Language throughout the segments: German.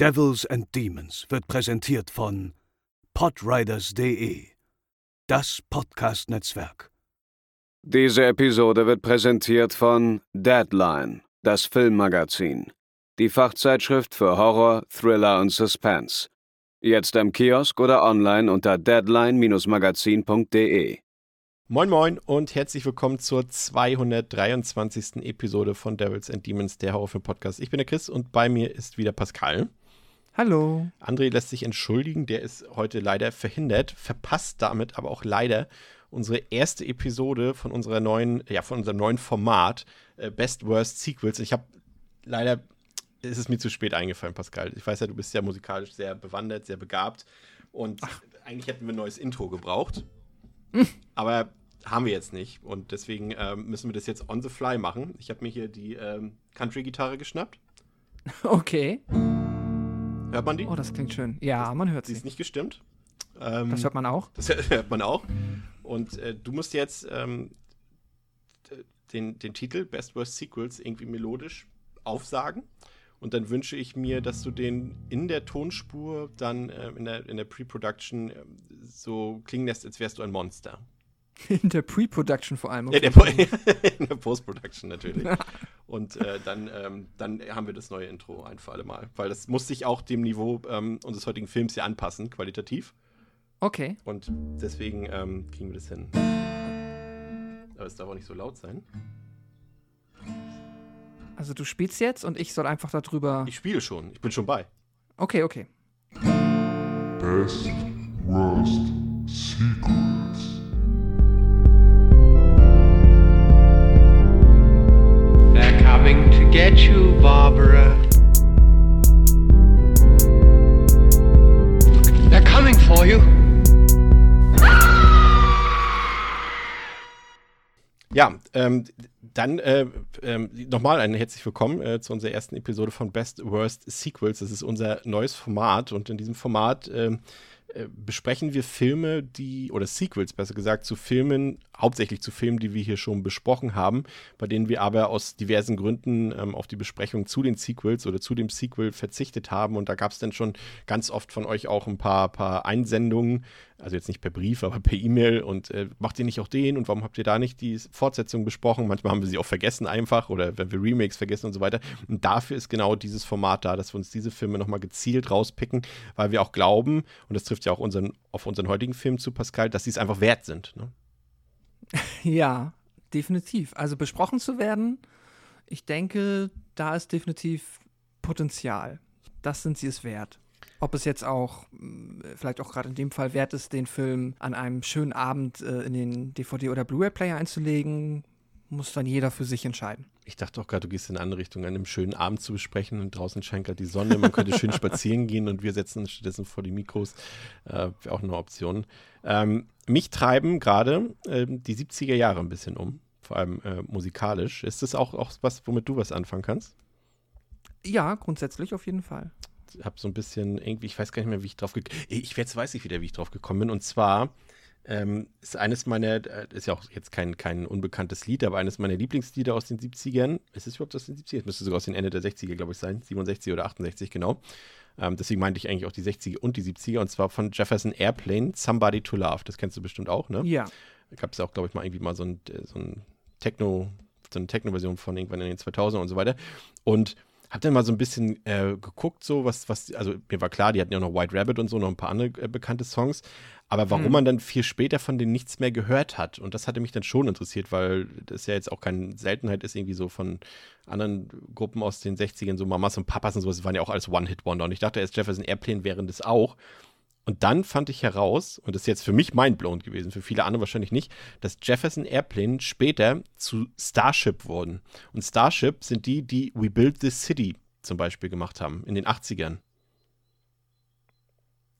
Devils and Demons wird präsentiert von podriders.de, das Podcast-Netzwerk. Diese Episode wird präsentiert von Deadline, das Filmmagazin, die Fachzeitschrift für Horror, Thriller und Suspense. Jetzt im Kiosk oder online unter deadline-magazin.de. Moin Moin und herzlich willkommen zur 223. Episode von Devils and Demons, der Horrorfilm-Podcast. Ich bin der Chris und bei mir ist wieder Pascal. Hallo. André lässt sich entschuldigen, der ist heute leider verhindert, verpasst damit aber auch leider unsere erste Episode von unserer neuen, ja, von unserem neuen Format äh, Best Worst Sequels. Ich habe leider ist es mir zu spät eingefallen, Pascal. Ich weiß ja, du bist ja musikalisch sehr bewandert, sehr begabt und Ach. eigentlich hätten wir ein neues Intro gebraucht. Hm. Aber haben wir jetzt nicht und deswegen ähm, müssen wir das jetzt on the fly machen. Ich habe mir hier die ähm, Country-Gitarre geschnappt. Okay. Hört man die? Oh, das klingt schön. Ja, man hört sie. Sie ist nicht gestimmt. Ähm, das hört man auch. Das hört man auch. Und äh, du musst jetzt ähm, den, den Titel Best Worst Sequels irgendwie melodisch aufsagen. Und dann wünsche ich mir, dass du den in der Tonspur dann äh, in der, in der Pre-Production äh, so klingen lässt, als wärst du ein Monster. In der Pre-Production vor allem. Okay. Ja, in der Post-Production natürlich. Und äh, dann, ähm, dann haben wir das neue Intro ein für alle Mal. Weil das muss sich auch dem Niveau ähm, unseres heutigen Films hier anpassen, qualitativ. Okay. Und deswegen ähm, kriegen wir das hin. Aber es darf auch nicht so laut sein. Also du spielst jetzt und ich soll einfach darüber. Ich spiele schon, ich bin schon bei. Okay, okay. Best Worst Sequels. Get you, Barbara. They're coming for you. Ja, ähm, dann äh, äh, nochmal ein herzlich willkommen äh, zu unserer ersten Episode von Best Worst Sequels. Das ist unser neues Format und in diesem Format ähm, äh, besprechen wir Filme, die, oder Sequels besser gesagt, zu Filmen, hauptsächlich zu Filmen, die wir hier schon besprochen haben, bei denen wir aber aus diversen Gründen ähm, auf die Besprechung zu den Sequels oder zu dem Sequel verzichtet haben. Und da gab es dann schon ganz oft von euch auch ein paar, paar Einsendungen, also jetzt nicht per Brief, aber per E-Mail und äh, macht ihr nicht auch den und warum habt ihr da nicht die Fortsetzung besprochen? Manchmal haben wir sie auch vergessen einfach oder wenn wir Remakes vergessen und so weiter. Und dafür ist genau dieses Format da, dass wir uns diese Filme nochmal gezielt rauspicken, weil wir auch glauben, und das trifft ja auch unseren, auf unseren heutigen Film zu, Pascal, dass sie es einfach wert sind. Ne? Ja, definitiv. Also besprochen zu werden, ich denke, da ist definitiv Potenzial. Das sind sie es wert. Ob es jetzt auch, äh, vielleicht auch gerade in dem Fall wert ist, den Film an einem schönen Abend äh, in den DVD- oder Blu-ray-Player einzulegen, muss dann jeder für sich entscheiden. Ich dachte auch gerade, du gehst in eine andere Richtung, an einem schönen Abend zu besprechen und draußen scheint gerade die Sonne, man könnte schön spazieren gehen und wir setzen uns stattdessen vor die Mikros. Äh, auch eine Option. Ähm, mich treiben gerade äh, die 70er Jahre ein bisschen um, vor allem äh, musikalisch. Ist das auch, auch was, womit du was anfangen kannst? Ja, grundsätzlich auf jeden Fall habe so ein bisschen irgendwie, ich weiß gar nicht mehr, wie ich drauf gekommen bin. Ich jetzt weiß ich wieder, wie ich drauf gekommen bin. Und zwar ähm, ist eines meiner, äh, ist ja auch jetzt kein, kein unbekanntes Lied, aber eines meiner Lieblingslieder aus den 70ern. Ist es überhaupt aus den 70ern? Es müsste sogar aus den Ende der 60er, glaube ich, sein. 67 oder 68, genau. Ähm, deswegen meinte ich eigentlich auch die 60er und die 70er. Und zwar von Jefferson Airplane, Somebody to Love. Das kennst du bestimmt auch, ne? Ja. Da gab es ja auch, glaube ich, mal irgendwie mal so ein, so ein Techno, so eine Techno-Version von irgendwann in den 2000 und so weiter. Und hab dann mal so ein bisschen äh, geguckt, so was, was, also mir war klar, die hatten ja noch White Rabbit und so, noch ein paar andere äh, bekannte Songs. Aber warum hm. man dann viel später von denen nichts mehr gehört hat, und das hatte mich dann schon interessiert, weil das ja jetzt auch keine Seltenheit ist, irgendwie so von anderen Gruppen aus den 60ern, so Mamas und Papas und sowas, das waren ja auch alles One-Hit-Wonder. Und ich dachte erst, Jefferson Airplane wären das auch. Und dann fand ich heraus, und das ist jetzt für mich mindblown gewesen, für viele andere wahrscheinlich nicht, dass Jefferson Airplane später zu Starship wurden. Und Starship sind die, die We Build This City zum Beispiel gemacht haben, in den 80ern.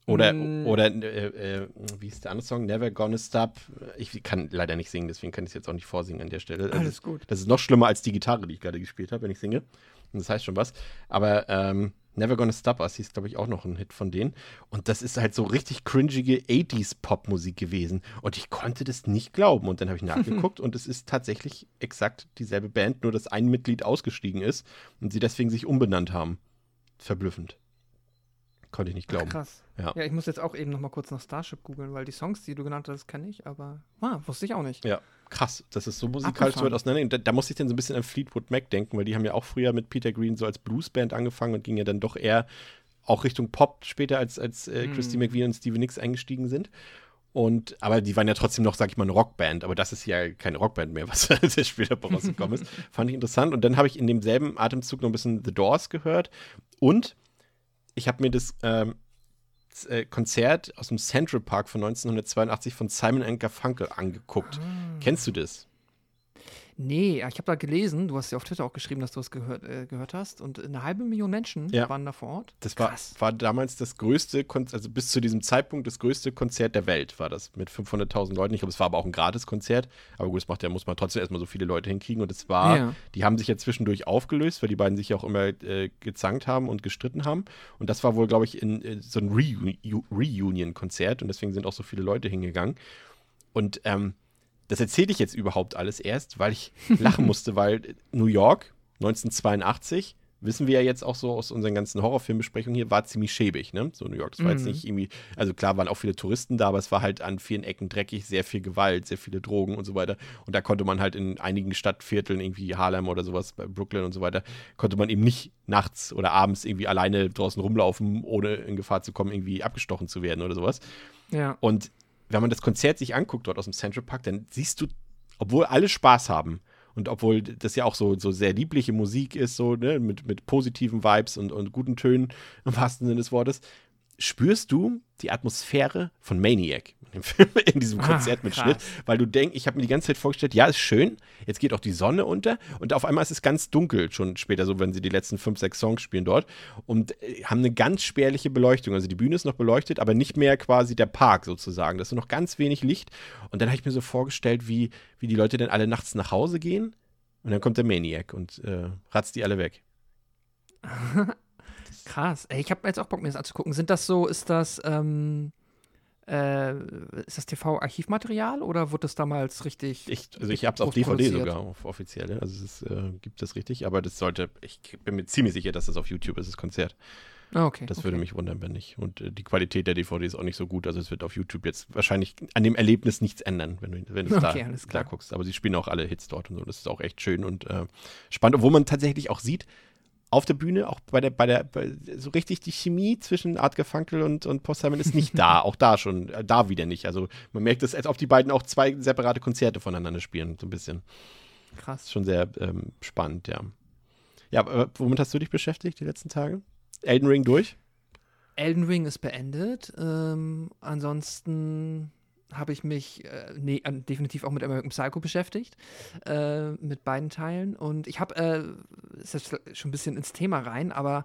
Oder, mm. oder äh, äh, wie ist der andere Song? Never Gonna Stop. Ich kann leider nicht singen, deswegen kann ich es jetzt auch nicht vorsingen an der Stelle. Alles gut. Das ist noch schlimmer als die Gitarre, die ich gerade gespielt habe, wenn ich singe. Und das heißt schon was. Aber ähm, Never Gonna Stop Us hieß, glaube ich, auch noch ein Hit von denen. Und das ist halt so richtig cringige 80s-Pop-Musik gewesen. Und ich konnte das nicht glauben. Und dann habe ich nachgeguckt und es ist tatsächlich exakt dieselbe Band, nur dass ein Mitglied ausgestiegen ist und sie deswegen sich umbenannt haben. Verblüffend. Konnte ich nicht Ach, glauben. krass. Ja. Ja. ich muss jetzt auch eben noch mal kurz nach Starship googeln, weil die Songs, die du genannt hast, kenne ich, aber ah, wusste ich auch nicht. Ja, krass, dass es so musikalisch weit auseinander. Da, da musste ich dann so ein bisschen an Fleetwood Mac denken, weil die haben ja auch früher mit Peter Green so als Bluesband angefangen und gingen ja dann doch eher auch Richtung Pop später, als, als äh, Christy Mhm. McVie und Stevie Nicks eingestiegen sind. Und, aber die waren ja trotzdem noch, sag ich mal, eine Rockband, aber das ist ja keine Rockband mehr, was sehr später rausgekommen ist. Fand ich interessant. Und dann habe ich in demselben Atemzug noch ein bisschen The Doors gehört. Und ich habe mir das ähm, äh, Konzert aus dem Central Park von 1982 von Simon Garfunkel angeguckt. Kennst du das? Nee, ich habe da gelesen, du hast ja auf Twitter auch geschrieben, dass du es gehört, äh, gehört hast und eine halbe Million Menschen Ja. waren da vor Ort. Das war, war damals das größte, Kon also bis zu diesem Zeitpunkt das größte Konzert der Welt, war das mit 500.000 Leuten. Ich glaube, es war aber auch ein Gratiskonzert. Aber gut, das macht ja, muss man trotzdem erstmal so viele Leute hinkriegen. Und es war, Ja. die haben sich ja zwischendurch aufgelöst, weil die beiden sich ja auch immer äh, gezankt haben und gestritten haben. Und das war wohl, glaube ich, in, äh, so ein Reuni- Reunion-Konzert. Und deswegen sind auch so viele Leute hingegangen. Und ähm, das erzähle ich jetzt überhaupt alles erst, weil ich lachen musste, weil New York 1982, wissen wir ja jetzt auch so aus unseren ganzen Horrorfilmbesprechungen hier, war ziemlich schäbig, ne? So New York. Es war jetzt Mhm. nicht irgendwie, also klar waren auch viele Touristen da, aber es war halt an vielen Ecken dreckig, sehr viel Gewalt, sehr viele Drogen und so weiter. Und da konnte man halt in einigen Stadtvierteln, irgendwie Harlem oder sowas, bei Brooklyn und so weiter, konnte man eben nicht nachts oder abends irgendwie alleine draußen rumlaufen, ohne in Gefahr zu kommen, irgendwie abgestochen zu werden oder sowas. Ja. Und wenn man das Konzert sich anguckt dort aus dem Central Park, dann siehst du, obwohl alle Spaß haben und obwohl das ja auch so, so sehr liebliche Musik ist, so ne, mit, mit positiven Vibes und, und guten Tönen im wahrsten Sinne des Wortes, spürst du die Atmosphäre von Maniac in dem Film, in diesem Ah, Konzertmitschnitt, krass. weil du denkst, ich habe mir die ganze Zeit vorgestellt, ja, ist schön, jetzt geht auch die Sonne unter und auf einmal ist es ganz dunkel, schon später, so wenn sie die letzten fünf, sechs Songs spielen dort und äh, haben eine ganz spärliche Beleuchtung. Also die Bühne ist noch beleuchtet, aber nicht mehr quasi der Park sozusagen. Da ist nur noch ganz wenig Licht. Und dann habe ich mir so vorgestellt, wie, wie die Leute dann alle nachts nach Hause gehen und dann kommt der Maniac und äh, ratzt die alle weg. Krass. Ey, ich habe jetzt auch Bock, mir das anzugucken. Sind das so, ist das, ähm, äh, ist das TV-Archivmaterial oder wurde das damals richtig? Ich, also ich habe es auf DVD sogar, auf offizielle. Also es ist, äh, gibt es richtig, aber das sollte, ich bin mir ziemlich sicher, dass das auf YouTube ist, das Konzert. Ah, okay. Das okay. würde mich wundern, wenn nicht. Und äh, die Qualität der DVD ist auch nicht so gut. Also es wird auf YouTube jetzt wahrscheinlich an dem Erlebnis nichts ändern, wenn du, wenn du Okay, da, alles da klar. guckst. Aber sie spielen auch alle Hits dort und so. Das ist auch echt schön und äh, spannend. Obwohl man tatsächlich auch sieht, auf der Bühne, auch bei der, bei der, bei, so richtig die Chemie zwischen Art Garfunkel und, und Paul Simon ist nicht da. auch da schon, äh, da wieder nicht. Also man merkt es, als ob die beiden auch zwei separate Konzerte voneinander spielen, so ein bisschen. Krass. Schon sehr ähm, spannend, ja. Ja, aber womit hast du dich beschäftigt die letzten Tage? Elden Ring durch? Elden Ring ist beendet. Ähm, ansonsten habe ich mich äh, nee, äh, definitiv auch mit American Psycho beschäftigt, äh, mit beiden Teilen. Und ich habe, äh, ist jetzt schon ein bisschen ins Thema rein, aber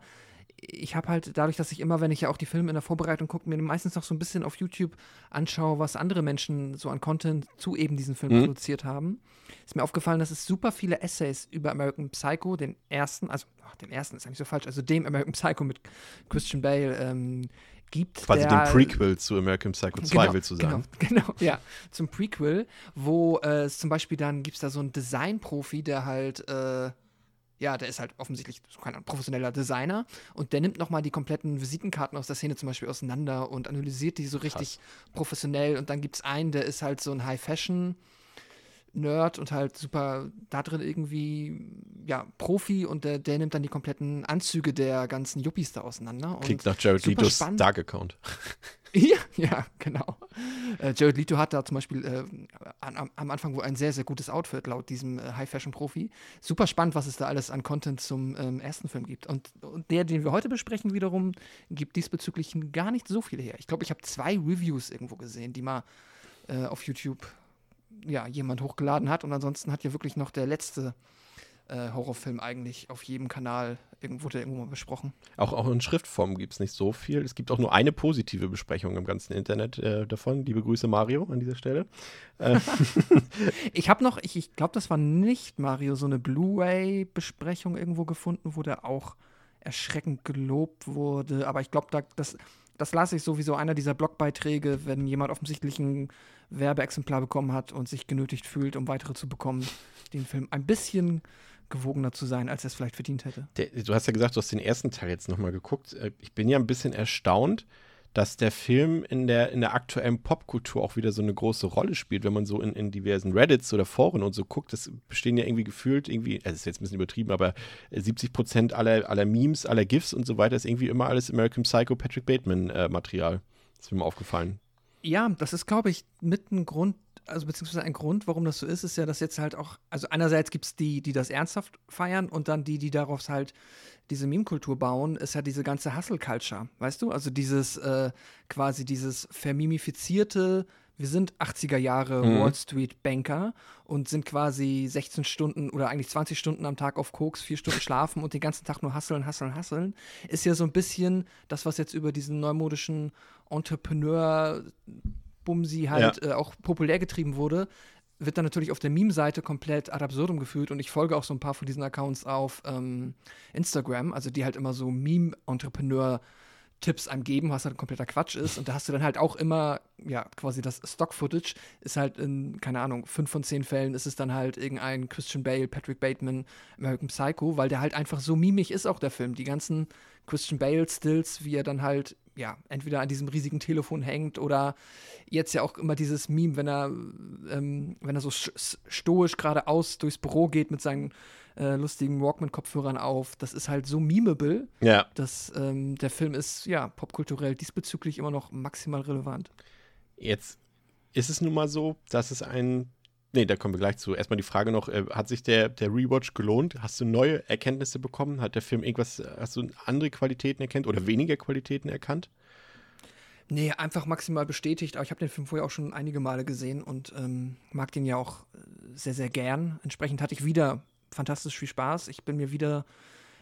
ich habe halt dadurch, dass ich immer, wenn ich ja auch die Filme in der Vorbereitung gucke, mir meistens noch so ein bisschen auf YouTube anschaue, was andere Menschen so an Content zu eben diesen Film Mhm. produziert haben, ist mir aufgefallen, dass es super viele Essays über American Psycho, den ersten, also ach, den ersten ist eigentlich so falsch, also dem American Psycho mit Christian Bale ähm, gibt. Quasi der, den Prequel zu American Psycho 2, willst du sagen? Genau, genau, ja, zum Prequel, wo äh, es zum Beispiel dann gibt es da so einen Designprofi, der halt, äh, ja, der ist halt offensichtlich kein professioneller Designer und der nimmt nochmal die kompletten Visitenkarten aus der Szene zum Beispiel auseinander und analysiert die so richtig professionell und dann gibt es einen, der ist halt so ein High-Fashion- Nerd und halt super da drin irgendwie, ja, Profi und der, der nimmt dann die kompletten Anzüge der ganzen Yuppies da auseinander. Klingt und nach Jared Letos spannend. Dark-Account. ja, ja, genau. Äh, Jared Leto hat da zum Beispiel äh, an, am, am Anfang wohl ein sehr, sehr gutes Outfit, laut diesem äh, High-Fashion-Profi. Super spannend, was es da alles an Content zum ähm, ersten Film gibt. Und, und der, den wir heute besprechen, wiederum, gibt diesbezüglich gar nicht so viel her. Ich glaube, ich habe zwei Reviews irgendwo gesehen, die mal äh, auf YouTube ja, jemand hochgeladen hat. Und ansonsten hat ja wirklich noch der letzte äh, Horrorfilm eigentlich auf jedem Kanal irgendwo, wurde irgendwo mal besprochen. Auch, auch in Schriftform gibt es nicht so viel. Es gibt auch nur eine positive Besprechung im ganzen Internet äh, davon. Liebe Grüße, Mario, an dieser Stelle. Äh, Ich habe noch, ich, ich glaube, das war nicht Mario, so eine Blu-ray-Besprechung irgendwo gefunden, wo der auch erschreckend gelobt wurde. Aber ich glaube, da, das, das las ich sowieso einer dieser Blogbeiträge, wenn jemand offensichtlich ein Werbeexemplar bekommen hat und sich genötigt fühlt, um weitere zu bekommen, den Film ein bisschen ausgewogener zu sein, als er es vielleicht verdient hätte. Der, du hast ja gesagt, du hast den ersten Teil jetzt nochmal geguckt. Äh, Ich bin ja ein bisschen erstaunt, dass der Film in der, in der aktuellen Popkultur auch wieder so eine große Rolle spielt, wenn man so in, in diversen Reddits oder Foren und so guckt. Das bestehen ja irgendwie gefühlt irgendwie, also ist jetzt ein bisschen übertrieben, aber 70 Prozent aller, aller Memes, aller GIFs und so weiter ist irgendwie immer alles American Psycho Patrick Bateman äh, Material. Das ist mir mal aufgefallen. Ja, das ist, glaube ich, mit ein Grund, also beziehungsweise ein Grund, warum das so ist, ist ja, dass jetzt halt auch, also einerseits gibt es die, die das ernsthaft feiern und dann die, die daraus halt diese Meme-Kultur bauen, ist ja diese ganze Hustle-Culture, weißt du? Also dieses, äh, quasi dieses vermimifizierte, wir sind 80er Jahre Mhm. Wall Street Banker und sind quasi 16 Stunden oder eigentlich 20 Stunden am Tag auf Koks, vier Stunden schlafen und den ganzen Tag nur hustlen, hustlen, hustlen, ist ja so ein bisschen das, was jetzt über diesen neumodischen Entrepreneur Bumsi halt äh, auch populär getrieben wurde, wird dann natürlich auf der Meme-Seite komplett ad absurdum geführt und ich folge auch so ein paar von diesen Accounts auf ähm, Instagram, also die halt immer so Meme-Entrepreneur-Tipps einem geben, was halt kompletter Quatsch ist. Und da hast du dann halt auch immer, ja, quasi das Stock-Footage ist halt in, keine Ahnung, fünf von zehn Fällen ist es dann halt irgendein Christian Bale, Patrick Bateman, American Psycho, weil der halt einfach so mimig ist auch der Film, die ganzen Christian Bale-Stills, wie er dann halt ja, entweder an diesem riesigen Telefon hängt oder jetzt ja auch immer dieses Meme, wenn er, ähm, wenn er so sch- stoisch geradeaus durchs Büro geht mit seinen äh, lustigen Walkman-Kopfhörern auf. Das ist halt so memeable, Ja. dass ähm, der Film ist, ja, popkulturell diesbezüglich immer noch maximal relevant. Jetzt ist es nun mal so, dass es ein. Nee, da kommen wir gleich zu. Erstmal die Frage noch: äh, Hat sich der, der Rewatch gelohnt? Hast du neue Erkenntnisse bekommen? Hat der Film irgendwas, hast du andere Qualitäten erkannt oder weniger Qualitäten erkannt? Nee, einfach maximal bestätigt, aber ich habe den Film vorher auch schon einige Male gesehen und ähm, mag den ja auch äh, sehr, sehr gern. Entsprechend hatte ich wieder fantastisch viel Spaß. Ich bin mir wieder,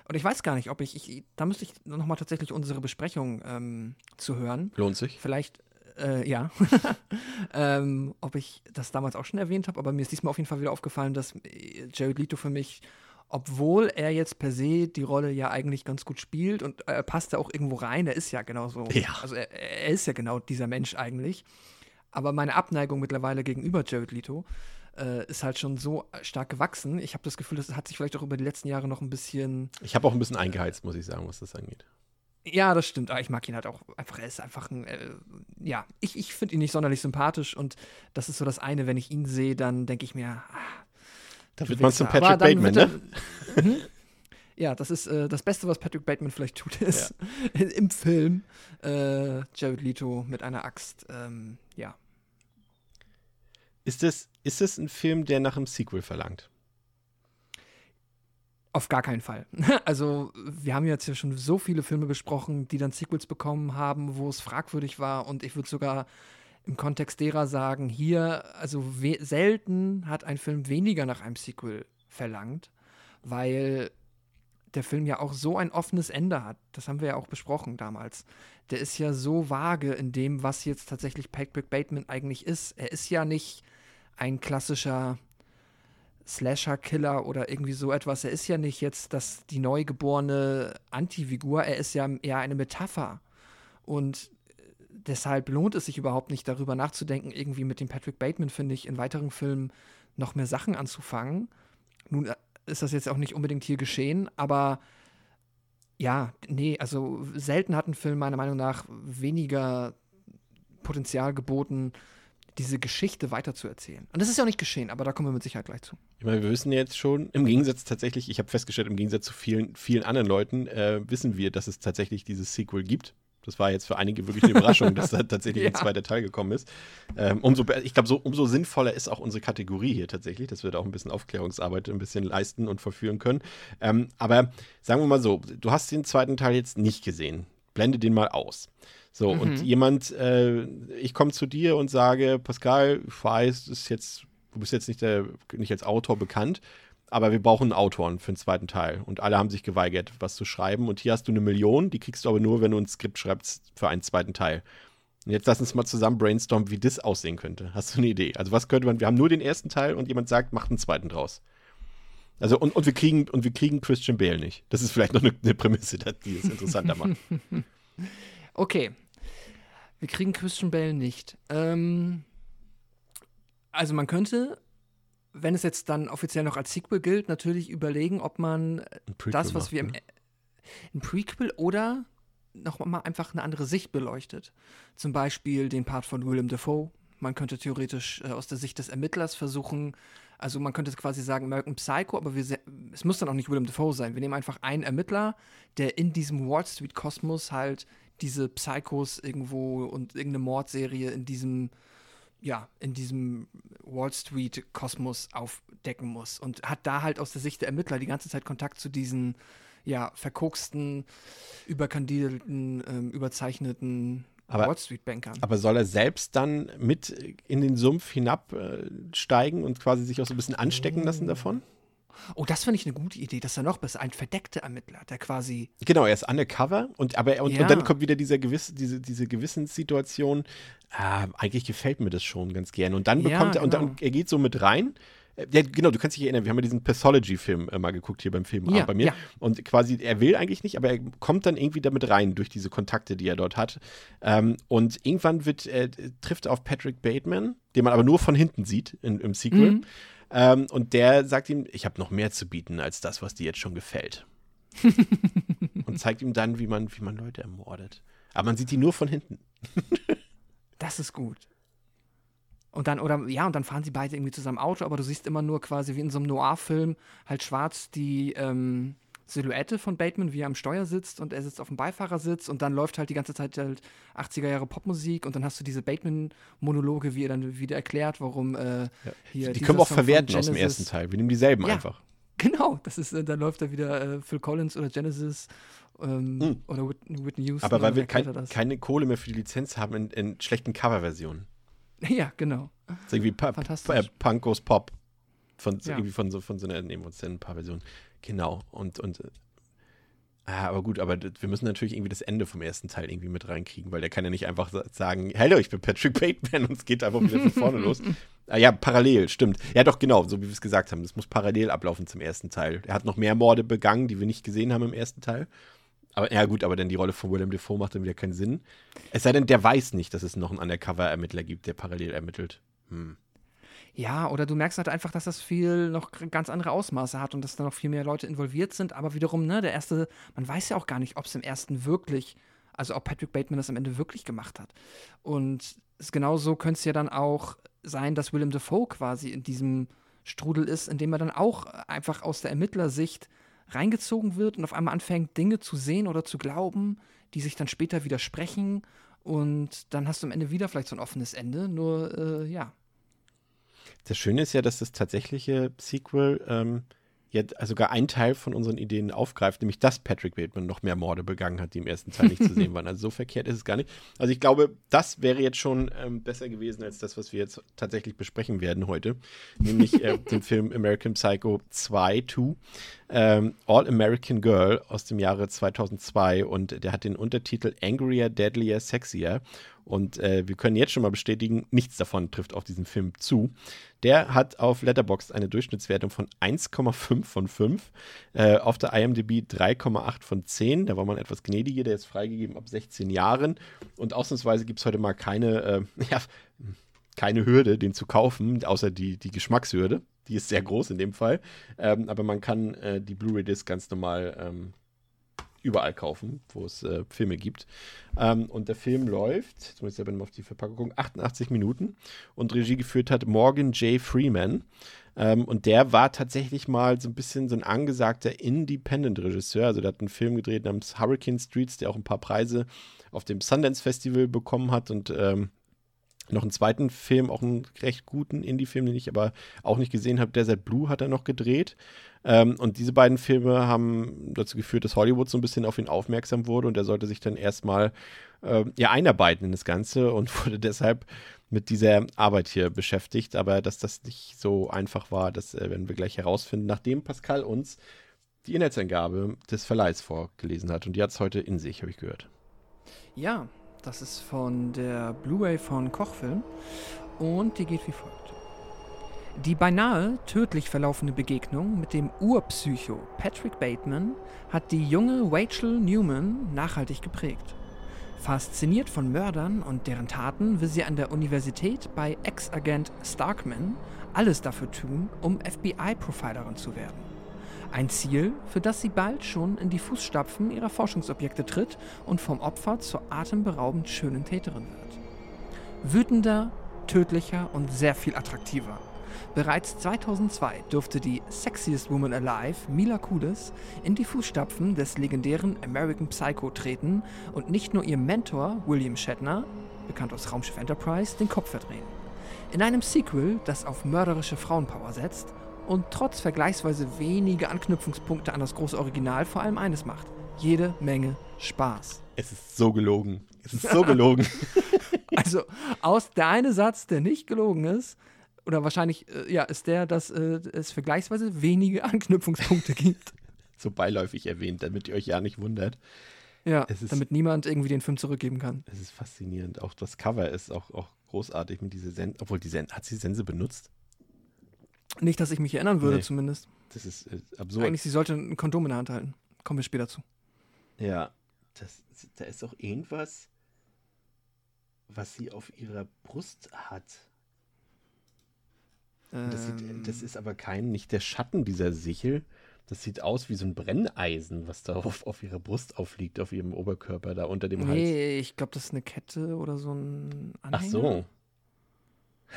und ich weiß gar nicht, ob ich, ich da müsste ich nochmal tatsächlich unsere Besprechung ähm, zu hören. Lohnt sich. Vielleicht, äh, ja, ähm, ob ich das damals auch schon erwähnt habe, aber mir ist diesmal auf jeden Fall wieder aufgefallen, dass äh, Jared Leto für mich, obwohl er jetzt per se die Rolle ja eigentlich ganz gut spielt und er passt da auch irgendwo rein, er ist ja genau so. Ja. Also er, er ist ja genau dieser Mensch eigentlich. Aber meine Abneigung mittlerweile gegenüber Jared Leto äh, ist halt schon so stark gewachsen. Ich habe das Gefühl, das hat sich vielleicht auch über die letzten Jahre noch ein bisschen Ich habe auch ein bisschen eingeheizt, muss ich sagen, was das angeht. ja, das stimmt. Aber ich mag ihn halt auch einfach. Er ist einfach ein, äh, ja, ich, ich finde ihn nicht sonderlich sympathisch und das ist so das eine, wenn ich ihn sehe, dann denke ich mir, ah, Da wird man zum Patrick Bateman, ne? Mhm. Ja, das ist äh, das Beste, was Patrick Bateman vielleicht tut, ist im Film äh, Jared Leto mit einer Axt. Ähm, ja. Ist das, ist das ein Film, der nach einem Sequel verlangt? Auf gar keinen Fall. Also, wir haben jetzt ja schon so viele Filme besprochen, die dann Sequels bekommen haben, wo es fragwürdig war. Und ich würde sogar im Kontext derer sagen, hier, also selten hat ein Film weniger nach einem Sequel verlangt, weil der Film ja auch so ein offenes Ende hat. Das haben wir ja auch besprochen damals. Der ist ja so vage in dem, was jetzt tatsächlich Patrick Bateman eigentlich ist. Er ist ja nicht ein klassischer Slasher-Killer oder irgendwie so etwas. Er ist ja nicht jetzt das, die neugeborene Antifigur, er ist ja eher eine Metapher. Und deshalb lohnt es sich überhaupt nicht, darüber nachzudenken, irgendwie mit dem Patrick Bateman, finde ich, in weiteren Filmen noch mehr Sachen anzufangen. Nun äh, ist das jetzt auch nicht unbedingt hier geschehen, aber ja, nee, also selten hat ein Film meiner Meinung nach weniger Potenzial geboten, diese Geschichte weiterzuerzählen. Und das ist ja auch nicht geschehen, aber da kommen wir mit Sicherheit gleich zu. Ich meine, wir wissen jetzt schon, im Gegensatz tatsächlich, ich habe festgestellt, im Gegensatz zu vielen, vielen anderen Leuten, äh, wissen wir, dass es tatsächlich dieses Sequel gibt. Das war jetzt für einige wirklich eine Überraschung, dass da tatsächlich ein Ja. zweiter Teil gekommen ist. Ähm, umso, ich glaube, so, umso sinnvoller ist auch unsere Kategorie hier tatsächlich, dass wir da auch ein bisschen Aufklärungsarbeit ein bisschen leisten und verführen können. Ähm, aber sagen wir mal so, du hast den zweiten Teil jetzt nicht gesehen. Blende den mal aus. So, und jemand, äh, ich komme zu dir und sage, Pascal, ich weiß, ist jetzt, du bist jetzt nicht, der, nicht als Autor bekannt, aber wir brauchen einen Autoren für den zweiten Teil. Und alle haben sich geweigert, was zu schreiben. Und hier hast du eine Million, die kriegst du aber nur, wenn du ein Skript schreibst für einen zweiten Teil. Und jetzt lass uns mal zusammen brainstormen, wie das aussehen könnte. Hast du eine Idee? Also was könnte man, wir haben nur den ersten Teil und jemand sagt, macht einen zweiten draus. Also und, und wir kriegen und wir kriegen Christian Bale nicht. Das ist vielleicht noch eine, eine Prämisse, die es interessanter macht. Okay. Wir kriegen Christian Bale nicht. Ähm, also man könnte wenn es jetzt dann offiziell noch als Sequel gilt, natürlich überlegen, ob man Prequel das, was macht, wir im, ne? ein Prequel oder noch mal einfach eine andere Sicht beleuchtet. Zum Beispiel den Part von Willem Dafoe. Man könnte theoretisch äh, aus der Sicht des Ermittlers versuchen, also man könnte quasi sagen American Psycho, aber wir, es muss dann auch nicht Willem Dafoe sein. Wir nehmen einfach einen Ermittler, der in diesem Wall Street Kosmos halt diese Psychos irgendwo und irgendeine Mordserie in diesem ja, in diesem Wall Street Kosmos aufdecken muss und hat da halt aus der Sicht der Ermittler die ganze Zeit Kontakt zu diesen ja, verkoksten, überkandidelten, ähm, überzeichneten Aber- Wall Street Bankern. Aber soll er selbst dann mit in den Sumpf hinabsteigen und quasi sich auch so ein bisschen anstecken lassen davon? Oh, das finde ich eine gute Idee. Das ist ja noch besser. Ein verdeckter Ermittler, der quasi. Genau, er ist undercover und aber und, Ja. und dann kommt wieder dieser gewisse, diese, diese Gewissenssituation. Ah, eigentlich gefällt mir das schon ganz gern. Und dann Ja, bekommt er und genau. dann, er geht so mit rein. Äh, Ja, genau, du kannst dich erinnern, wir haben ja diesen Pathology-Film äh, mal geguckt hier beim Film Ja, bei mir. ja. Und quasi, er will eigentlich nicht, aber er kommt dann irgendwie damit rein durch diese Kontakte, die er dort hat. Ähm, und irgendwann wird, äh, trifft er auf Patrick Bateman, den man aber nur von hinten sieht in, im Sequel. Mhm. Ähm, und der sagt ihm, ich habe noch mehr zu bieten als das, was dir jetzt schon gefällt. und zeigt ihm dann, wie man, wie man Leute ermordet. Aber man sieht die nur von hinten. Das ist gut. Und dann, oder ja, und dann fahren sie beide irgendwie zusammen Auto, aber du siehst immer nur quasi wie in so einem Noir-Film halt schwarz die ähm, Silhouette von Bateman, wie er am Steuer sitzt und er sitzt auf dem Beifahrersitz und dann läuft halt die ganze Zeit halt 80er Jahre Popmusik und dann hast du diese Bateman-Monologe, wie er dann wieder erklärt, warum äh, hier die können wir auch Song verwerten aus dem ersten Teil. Wir nehmen dieselben Ja. einfach. Genau, das ist, äh, dann läuft da wieder äh, Phil Collins oder Genesis ähm, oder Whit Whitney Houston. Aber weil oder wir kein, keine Kohle mehr für die Lizenz haben in, in schlechten Coverversionen. Ja, genau. Das ist irgendwie pa Fantastisch. äh, Punkos Pop. Von, so, Ja. irgendwie von so, von so einer, nehmen wir uns dann ein paar Versionen. Genau. Und, und äh, ah, aber gut, aber wir müssen natürlich irgendwie das Ende vom ersten Teil irgendwie mit reinkriegen, weil der kann ja nicht einfach sa- sagen, hallo, ich bin Patrick Bateman und es geht einfach wieder von vorne los. Ah, ja, parallel, stimmt. Ja, doch, genau, so wie wir es gesagt haben. Das muss parallel ablaufen zum ersten Teil. Er hat noch mehr Morde begangen, die wir nicht gesehen haben im ersten Teil. Aber ja, gut, aber dann die Rolle von Willem Dafoe macht dann wieder keinen Sinn. Es sei denn, der weiß nicht, dass es noch einen Undercover-Ermittler gibt, der parallel ermittelt. Hm. Ja, oder du merkst halt einfach, dass das viel noch ganz andere Ausmaße hat und dass da noch viel mehr Leute involviert sind. Aber wiederum, ne, der erste, man weiß ja auch gar nicht, ob es im ersten wirklich, also ob Patrick Bateman das am Ende wirklich gemacht hat. Und es genauso könnte es ja dann auch sein, dass Willem Dafoe quasi in diesem Strudel ist, in dem er dann auch einfach aus der Ermittlersicht reingezogen wird und auf einmal anfängt, Dinge zu sehen oder zu glauben, die sich dann später widersprechen. Und dann hast du am Ende wieder vielleicht so ein offenes Ende. Nur, äh, ja, Das Schöne ist ja, dass das tatsächliche Sequel ähm, jetzt also sogar einen Teil von unseren Ideen aufgreift, nämlich dass Patrick Bateman noch mehr Morde begangen hat, die im ersten Teil nicht zu sehen waren. Also so verkehrt ist es gar nicht. Also ich glaube, das wäre jetzt schon ähm, besser gewesen als das, was wir jetzt tatsächlich besprechen werden heute, nämlich äh, den Film American Psycho 2, 2, ähm, All American Girl aus dem Jahre 2002 und der hat den Untertitel Angrier, Deadlier, Sexier. Und äh, wir können jetzt schon mal bestätigen, nichts davon trifft auf diesen Film zu. Der hat auf Letterboxd eine Durchschnittswertung von 1,5 von 5, äh, auf der IMDb 3,8 von 10. Da war man etwas gnädiger, der ist freigegeben ab 16 Jahren. Und ausnahmsweise gibt es heute mal keine, äh, ja, keine Hürde, den zu kaufen, außer die, die Geschmackshürde. Die ist sehr groß in dem Fall. Ähm, aber man kann äh, die Blu-ray-Disc ganz normal ähm, überall kaufen, wo es äh, Filme gibt. Ähm, und der Film läuft, ich selber mal auf die Verpackung gucken, 88 Minuten und Regie geführt hat Morgan J. Freeman. Ähm, und der war tatsächlich mal so ein bisschen so ein angesagter Independent-Regisseur. Also der hat einen Film gedreht namens Hurricane Streets, der auch ein paar Preise auf dem Sundance Festival bekommen hat und ähm, noch einen zweiten Film, auch einen recht guten Indie-Film, den ich aber auch nicht gesehen habe. Desert Blue hat er noch gedreht. Ähm, und diese beiden Filme haben dazu geführt, dass Hollywood so ein bisschen auf ihn aufmerksam wurde und er sollte sich dann erstmal äh, ja, einarbeiten in das Ganze und wurde deshalb mit dieser Arbeit hier beschäftigt. Aber dass das nicht so einfach war, das äh, werden wir gleich herausfinden, nachdem Pascal uns die Inhaltsangabe des Verleihs vorgelesen hat. Und die hat es heute in sich, habe ich gehört. Ja, das ist von der Blu-ray von Kochfilm und die geht wie folgt. Die beinahe tödlich verlaufende Begegnung mit dem Urpsycho Patrick Bateman hat die junge Rachel Newman nachhaltig geprägt. Fasziniert von Mördern und deren Taten will sie an der Universität bei Ex-Agent Starkman alles dafür tun, um FBI-Profilerin zu werden. Ein Ziel, für das sie bald schon in die Fußstapfen ihrer Forschungsobjekte tritt und vom Opfer zur atemberaubend schönen Täterin wird. Wütender, tödlicher und sehr viel attraktiver. Bereits 2002 durfte die Sexiest Woman Alive, Mila Kunis, in die Fußstapfen des legendären American Psycho treten und nicht nur ihrem Mentor William Shatner, bekannt aus Raumschiff Enterprise, den Kopf verdrehen. In einem Sequel, das auf mörderische Frauenpower setzt und trotz vergleichsweise wenige Anknüpfungspunkte an das große Original vor allem eines macht: jede Menge Spaß. Es ist so gelogen. Es ist so gelogen. Also aus der eine Satz, der nicht gelogen ist, oder wahrscheinlich äh, ja, ist der, dass äh, es vergleichsweise wenige Anknüpfungspunkte gibt. so beiläufig erwähnt, damit ihr euch ja nicht wundert. Ja, Es ist- damit niemand irgendwie den Film zurückgeben kann. Es ist faszinierend. Auch das Cover ist auch, auch großartig mit dieser Sense. Obwohl, die Sense, hat sie Sense benutzt? Nicht, dass ich mich erinnern würde, Nee. zumindest. Das ist äh, absurd. Eigentlich, sie sollte ein Kondom in der Hand halten. Kommen wir später zu. Ja, das, da ist auch irgendwas, was sie auf ihrer Brust hat. Das, Ähm, sieht, das ist aber kein, nicht der Schatten dieser Sichel. Das sieht aus wie so ein Brenneisen, was da auf, auf ihrer Brust aufliegt, auf ihrem Oberkörper, da unter dem Hals. nee, ich glaube, das ist eine Kette oder so ein Anhänger. Ach so.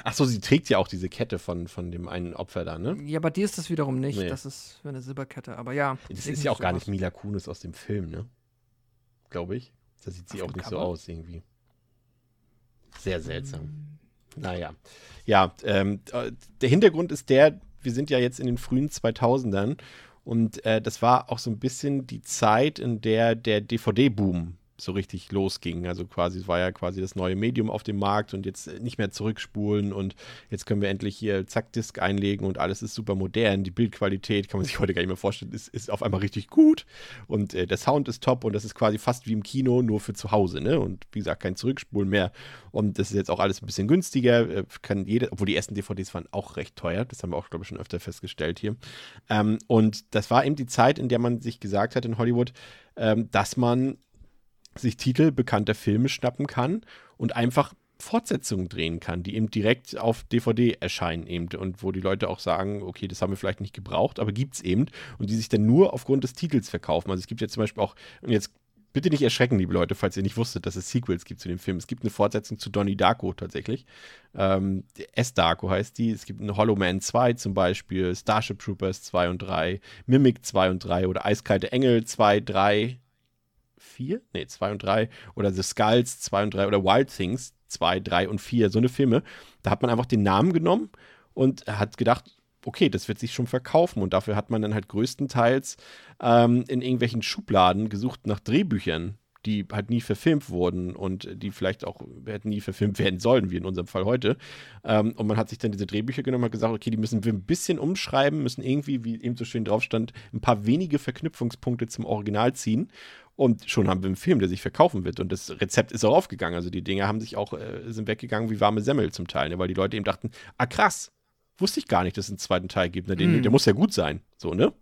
Ach so, sie trägt ja auch diese Kette von, von dem einen Opfer da, ne? Ja, bei dir ist das wiederum nicht. Nee. Das ist eine Silberkette. Aber ja. Das ist ja auch gar sowas. nicht Mila Kunis aus dem Film, ne? Glaube ich. Da sieht sie Auf auch nicht so Cover? aus irgendwie. Sehr seltsam. Naja. Ja, ähm, äh, der Hintergrund ist der, wir sind ja jetzt in den frühen 2000ern und äh, das war auch so ein bisschen die Zeit, in der der DVD-Boom so richtig losging. Also quasi, es war ja quasi das neue Medium auf dem Markt und jetzt äh, nicht mehr zurückspulen und jetzt können wir endlich hier zack Disk einlegen und alles ist super modern. Die Bildqualität kann man sich heute gar nicht mehr vorstellen, ist, ist auf einmal richtig gut und äh, der Sound ist top und das ist quasi fast wie im Kino, nur für zu Hause, ne? Und wie gesagt, kein Zurückspulen mehr. Und das ist jetzt auch alles ein bisschen günstiger. Äh, kann jeder, obwohl die ersten DVDs waren auch recht teuer. Das haben wir auch, glaube ich, schon öfter festgestellt hier. Ähm, und das war eben die Zeit, in der man sich gesagt hat in Hollywood, ähm, dass man sich Titel bekannter Filme schnappen kann und einfach Fortsetzungen drehen kann, die eben direkt auf DVD erscheinen eben und wo die Leute auch sagen, okay, das haben wir vielleicht nicht gebraucht, aber gibt's eben und die sich dann nur aufgrund des Titels verkaufen. Also es gibt ja zum Beispiel auch, und jetzt bitte nicht erschrecken, liebe Leute, falls ihr nicht wusstet, dass es Sequels gibt zu dem Film. Es gibt eine Fortsetzung zu Donnie Darko tatsächlich. Ähm, S-Darko heißt die. Es gibt eine Hollow Man 2 zum Beispiel, Starship Troopers 2 und 3, Mimic 2 und 3 oder Eiskalte Engel 2, 3, 4? Nee, 2 und 3. Oder The Skulls 2 und 3 oder Wild Things 2, 3 und 4. So eine Filme. Da hat man einfach den Namen genommen und hat gedacht, okay, das wird sich schon verkaufen. Und dafür hat man dann halt größtenteils ähm, in irgendwelchen Schubladen gesucht nach Drehbüchern, die halt nie verfilmt wurden und die vielleicht auch hätten nie verfilmt werden sollen, wie in unserem Fall heute. Ähm, und man hat sich dann diese Drehbücher genommen und gesagt, okay, die müssen wir ein bisschen umschreiben, müssen irgendwie, wie eben so schön drauf stand, ein paar wenige Verknüpfungspunkte zum Original ziehen. Und schon haben wir einen Film, der sich verkaufen wird. Und das Rezept ist auch aufgegangen. Also die Dinge haben sich auch, äh, sind weggegangen wie warme Semmel zum Teil, ne? weil die Leute eben dachten, ah krass, wusste ich gar nicht, dass es einen zweiten Teil gibt. Ne? Den, Mm. Der muss ja gut sein. So, ne?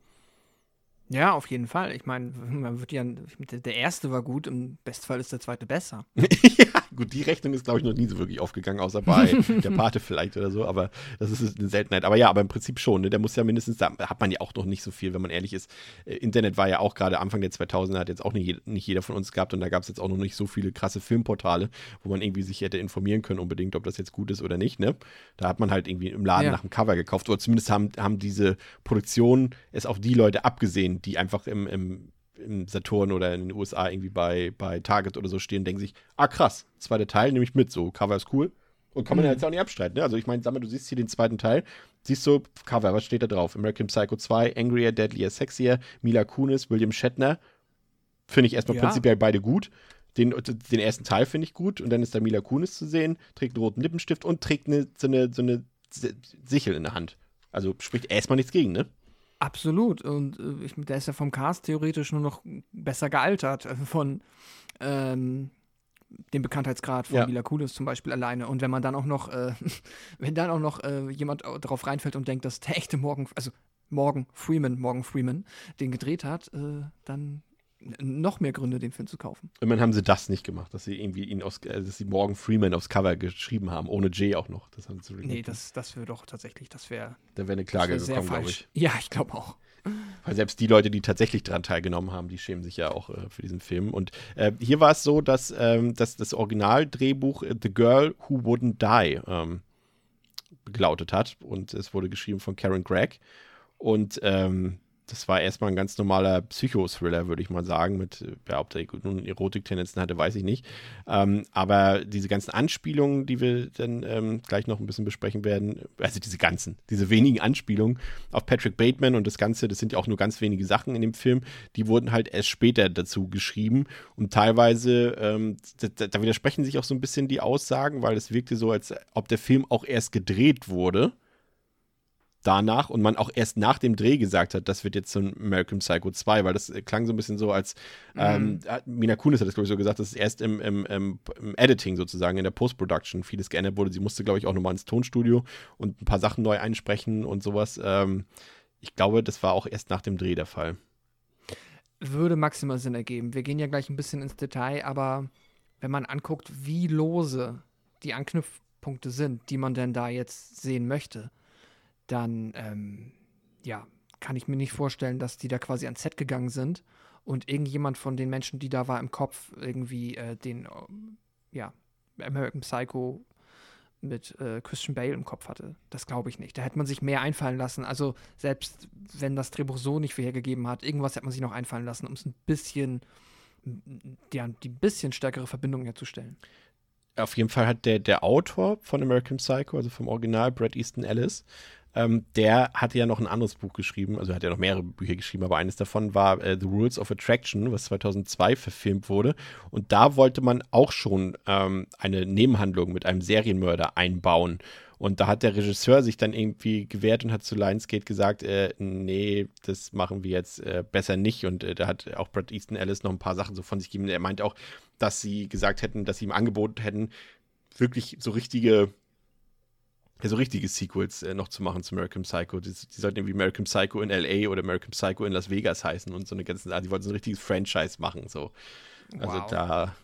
Ja, auf jeden Fall. Ich meine, man wird ja, der, der erste war gut, im Bestfall ist der zweite besser. ja, gut, die Rechnung ist, glaube ich, noch nie so wirklich aufgegangen, außer bei der Pate vielleicht oder so, aber das ist eine Seltenheit. Aber ja, aber im Prinzip schon, ne? der muss ja mindestens, da hat man ja auch noch nicht so viel, wenn man ehrlich ist. Äh, Internet war ja auch gerade Anfang der 2000er, hat jetzt auch nicht, nicht jeder von uns gehabt und da gab es jetzt auch noch nicht so viele krasse Filmportale, wo man irgendwie sich hätte informieren können unbedingt, ob das jetzt gut ist oder nicht, ne? Da hat man halt irgendwie im Laden Ja. nach dem Cover gekauft oder zumindest haben, haben diese Produktionen es auf die Leute abgesehen, die einfach im, im im Saturn oder in den USA irgendwie bei, bei Target oder so stehen, denken sich, ah krass, zweiter Teil nehme ich mit, so Cover ist cool. Und kann man ja jetzt auch nicht abstreiten. Ne? Also ich meine, sag mal, du siehst hier den zweiten Teil, siehst du Cover, was steht da drauf? American Psycho 2, Angrier, Deadlier, Sexier, Mila Kunis, William Shatner. Finde ich erstmal Ja. prinzipiell beide gut. Den, den ersten Teil finde ich gut und dann ist da Mila Kunis zu sehen, trägt einen roten Lippenstift und trägt eine, so, eine, so eine Si- Sichel in der Hand. Also spricht erstmal nichts gegen, ne? Absolut. Und äh, ich, der ist ja vom Cast theoretisch nur noch besser gealtert. äh, Von ähm, dem Bekanntheitsgrad von Ja. Mila Kunis zum Beispiel alleine. Und wenn man dann auch noch, äh, wenn dann auch noch äh, jemand au- darauf reinfällt und denkt, dass der echte Morgan, also Morgan Freeman, Morgan Freeman, den gedreht hat, äh, dann noch mehr Gründe, den Film zu kaufen. Immerhin haben sie das nicht gemacht, dass sie irgendwie ihn aus, äh, dass sie Morgan Freeman aufs Cover geschrieben haben, ohne J auch noch. Das haben sie Nee, das, das wäre doch tatsächlich, das wäre da wäre eine Klage wär gekommen, glaube ich. Ja, ich glaube auch. Weil selbst die Leute, die tatsächlich daran teilgenommen haben, die schämen sich ja auch äh, für diesen Film. Und äh, hier war es so, dass, ähm, dass das Originaldrehbuch äh, The Girl Who Wouldn't Die ähm, gelautet hat. Und es wurde geschrieben von Karen Gregg. Und ähm, das war erstmal ein ganz normaler Psychothriller, würde ich mal sagen. Mit, äh, ja, ob der nun Erotiktendenzen hatte, weiß ich nicht. Ähm, aber diese ganzen Anspielungen, die wir dann ähm, gleich noch ein bisschen besprechen werden, also diese ganzen, diese wenigen Anspielungen auf Patrick Bateman und das Ganze, das sind ja auch nur ganz wenige Sachen in dem Film, die wurden halt erst später dazu geschrieben. Und teilweise, ähm, da, da widersprechen sich auch so ein bisschen die Aussagen, weil es wirkte so, als ob der Film auch erst gedreht wurde danach und man auch erst nach dem Dreh gesagt hat, das wird jetzt so ein American Psycho 2, weil das äh, klang so ein bisschen so, als ähm, hat- Mina Kunis hat das, glaube ich, so gesagt, dass es erst im, im, im, im Editing sozusagen, in der Post-Production vieles geändert wurde. Sie musste, glaube ich, auch nochmal ins Tonstudio und ein paar Sachen neu einsprechen und sowas. Ähm, ich glaube, das war auch erst nach dem Dreh der Fall. Würde maximal Sinn ergeben. Wir gehen ja gleich ein bisschen ins Detail, aber wenn man anguckt, wie lose die Anknüpfpunkte sind, die man denn da jetzt sehen möchte, dann ähm, ja, kann ich mir nicht vorstellen, dass die da quasi ans Set gegangen sind und irgendjemand von den Menschen, die da war im Kopf, irgendwie äh, den ähm, ja, American Psycho mit äh, Christian Bale im Kopf hatte. Das glaube ich nicht. Da hätte man sich mehr einfallen lassen. Also selbst wenn das Drehbuch so nicht hergegeben hat, irgendwas hätte man sich noch einfallen lassen, um es ein bisschen, ja, die bisschen stärkere Verbindung herzustellen. auf jeden Fall hat der, der Autor von American Psycho, also vom Original, Brad Easton Ellis, ähm, der hatte ja noch ein anderes Buch geschrieben, also hat ja noch mehrere Bücher geschrieben, aber eines davon war äh, The Rules of Attraction, was 2002 verfilmt wurde. Und da wollte man auch schon ähm, eine Nebenhandlung mit einem Serienmörder einbauen. Und da hat der Regisseur sich dann irgendwie gewehrt und hat zu Lionsgate gesagt, äh, nee, das machen wir jetzt äh, besser nicht. Und äh, da hat auch Brad Easton Ellis noch ein paar Sachen so von sich gegeben. Er meint auch, dass sie gesagt hätten, dass sie ihm angeboten hätten, wirklich so richtige, ja, so richtige Sequels äh, noch zu machen zu American Psycho. Die, die sollten irgendwie American Psycho in LA oder American Psycho in Las Vegas heißen und so eine ganze, die wollten so ein richtiges Franchise machen. So. Also Wow. da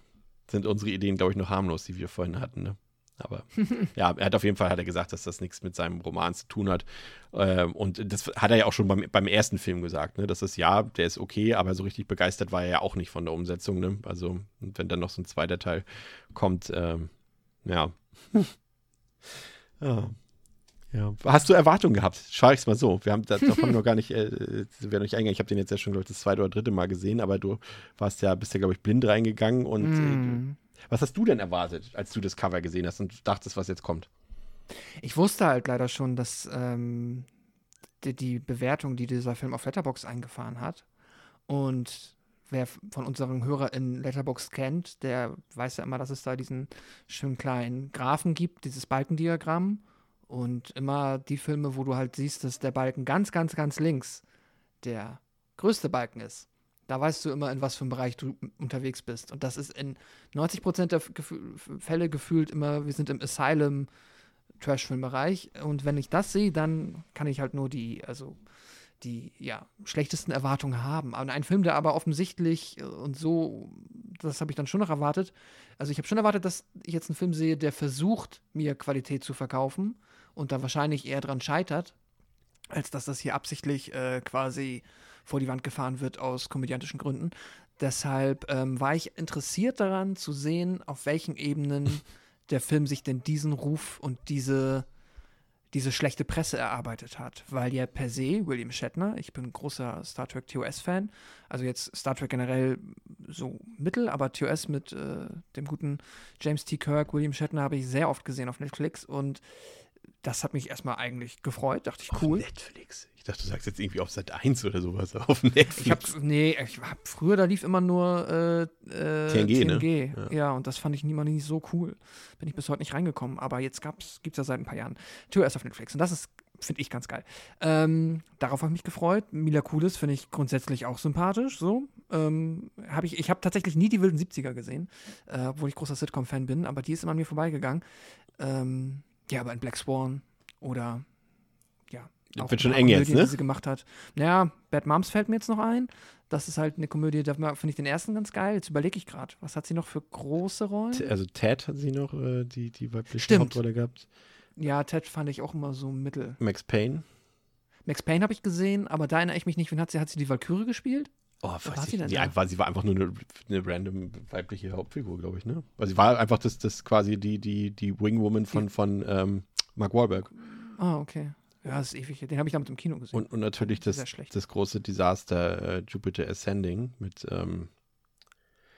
sind unsere Ideen, glaube ich, noch harmlos, die wir vorhin hatten. Ne? Aber ja, er hat auf jeden Fall hat er gesagt, dass das nichts mit seinem Roman zu tun hat. Ähm, und das hat er ja auch schon beim, beim ersten Film gesagt, ne? dass das ja, der ist okay, aber so richtig begeistert war er ja auch nicht von der Umsetzung. Ne? Also, wenn dann noch so ein zweiter Teil kommt, ähm, ja. ja. Ja. Hast du Erwartungen gehabt? Schau ich es mal so. Wir haben da- davon noch gar nicht, äh, wir noch nicht eingegangen. Ich habe den jetzt ja schon, glaube ich, das zweite oder dritte Mal gesehen, aber du warst ja, bist ja, glaube ich, blind reingegangen und äh, Mm. was hast du denn erwartet, als du das Cover gesehen hast und dachtest, was jetzt kommt? Ich wusste halt leider schon, dass ähm, die, die Bewertung, die dieser Film auf Letterboxd eingefahren hat und wer von unseren HörerInnen Letterboxd kennt, der weiß ja immer, dass es da diesen schönen kleinen Graphen gibt, dieses Balkendiagramm und immer die Filme, wo du halt siehst, dass der Balken ganz, ganz, ganz links der größte Balken ist. Da weißt du immer, in was für einem Bereich du unterwegs bist. Und das ist in 90 Prozent der Gefü- Fälle gefühlt immer, wir sind im Asylum, Trash-Film-Bereich. Und wenn ich das sehe, dann kann ich halt nur die, also die, ja, schlechtesten Erwartungen haben. Aber ein Film, der aber offensichtlich äh, und so, das habe ich dann schon noch erwartet. Also ich habe schon erwartet, dass ich jetzt einen Film sehe, der versucht, mir Qualität zu verkaufen und da wahrscheinlich eher dran scheitert, als dass das hier absichtlich äh, quasi vor die Wand gefahren wird aus komödiantischen Gründen. Deshalb ähm, war ich interessiert daran zu sehen, auf welchen Ebenen der Film sich denn diesen Ruf und diese, diese schlechte Presse erarbeitet hat. Weil ja per se William Shatner, ich bin großer Star Trek TOS-Fan, also jetzt Star Trek generell so mittel, aber TOS mit äh, dem guten James T. Kirk, William Shatner habe ich sehr oft gesehen auf Netflix und das hat mich erstmal eigentlich gefreut, dachte ich, cool. Auf Netflix. Ich dachte, du sagst jetzt irgendwie auf Sat 1 oder sowas. Auf Netflix. Ich hab, nee, ich hab, früher, da lief immer nur äh, äh, TNG, ne? TNG. Ja. Ja. und das fand ich niemals nicht so cool. Bin ich bis heute nicht reingekommen. Aber jetzt gab's, gibt's ja seit ein paar Jahren TOS auf Netflix. Und das ist, finde ich, ganz geil. Ähm, darauf habe ich mich gefreut. Mila Kunis finde ich grundsätzlich auch sympathisch. So. Ähm, hab ich ich habe tatsächlich nie die wilden 70er gesehen, äh, obwohl ich großer Sitcom-Fan bin, aber die ist immer an mir vorbeigegangen. Ähm, ja, aber in Black Swan oder ja, Auch Wird schon eng jetzt, Komödien, ne? Die sie gemacht hat. Naja, Bad Moms fällt mir jetzt noch ein. Das ist halt eine Komödie, da finde ich den ersten ganz geil. Jetzt überlege ich gerade, was hat sie noch für große Rollen? T- Also Ted hat sie noch äh, die, die weibliche Stimmt. Hauptrolle gehabt. Ja, Ted fand ich auch immer so mittel. Max Payne. Max Payne habe ich gesehen, aber da erinnere ich mich nicht, wen hat sie? Hat sie die Valkyrie gespielt? Oh, war weiß sie ich denn nicht. da? Ja, war, sie war einfach nur eine, eine random weibliche Hauptfigur, glaube ich, ne? Also sie war einfach das, das quasi die, die, die Wingwoman von, von ähm, Mark Wahlberg. Ah, okay. Ja, das ist ewig. Den habe ich damals im Kino gesehen. Und, und natürlich das, das große Desaster äh, Jupiter Ascending mit, ähm,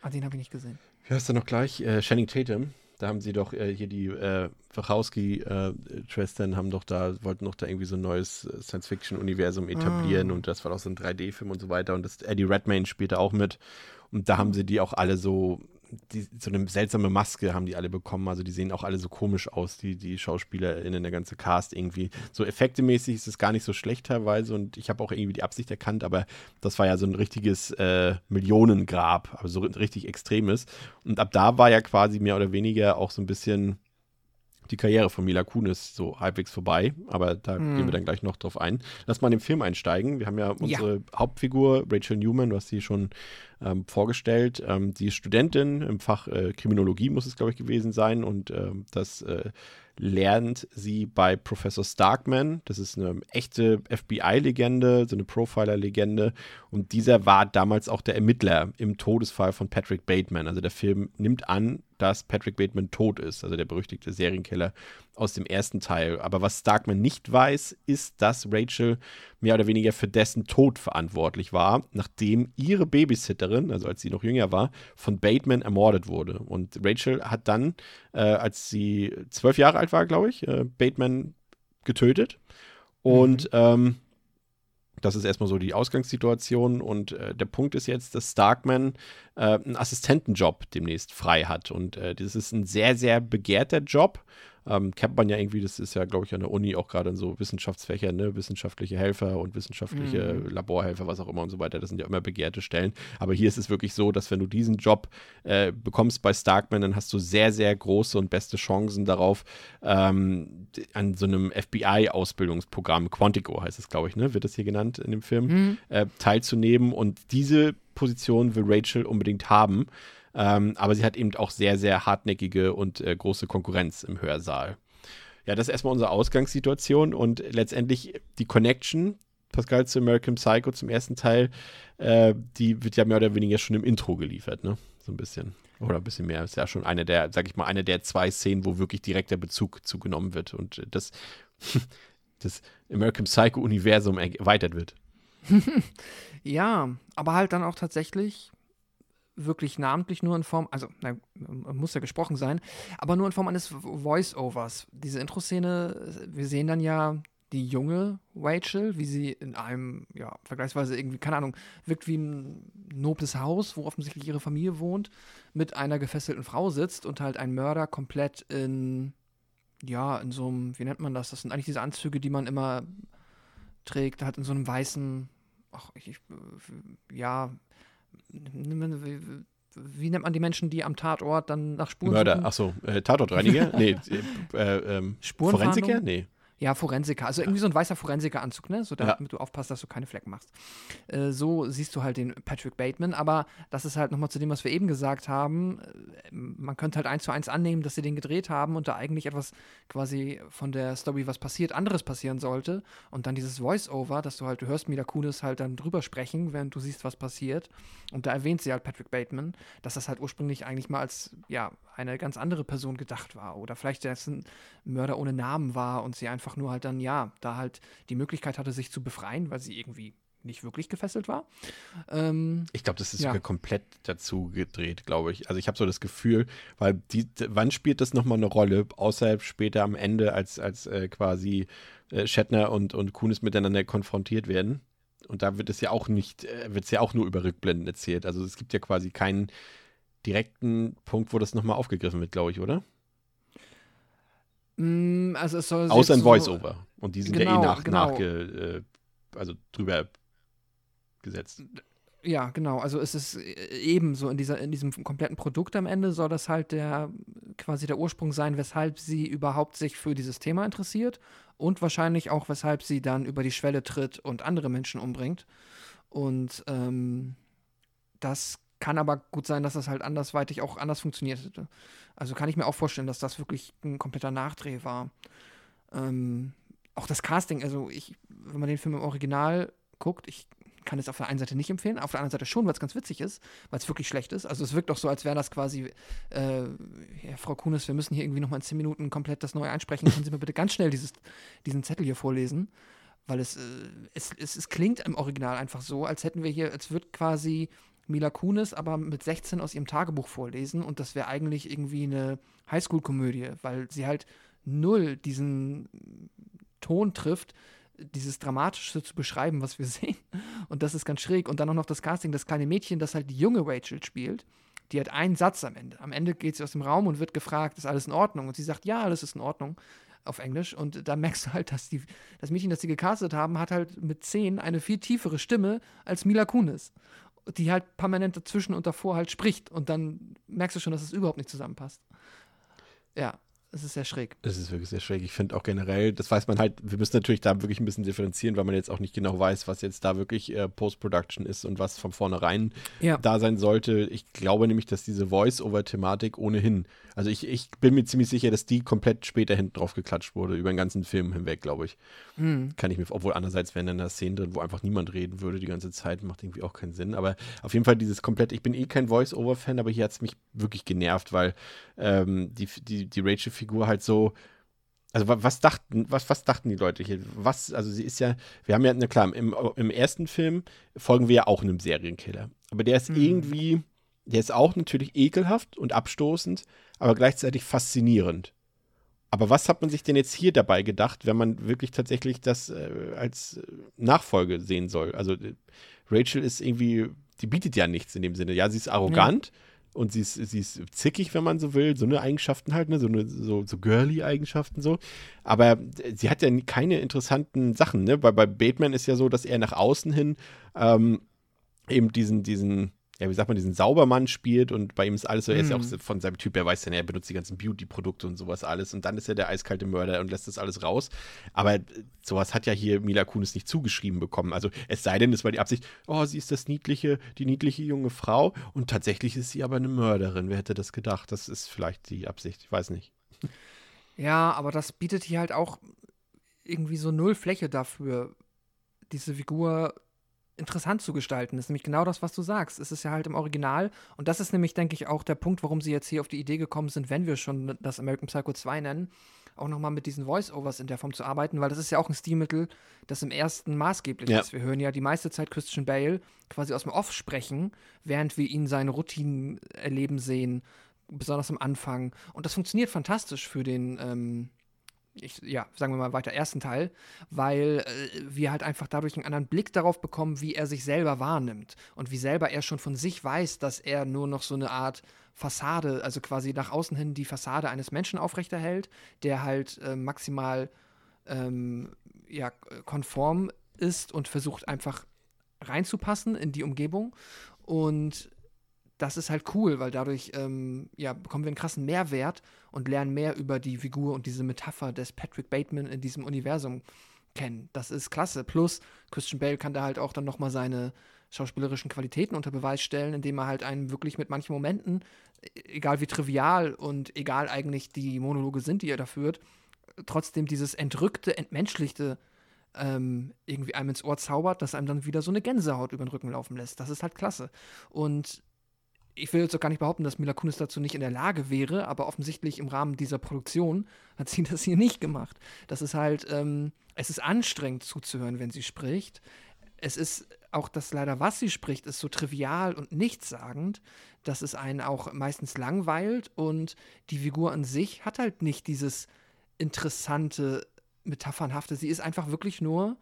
ah, den habe ich nicht gesehen. wie heißt er noch gleich? Äh, Channing Tatum. Da haben sie doch äh, hier die äh, Wachowski-Schwestern haben doch da, wollten doch da irgendwie so ein neues äh, Science-Fiction-Universum etablieren Ah. und das war doch so ein 3D-Film und so weiter und das Eddie Redmayne spielte auch mit und da haben sie die auch alle so, die, so eine seltsame Maske haben die alle bekommen, also die sehen auch alle so komisch aus, die, die SchauspielerInnen, der ganze Cast irgendwie. So effektemäßig ist es gar nicht so schlecht teilweise und ich habe auch irgendwie die Absicht erkannt, aber das war ja so ein richtiges äh, Millionengrab, aber so richtig extremes. Und ab da war ja quasi mehr oder weniger auch so ein bisschen die Karriere von Mila Kunis so halbwegs vorbei, aber da Hm. gehen wir dann gleich noch drauf ein. Lass mal in den Film einsteigen. Wir haben ja unsere Hauptfigur, Rachel Newman, du hast sie schon ähm, vorgestellt. Ähm, ist Studentin im Fach äh, Kriminologie, muss es, glaube ich, gewesen sein. Und ähm, das äh, lernt sie bei Professor Starkman. Das ist eine echte FBI-Legende, so eine Profiler-Legende. Und dieser war damals auch der Ermittler im Todesfall von Patrick Bateman. Also der Film nimmt an, dass Patrick Bateman tot ist, also der berüchtigte Serienkiller aus dem ersten Teil. Aber was Starkman nicht weiß, ist, dass Rachel mehr oder weniger für dessen Tod verantwortlich war, nachdem ihre Babysitterin, also als sie noch jünger war, von Bateman ermordet wurde. Und Rachel hat dann, äh, als sie zwölf Jahre alt war, glaube ich, äh, Bateman getötet. Und ähm, das ist erstmal so die Ausgangssituation. Und äh, der Punkt ist jetzt, dass Starkman äh, einen Assistentenjob demnächst frei hat. Und äh, das ist ein sehr, sehr begehrter Job. Ähm, kennt man ja irgendwie, das ist ja, glaube ich, an der Uni auch gerade in so Wissenschaftsfächern, ne? wissenschaftliche Helfer und wissenschaftliche Mhm. Laborhelfer, was auch immer und so weiter. Das sind ja immer begehrte Stellen. Aber hier ist es wirklich so, dass wenn du diesen Job äh, bekommst bei Starkman, dann hast du sehr, sehr große und beste Chancen darauf, ähm, an so einem FBI-Ausbildungsprogramm, Quantico heißt es, glaube ich, ne? wird das hier genannt in dem Film, Hm. äh, teilzunehmen. Und diese Position will Rachel unbedingt haben. Ähm, aber sie hat eben auch sehr, sehr hartnäckige und äh, große Konkurrenz im Hörsaal. Ja, das ist erstmal unsere Ausgangssituation und letztendlich die Connection, Pascal zu American Psycho zum ersten Teil, äh, die wird ja mehr oder weniger schon im Intro geliefert, ne? So ein bisschen. Oder ein bisschen mehr. Ist ja schon eine der, sag ich mal, eine der zwei Szenen, wo wirklich direkter Bezug zugenommen wird und äh, das, das American Psycho-Universum erweitert wird. Ja, aber halt dann auch tatsächlich wirklich namentlich nur in Form, also na, muss ja gesprochen sein, aber nur in Form eines Voice-Overs. Diese Intro-Szene, wir sehen dann ja die junge Rachel, wie sie in einem, ja, vergleichsweise irgendwie, keine Ahnung, wirkt wie ein nobles Haus, wo offensichtlich ihre Familie wohnt, mit einer gefesselten Frau sitzt und halt ein Mörder komplett in, ja, in so einem, wie nennt man das? Das sind eigentlich diese Anzüge, die man immer trägt, halt in so einem weißen, ach, ich, ich ja, wie, nennt man die Menschen, die am Tatort dann nach Spuren Mörder, suchen? achso, äh, Tatortreiniger? nee, äh, äh, ähm, Spurenfahndung? Forensiker? Nee. Ja, Forensiker. Also irgendwie so ein weißer Forenikeranzug, ne? So Ja. damit du aufpasst, dass du keine Flecken machst. Äh, so siehst du halt den Patrick Bateman, aber das ist halt nochmal zu dem, was wir eben gesagt haben. Äh, Man könnte halt eins zu eins annehmen, dass sie den gedreht haben und da eigentlich etwas quasi von der Story, was passiert, anderes passieren sollte. Und dann dieses Voice-Over, dass du halt, du hörst Mila Kunis halt dann drüber sprechen, während du siehst, was passiert. Und da erwähnt sie halt Patrick Bateman, dass das halt ursprünglich eigentlich mal als, ja, eine ganz andere Person gedacht war. Oder vielleicht dass ein Mörder ohne Namen war und sie einfach nur halt dann, ja, da halt die Möglichkeit hatte, sich zu befreien, weil sie irgendwie nicht wirklich gefesselt war. Ähm, Ich glaube, das ist Ja. sogar komplett dazu gedreht, glaube ich. Also ich habe so das Gefühl, weil die, wann spielt das nochmal eine Rolle, außer später am Ende, als, als äh, quasi äh, Shatner und, und Kunis miteinander konfrontiert werden. Und da wird es ja auch nicht, äh, wird es ja auch nur über Rückblenden erzählt. Also es gibt ja quasi keinen direkten Punkt, wo das nochmal aufgegriffen wird, glaube ich, oder? mh, also es soll Außer ein so- Voice-Over. Und die sind ja Genau, eh nach, genau. nachge, äh, also drüber gesetzt. Ja, genau. Also es ist äh, eben so in, dieser, in diesem kompletten Produkt am Ende soll das halt der quasi der Ursprung sein, weshalb sie überhaupt sich für dieses Thema interessiert und wahrscheinlich auch, weshalb sie dann über die Schwelle tritt und andere Menschen umbringt. Und ähm, das kann aber gut sein, dass das halt andersweitig auch anders funktioniert hätte. Also kann ich mir auch vorstellen, dass das wirklich ein kompletter Nachdreh war. Ähm, auch das Casting, also ich, wenn man den Film im Original guckt, ich kann es auf der einen Seite nicht empfehlen, auf der anderen Seite schon, weil es ganz witzig ist, weil es wirklich schlecht ist. Also es wirkt doch so, als wäre das quasi, äh, ja, Frau Kunis, wir müssen hier irgendwie nochmal in zehn Minuten komplett das neu einsprechen. Können Sie mir bitte ganz schnell dieses, diesen Zettel hier vorlesen? Weil es, äh, es, es, es klingt im Original einfach so, als hätten wir hier, als wird quasi Mila Kunis aber mit 16 aus ihrem Tagebuch vorlesen und das wäre eigentlich irgendwie eine Highschool-Komödie, weil sie halt null diesen Ton trifft, dieses Dramatische zu beschreiben, was wir sehen. Und das ist ganz schräg. Und dann auch noch das Casting, das kleine Mädchen, das halt die junge Rachel spielt. Die hat einen Satz am Ende. Am Ende geht sie aus dem Raum und wird gefragt, ist alles in Ordnung? Und sie sagt, ja, alles ist in Ordnung auf Englisch. Und da merkst du halt, dass die, das Mädchen, das sie gecastet haben, hat halt mit 10 eine viel tiefere Stimme als Mila Kunis. Die halt permanent dazwischen und davor halt spricht. Und dann merkst du schon, dass es überhaupt nicht zusammenpasst. Ja, es ist sehr schräg. Es ist wirklich sehr schräg. Ich finde auch generell, das weiß man halt, wir müssen natürlich da wirklich ein bisschen differenzieren, weil man jetzt auch nicht genau weiß, was jetzt da wirklich äh, Post-Production ist und was von vornherein Ja. da sein sollte. Ich glaube nämlich, dass diese Voice-Over-Thematik ohnehin, also ich, ich bin mir ziemlich sicher, dass die komplett später hinten drauf geklatscht wurde, über den ganzen Film hinweg, glaube ich. Hm. Kann ich mir, obwohl andererseits wären dann da Szenen drin, wo einfach niemand reden würde die ganze Zeit, macht irgendwie auch keinen Sinn. Aber auf jeden Fall dieses komplett, ich bin eh kein Voice-Over-Fan, aber hier hat es mich wirklich genervt, weil ähm, die, die, die Rachel-Figur halt so, also wa- was dachten, was, was dachten die Leute hier? Was, also sie ist ja, wir haben ja, na klar, im, im ersten Film folgen wir ja auch einem Serienkiller. Aber der ist Mhm. irgendwie, der ist auch natürlich ekelhaft und abstoßend, aber gleichzeitig faszinierend. Aber was hat man sich denn jetzt hier dabei gedacht, wenn man wirklich tatsächlich das äh, als Nachfolge sehen soll? Also äh, Rachel ist irgendwie, die bietet ja nichts in dem Sinne. Ja, sie ist arrogant und sie ist, sie ist zickig, wenn man so will, so eine Eigenschaften halt, ne? so, eine, so, so girly Eigenschaften so. Aber äh, sie hat ja keine interessanten Sachen, ne? Bei, bei Bateman ist ja so, dass er nach außen hin ähm, eben diesen, diesen, ja, wie sagt man, diesen Saubermann spielt und bei ihm ist alles so, er ist ja auch Mhm. von seinem Typ, er weiß dann, er benutzt die ganzen Beauty-Produkte und sowas alles und dann ist er der eiskalte Mörder und lässt das alles raus. Aber äh, sowas hat ja hier Mila Kunis nicht zugeschrieben bekommen. Also es sei denn, es war die Absicht, oh, sie ist das niedliche, die niedliche junge Frau und tatsächlich ist sie aber eine Mörderin. Wer hätte das gedacht? Das ist vielleicht die Absicht, ich weiß nicht. Ja, aber das bietet hier halt auch irgendwie so null Fläche dafür, diese Figur interessant zu gestalten. Das ist nämlich genau das, was du sagst. Es ist ja halt im Original und das ist nämlich, denke ich, auch der Punkt, warum sie jetzt hier auf die Idee gekommen sind, wenn wir schon das American Psycho 2 nennen, auch nochmal mit diesen Voice-Overs in der Form zu arbeiten, weil das ist ja auch ein Stilmittel, das im ersten maßgeblich Ja. ist. Wir hören ja die meiste Zeit Christian Bale quasi aus dem Off sprechen, während wir ihn seine Routinen erleben sehen, besonders am Anfang. Und das funktioniert fantastisch für den, ähm, ich, ja, sagen wir mal weiter, ersten Teil, weil äh, wir halt einfach dadurch einen anderen Blick darauf bekommen, wie er sich selber wahrnimmt und wie selber er schon von sich weiß, dass er nur noch so eine Art Fassade, also quasi nach außen hin die Fassade eines Menschen aufrechterhält, der halt äh, maximal ähm, ja, konform ist und versucht einfach reinzupassen in die Umgebung. Und das ist halt cool, weil dadurch ähm, ja, bekommen wir einen krassen Mehrwert und lernen mehr über die Figur und diese Metapher des Patrick Bateman in diesem Universum kennen. Das ist klasse. Plus, Christian Bale kann da halt auch dann nochmal seine schauspielerischen Qualitäten unter Beweis stellen, indem er halt einen wirklich mit manchen Momenten, e- egal wie trivial und egal eigentlich die Monologe sind, die er da führt, trotzdem dieses entrückte, entmenschlichte ähm, irgendwie einem ins Ohr zaubert, dass einem dann wieder so eine Gänsehaut über den Rücken laufen lässt. Das ist halt klasse. Und ich will jetzt auch gar nicht behaupten, dass Mila Kunis dazu nicht in der Lage wäre, aber offensichtlich im Rahmen dieser Produktion hat sie das hier nicht gemacht. Das ist halt, ähm, es ist anstrengend zuzuhören, wenn sie spricht. Es ist auch das leider, was sie spricht, ist so trivial und nichtssagend, dass es einen auch meistens langweilt und die Figur an sich hat halt nicht dieses interessante, metaphernhafte. Sie ist einfach wirklich nur,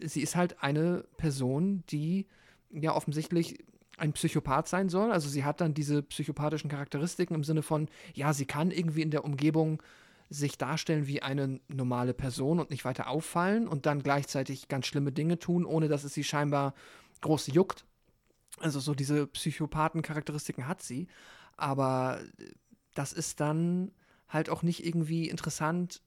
sie ist halt eine Person, die ja offensichtlich ein Psychopath sein soll. Also sie hat dann diese psychopathischen Charakteristiken im Sinne von, ja, sie kann irgendwie in der Umgebung sich darstellen wie eine normale Person und nicht weiter auffallen und dann gleichzeitig ganz schlimme Dinge tun, ohne dass es sie scheinbar groß juckt. Also so diese Psychopathen-Charakteristiken hat sie. Aber das ist dann halt auch nicht irgendwie interessant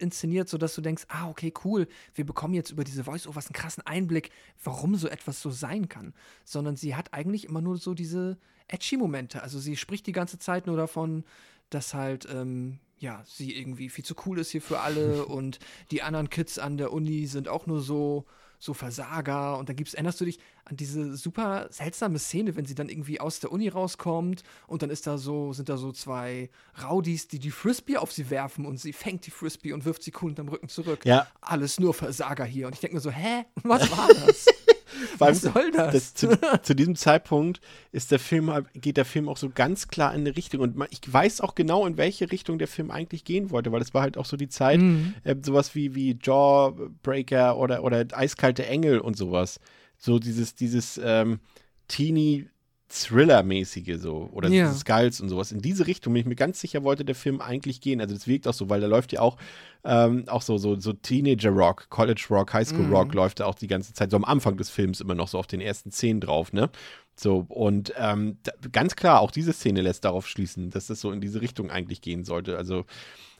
inszeniert, sodass du denkst, ah, okay, cool, wir bekommen jetzt über diese Voice-Overs einen krassen Einblick, warum so etwas so sein kann. Sondern sie hat eigentlich immer nur so diese edgy Momente. Also sie spricht die ganze Zeit nur davon, dass halt, ähm, ja, sie irgendwie viel zu cool ist hier für alle und die anderen Kids an der Uni sind auch nur so, so Versager. Und dann gibt's, erinnerst du dich an diese super seltsame Szene, wenn sie dann irgendwie aus der Uni rauskommt und dann ist da so, sind da so zwei Rowdies, die die Frisbee auf sie werfen und sie fängt die Frisbee und wirft sie cool unterm Rücken zurück. Ja. Alles nur Versager hier. Und ich denke mir so, hä? Was war das? Was soll das? das zu, zu, diesem Zeitpunkt ist der Film, geht der Film auch so ganz klar in eine Richtung. Und ich weiß auch genau, in welche Richtung der Film eigentlich gehen wollte, weil es war halt auch so die Zeit, mhm. äh, sowas wie, wie Jawbreaker oder, oder Eiskalte Engel und sowas. So dieses, dieses ähm, Teenie- Thriller-mäßige so oder ja. Skulls und sowas. In diese Richtung bin ich mir ganz sicher, wollte der Film eigentlich gehen. Also das wirkt auch so, weil da läuft ja auch, ähm, auch so, so, so Teenager-Rock, College-Rock, Highschool-Rock mhm. läuft da auch die ganze Zeit so am Anfang des Films immer noch so auf den ersten Szenen drauf, ne? So, und ähm, da, ganz klar, auch diese Szene lässt darauf schließen, dass das so in diese Richtung eigentlich gehen sollte. Also,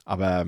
aber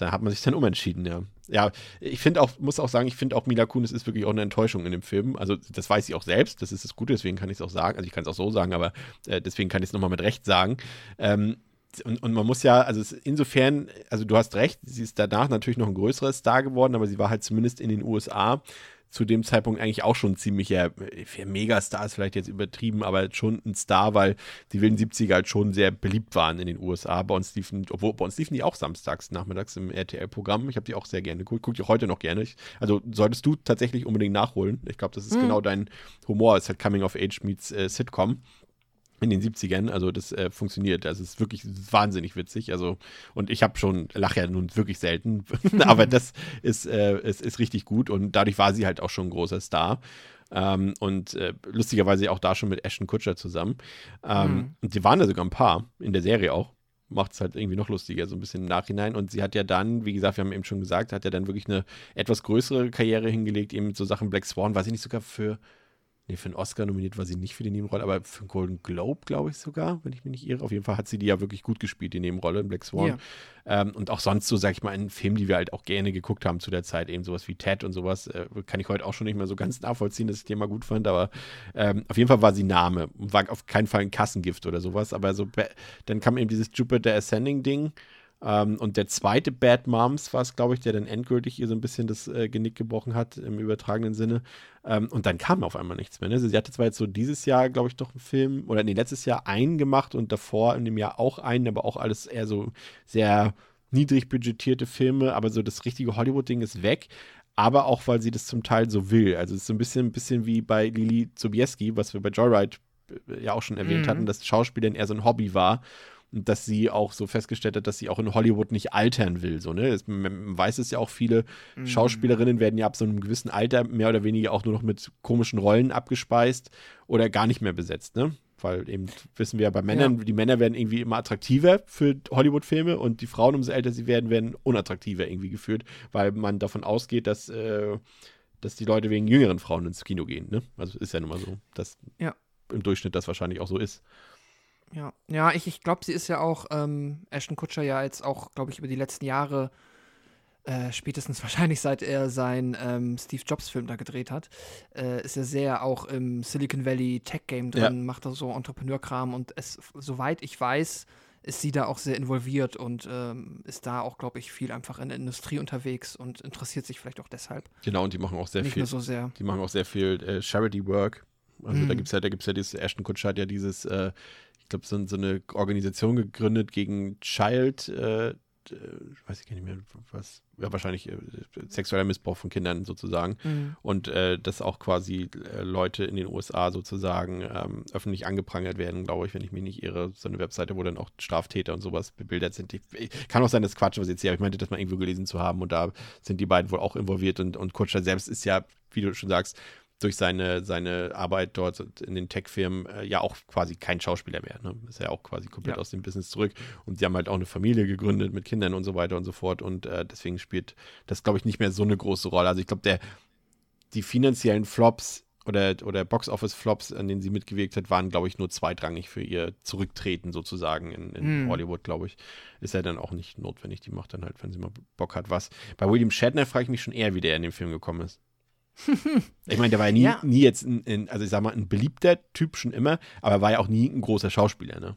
da hat man sich dann umentschieden, ja. Ja, ich finde auch, muss auch sagen, ich finde auch Mila Kunis ist wirklich auch eine Enttäuschung in dem Film. Also, das weiß ich auch selbst, das ist das Gute, deswegen kann ich es auch sagen. Also, ich kann es auch so sagen, aber äh, deswegen kann ich es nochmal mit Recht sagen. Ähm, und, und, man muss ja, also insofern, also du hast recht, sie ist danach natürlich noch ein größerer Star geworden, aber sie war halt zumindest in den USA zu dem Zeitpunkt eigentlich auch schon ziemlicher, ja, Megastar ist vielleicht jetzt übertrieben, aber schon ein Star, weil die wilden 70er halt schon sehr beliebt waren in den USA. Bei uns liefen, obwohl bei uns liefen die auch samstags, nachmittags im RTL-Programm. Ich habe die auch sehr gerne geguckt, gucke die heute noch gerne. Ich, also solltest du tatsächlich unbedingt nachholen. Ich glaube, das ist mhm. genau dein Humor. Es ist halt Coming of Age meets äh, Sitcom in den 70ern. Also das äh, funktioniert. Das ist wirklich wahnsinnig witzig. Also, und ich habe schon, lache ja nun wirklich selten, aber das ist, äh, ist, ist richtig gut und dadurch war sie halt auch schon ein großer Star. Ähm, und äh, lustigerweise auch da schon mit Ashton Kutscher zusammen. Ähm, mhm. Und sie waren da sogar ein paar, in der Serie auch. Macht es halt irgendwie noch lustiger, so ein bisschen im Nachhinein. Und sie hat ja dann, wie gesagt, wir haben eben schon gesagt, hat ja dann wirklich eine etwas größere Karriere hingelegt, eben so Sachen Black Swan, weiß ich nicht sogar für Nee, für einen Oscar nominiert war sie nicht für die Nebenrolle, aber für einen Golden Globe, glaube ich sogar, wenn ich mich nicht irre. Auf jeden Fall hat sie die ja wirklich gut gespielt, die Nebenrolle in Black Swan. Ja. Ähm, und auch sonst so, sag ich mal, in Filmen, die wir halt auch gerne geguckt haben zu der Zeit, eben sowas wie Ted und sowas, äh, kann ich heute auch schon nicht mehr so ganz nachvollziehen, dass ich die mal gut fand, aber ähm, auf jeden Fall war sie Name. War auf keinen Fall ein Kassengift oder sowas, aber so, dann kam eben dieses Jupiter Ascending Ding. Ähm, und der zweite Bad Moms war es, glaube ich, der dann endgültig ihr so ein bisschen das äh, Genick gebrochen hat, im übertragenen Sinne. Ähm, und dann kam auf einmal nichts mehr. Ne? Sie hatte zwar jetzt so dieses Jahr, glaube ich, doch einen Film, oder nee, letztes Jahr einen gemacht und davor in dem Jahr auch einen, aber auch alles eher so sehr niedrig budgetierte Filme, aber so das richtige Hollywood-Ding ist weg. Aber auch, weil sie das zum Teil so will. Also es ist so ein bisschen, ein bisschen wie bei Lili Sobieski, was wir bei Joyride äh, ja auch schon erwähnt mhm. hatten, dass Schauspielern eher so ein Hobby war dass sie auch so festgestellt hat, dass sie auch in Hollywood nicht altern will. So, ne? Man weiß es ja auch, viele mhm. Schauspielerinnen werden ja ab so einem gewissen Alter mehr oder weniger auch nur noch mit komischen Rollen abgespeist oder gar nicht mehr besetzt, ne? Weil eben wissen wir ja bei Männern, ja. die Männer werden irgendwie immer attraktiver für Hollywood-Filme und die Frauen, umso älter sie werden, werden unattraktiver irgendwie geführt, weil man davon ausgeht, dass, äh, dass die Leute wegen jüngeren Frauen ins Kino gehen. Ne? Also ist ja nun mal so, dass ja. im Durchschnitt das wahrscheinlich auch so ist. Ja, ja, ich, ich glaube, sie ist ja auch, ähm, Ashton Kutscher ja jetzt auch, glaube ich, über die letzten Jahre, äh, spätestens wahrscheinlich seit er seinen ähm, Steve Jobs-Film da gedreht hat, äh, ist er sehr auch im Silicon Valley Tech-Game drin, ja. macht da so Entrepreneurkram und es, soweit ich weiß, ist sie da auch sehr involviert und ähm, ist da auch, glaube ich, viel einfach in der Industrie unterwegs und interessiert sich vielleicht auch deshalb. Genau, und die machen auch sehr Nicht viel. so sehr. Die machen auch sehr viel äh, Charity Work. Also mhm. da gibt es ja, da gibt's ja dieses, Ashton Kutscher hat ja dieses äh, glaube, so, so, eine Organisation gegründet gegen Child, äh, weiß ich gar nicht mehr, was, ja, wahrscheinlich äh, sexueller Missbrauch von Kindern sozusagen. Mhm. Und äh, dass auch quasi äh, Leute in den USA sozusagen ähm, öffentlich angeprangert werden, glaube ich, wenn ich mich nicht irre. So eine Webseite, wo dann auch Straftäter und sowas bebildert sind. Ich, kann auch sein, dass Quatsch, was ich jetzt hier, aber ich meinte, das mal irgendwo gelesen zu haben und da sind die beiden wohl auch involviert und, und Kutscher selbst ist ja, wie du schon sagst, durch seine, seine Arbeit dort in den Tech-Firmen äh, ja auch quasi kein Schauspieler mehr. Ne? Ist ja auch quasi komplett ja. aus dem Business zurück. Und die haben halt auch eine Familie gegründet mit Kindern und so weiter und so fort. Und äh, deswegen spielt das, glaube ich, nicht mehr so eine große Rolle. Also ich glaube, der die finanziellen Flops oder, oder Box-Office-Flops, an denen sie mitgewirkt hat, waren, glaube ich, nur zweitrangig für ihr Zurücktreten sozusagen in, in Hm. Hollywood, glaube ich. Ist ja dann auch nicht notwendig. Die macht dann halt, wenn sie mal Bock hat, was. Bei William Shatner frage ich mich schon eher, wie der in den Film gekommen ist. Ich meine, der war ja nie, Ja. nie jetzt, ein, ein, also ich sag mal, ein beliebter Typ schon immer, aber er war ja auch nie ein großer Schauspieler, ne?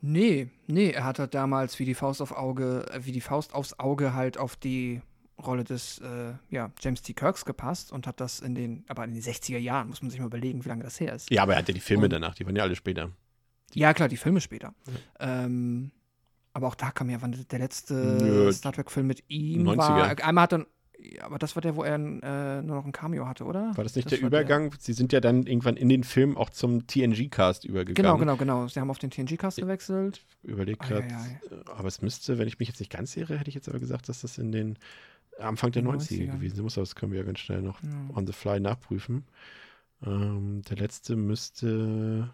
Nee, nee, er hat halt damals wie die Faust auf Auge, äh, wie die Faust aufs Auge halt auf die Rolle des äh, ja, James T. Kirks gepasst und hat das in den, aber in den 60er Jahren, muss man sich mal überlegen, wie lange das her ist. Ja, aber er hat ja die Filme Und- danach, die waren ja alle später. Ja, klar, die Filme später. Ähm, aber auch da kam ja, wann der letzte Nö, Star Trek-Film mit ihm 90er. war. Einmal hat er, ja, aber das war der, wo er äh, nur noch ein Cameo hatte, oder? War das nicht der war Übergang? Sie sind ja dann irgendwann in den Film auch zum TNG-Cast übergegangen. Genau, genau, genau. Sie haben auf den TNG-Cast gewechselt. Überlegt gerade. ei. Aber es müsste, wenn ich mich jetzt nicht ganz irre, hätte ich jetzt aber gesagt, dass das in den Anfang der In 90er, 90er. gewesen muss, aber das können wir ja ganz schnell noch Ja. on the fly nachprüfen. Ähm, der letzte müsste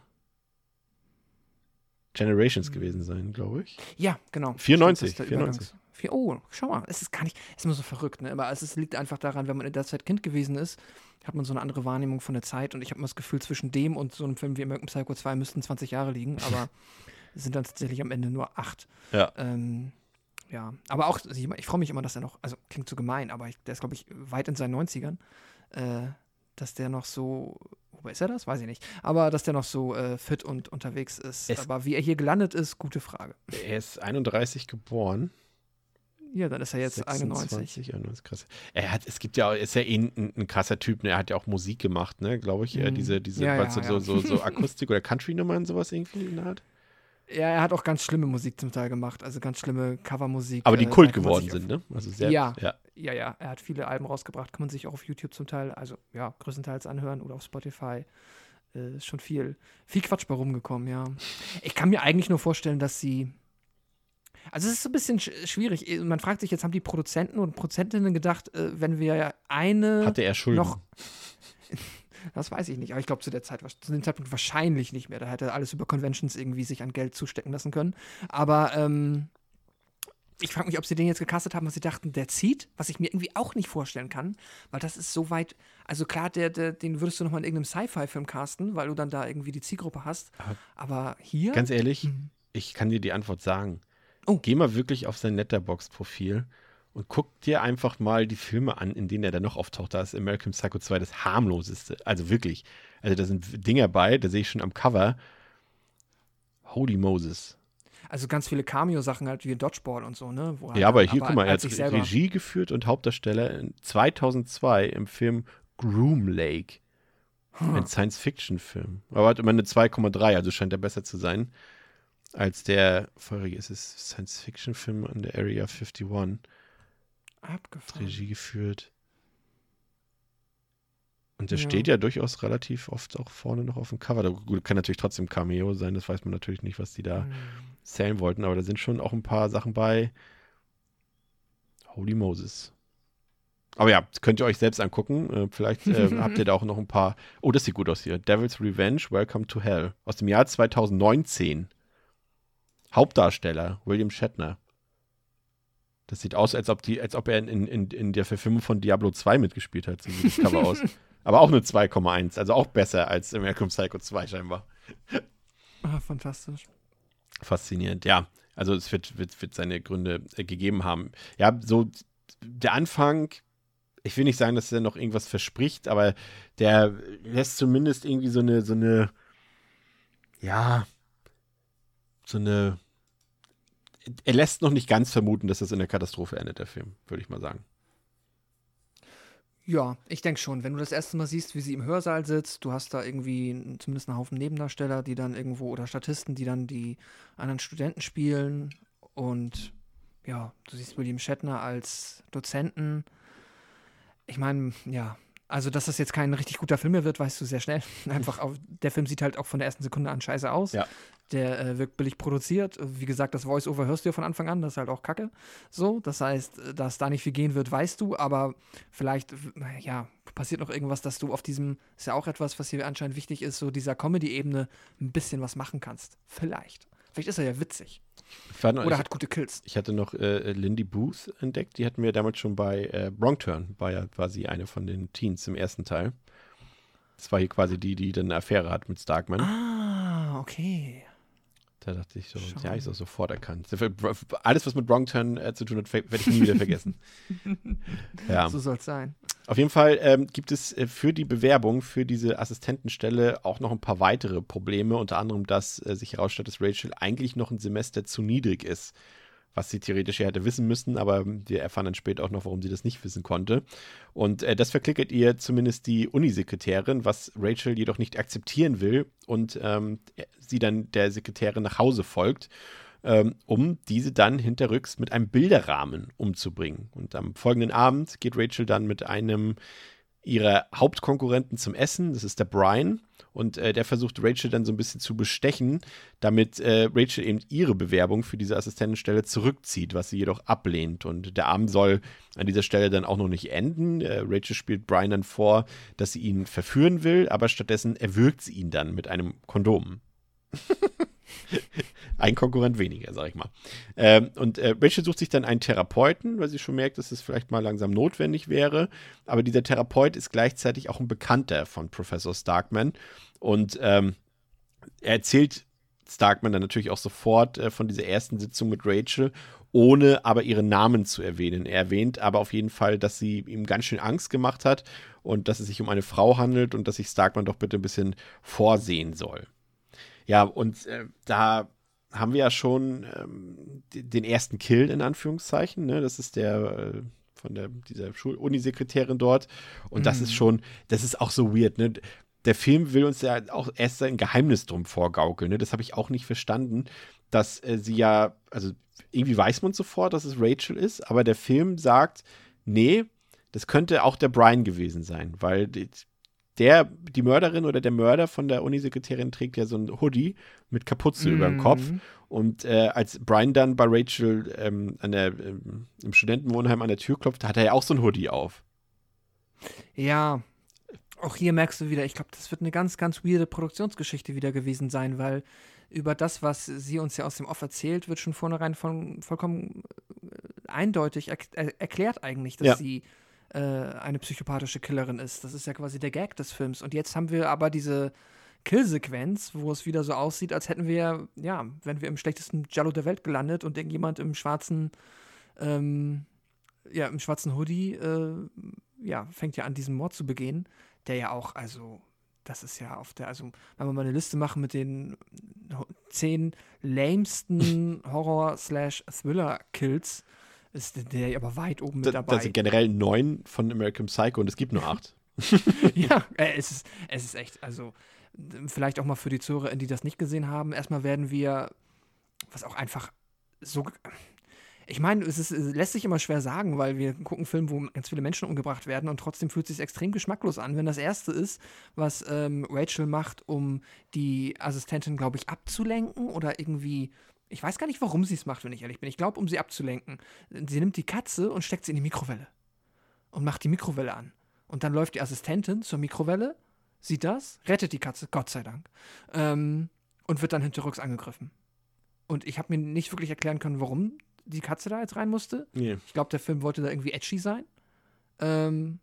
Generations Hm. gewesen sein, glaube ich. Ja, genau. 94, Stimmt, das ist der 94. Vier- Oh, schau mal, es ist gar nicht, es ist immer so verrückt, ne? Aber es ist, liegt einfach daran, wenn man in der Zeit Kind gewesen ist, hat man so eine andere Wahrnehmung von der Zeit und ich habe immer das Gefühl, zwischen dem und so einem Film wie American Psycho 2 müssten 20 Jahre liegen, aber es sind dann tatsächlich am Ende nur acht. Ja. Ähm, ja, aber auch, ich, ich freue mich immer, dass er noch, also klingt so gemein, aber ich, der ist, glaube ich, weit in seinen 90ern, äh, dass der noch so, wobei ist er das? Weiß ich nicht. Aber dass der noch so äh, fit und unterwegs ist. Es- aber wie er hier gelandet ist, gute Frage. Er ist 31 geboren. Ja, dann ist er jetzt 91. 26, 91, krass. Er hat, es gibt ja, ist ja eh ein, ein krasser Typ, ne? Er hat ja auch Musik gemacht, ne, glaube ich. Äh, Mhm. diese, diese, Ja, ja, so, ja. so, so Akustik- oder Country-Nummern, sowas irgendwie in der Art. Ja, er hat auch ganz schlimme Musik zum Teil gemacht, also ganz schlimme Covermusik. Aber die äh, Kult geworden sind, ne? Also sehr, Ja. ja. Ja, ja, er hat viele Alben rausgebracht, kann man sich auch auf YouTube zum Teil, also ja, größtenteils anhören oder auf Spotify. Äh, ist schon viel, viel Quatsch bei rumgekommen, ja. Ich kann mir eigentlich nur vorstellen, dass sie. Also es ist so ein bisschen sch schwierig. Eh, Man fragt sich, jetzt haben die Produzenten und Produzentinnen gedacht, äh, wenn wir eine. Hatte er Schulden. noch- Das weiß ich nicht, aber ich glaube zu der Zeit, zu dem Zeitpunkt wahrscheinlich nicht mehr. Da hätte er alles über Conventions irgendwie sich an Geld zustecken lassen können. Aber ähm, ich frage mich, ob sie den jetzt gecastet haben, was sie dachten, der zieht, was ich mir irgendwie auch nicht vorstellen kann, weil das ist so weit. Also klar, der, der, den würdest du nochmal in irgendeinem Sci-Fi-Film casten, weil du dann da irgendwie die Zielgruppe hast. Aber- Aber hier. Ganz ehrlich, Mhm. ich kann dir die Antwort sagen. Oh. Geh mal wirklich auf sein Letterbox-Profil und guck dir einfach mal die Filme an, in denen er da noch auftaucht. Da ist American Psycho 2 das harmloseste. Also wirklich. Also da sind Dinger bei, da sehe ich schon am Cover. Holy Moses. also ganz viele Cameo-Sachen halt wie Dodgeball und so, ne? Wo Ja, aber hier, aber guck mal, er hat. Regie geführt und Hauptdarsteller in 2002 im Film Groom Lake. Hm. Ein Science-Fiction-Film. Aber hat immer eine 2,3, also scheint er besser zu sein als der vorherige. Ist es Science-Fiction-Film an der Area 51. Abgefahren. Regie geführt. Und der Ja. steht ja durchaus relativ oft auch vorne noch auf dem Cover. Da, kann natürlich trotzdem Cameo sein, das weiß man natürlich nicht, was die da Hm. zählen wollten, aber da sind schon auch ein paar Sachen bei. Holy Moses. Aber ja, das könnt ihr euch selbst angucken. Äh, vielleicht äh, habt ihr da auch noch ein paar. Oh, das sieht gut aus hier. Devil's Revenge, Welcome to Hell. Aus dem Jahr 2019. Hauptdarsteller, William Shatner. Das sieht aus, als ob, die, als ob er in, in, in der Verfilmung von Diablo 2 mitgespielt hat. So sieht das Cover aus. Aber auch eine 2,1. Also auch besser als American Psycho 2 scheinbar. Ah, fantastisch. Faszinierend, ja. Also es wird, wird, wird seine Gründe äh, gegeben haben. Ja, so der Anfang, ich will nicht sagen, dass er noch irgendwas verspricht, aber der lässt zumindest irgendwie so eine, so eine, ja, so eine, er lässt noch nicht ganz vermuten, dass das in der Katastrophe endet, der Film, würde ich mal sagen. Ja, ich denke schon. Wenn du das erste Mal siehst, wie sie im Hörsaal sitzt, du hast da irgendwie zumindest einen Haufen Nebendarsteller, die dann irgendwo oder Statisten, die dann die anderen Studenten spielen. Und ja, du siehst William Shatner als Dozenten. Ich meine, ja, also dass das jetzt kein richtig guter Film mehr wird, weißt du sehr schnell. Einfach, auf, der Film sieht halt auch von der ersten Sekunde an scheiße aus. Ja. Der äh, wirkt billig produziert. Wie gesagt, das Voice-Over hörst du ja von Anfang an, das ist halt auch kacke. So, das heißt, äh, dass da nicht viel gehen wird, weißt du, aber vielleicht, ja, passiert noch irgendwas, dass du auf diesem, ist ja auch etwas, was hier anscheinend wichtig ist, so dieser Comedy-Ebene ein bisschen was machen kannst. Vielleicht. Vielleicht ist er ja witzig. Noch, Oder ich, hat gute Kills. ich hatte noch äh, Lindy Booth entdeckt, die hatten wir damals schon bei äh, Wrong Turn, war ja quasi eine von den Teens im ersten Teil. Das war hier quasi die, die dann eine Affäre hat mit Starkman. Ah, okay. Da dachte ich so, Schau. ja, ich so sofort erkannt. Alles, was mit Wrong Turn äh, zu tun hat, werde ich nie wieder vergessen. ja. So soll es sein. Auf jeden Fall ähm, gibt es äh, für die Bewerbung für diese Assistentenstelle auch noch ein paar weitere Probleme, unter anderem, dass äh, sich herausstellt, dass Rachel eigentlich noch ein Semester zu niedrig ist, was sie theoretisch ja hätte wissen müssen, aber wir erfahren dann später auch noch, warum sie das nicht wissen konnte. Und äh, das verklickert ihr zumindest die Unisekretärin, was Rachel jedoch nicht akzeptieren will und ähm, sie dann der Sekretärin nach Hause folgt ähm, um diese dann hinterrücks mit einem Bilderrahmen umzubringen. Und am folgenden Abend geht Rachel dann mit einem ihrer Hauptkonkurrenten zum Essen, das ist der Brian. Und äh, der versucht Rachel dann so ein bisschen zu bestechen, damit äh, Rachel eben ihre Bewerbung für diese Assistentenstelle zurückzieht, was sie jedoch ablehnt. Und der Abend soll an dieser Stelle dann auch noch nicht enden. Äh, Rachel spielt Brian dann vor, dass sie ihn verführen will, aber stattdessen erwürgt sie ihn dann mit einem Kondom. Ein Konkurrent weniger, sag ich mal. Ähm, und äh, Rachel sucht sich dann einen Therapeuten, weil sie schon merkt, dass es vielleicht mal langsam notwendig wäre. Aber dieser Therapeut ist gleichzeitig auch ein Bekannter von Professor Starkman. Und ähm, er erzählt Starkman dann natürlich auch sofort äh, von dieser ersten Sitzung mit Rachel, ohne aber ihren Namen zu erwähnen. Er erwähnt aber auf jeden Fall, dass sie ihm ganz schön Angst gemacht hat und dass es sich um eine Frau handelt und dass sich Starkman doch bitte ein bisschen vorsehen soll. Ja, und äh, da haben wir ja schon ähm, den ersten Kill in Anführungszeichen. Ne? Das ist der äh, von der, dieser Schul-Unisekretärin dort. Und das ist schon, das ist auch so weird. Ne? Der Film will uns ja auch erst ein Geheimnis drum vorgaukeln. Ne? Das habe ich auch nicht verstanden, dass äh, sie ja, also irgendwie weiß man sofort, dass es Rachel ist, aber der Film sagt, nee, das könnte auch der Brian gewesen sein, weil die, der, die Mörderin oder der Mörder von der Unisekretärin trägt ja so ein Hoodie mit Kapuze über dem Kopf. Mhm. Und äh, als Brian dann bei Rachel ähm, an der, ähm, im Studentenwohnheim an der Tür klopft, hat er ja auch so ein Hoodie auf. Ja, auch hier merkst du wieder, ich glaube, das wird eine ganz, ganz weirde Produktionsgeschichte wieder gewesen sein, weil über das, was sie uns ja aus dem Off erzählt, wird schon vornherein von, vollkommen äh, eindeutig er, er, erklärt eigentlich, dass Ja. sie äh, eine psychopathische Killerin ist. Das ist ja quasi der Gag des Films. Und jetzt haben wir aber diese Killsequenz, wo es wieder so aussieht, als hätten wir, ja, wenn wir im schlechtesten Jallo der Welt gelandet und irgendjemand im schwarzen, ähm, ja, im schwarzen Hoodie, äh, ja, fängt ja an, diesen Mord zu begehen, der ja auch, also, das ist ja auf der, also, wenn wir mal eine Liste machen mit den zehn lamesten Horror-Thriller-Kills, ist der aber weit oben mit Da, dabei. da sind generell neun von American Psycho und es gibt nur acht. ja, äh, es ist, es ist echt, also vielleicht auch mal für die Zuhörer, die das nicht gesehen haben, erstmal werden wir, was auch einfach so, ich meine, es ist, es lässt sich immer schwer sagen, weil wir gucken Filme, wo ganz viele Menschen umgebracht werden und trotzdem fühlt es sich extrem geschmacklos an, wenn das Erste ist, was ähm, Rachel macht, um die Assistentin, glaube ich, abzulenken oder irgendwie, ich weiß gar nicht, warum sie es macht, wenn ich ehrlich bin. Ich glaube, um sie abzulenken. Sie nimmt die Katze und steckt sie in die Mikrowelle und macht die Mikrowelle an. Und dann läuft die Assistentin zur Mikrowelle, sieht das, rettet die Katze, Gott sei Dank, ähm, und wird dann hinterrücks angegriffen. Und ich habe mir nicht wirklich erklären können, warum die Katze da jetzt rein musste. Nee. Ich glaube, der Film wollte da irgendwie edgy sein. Ähm,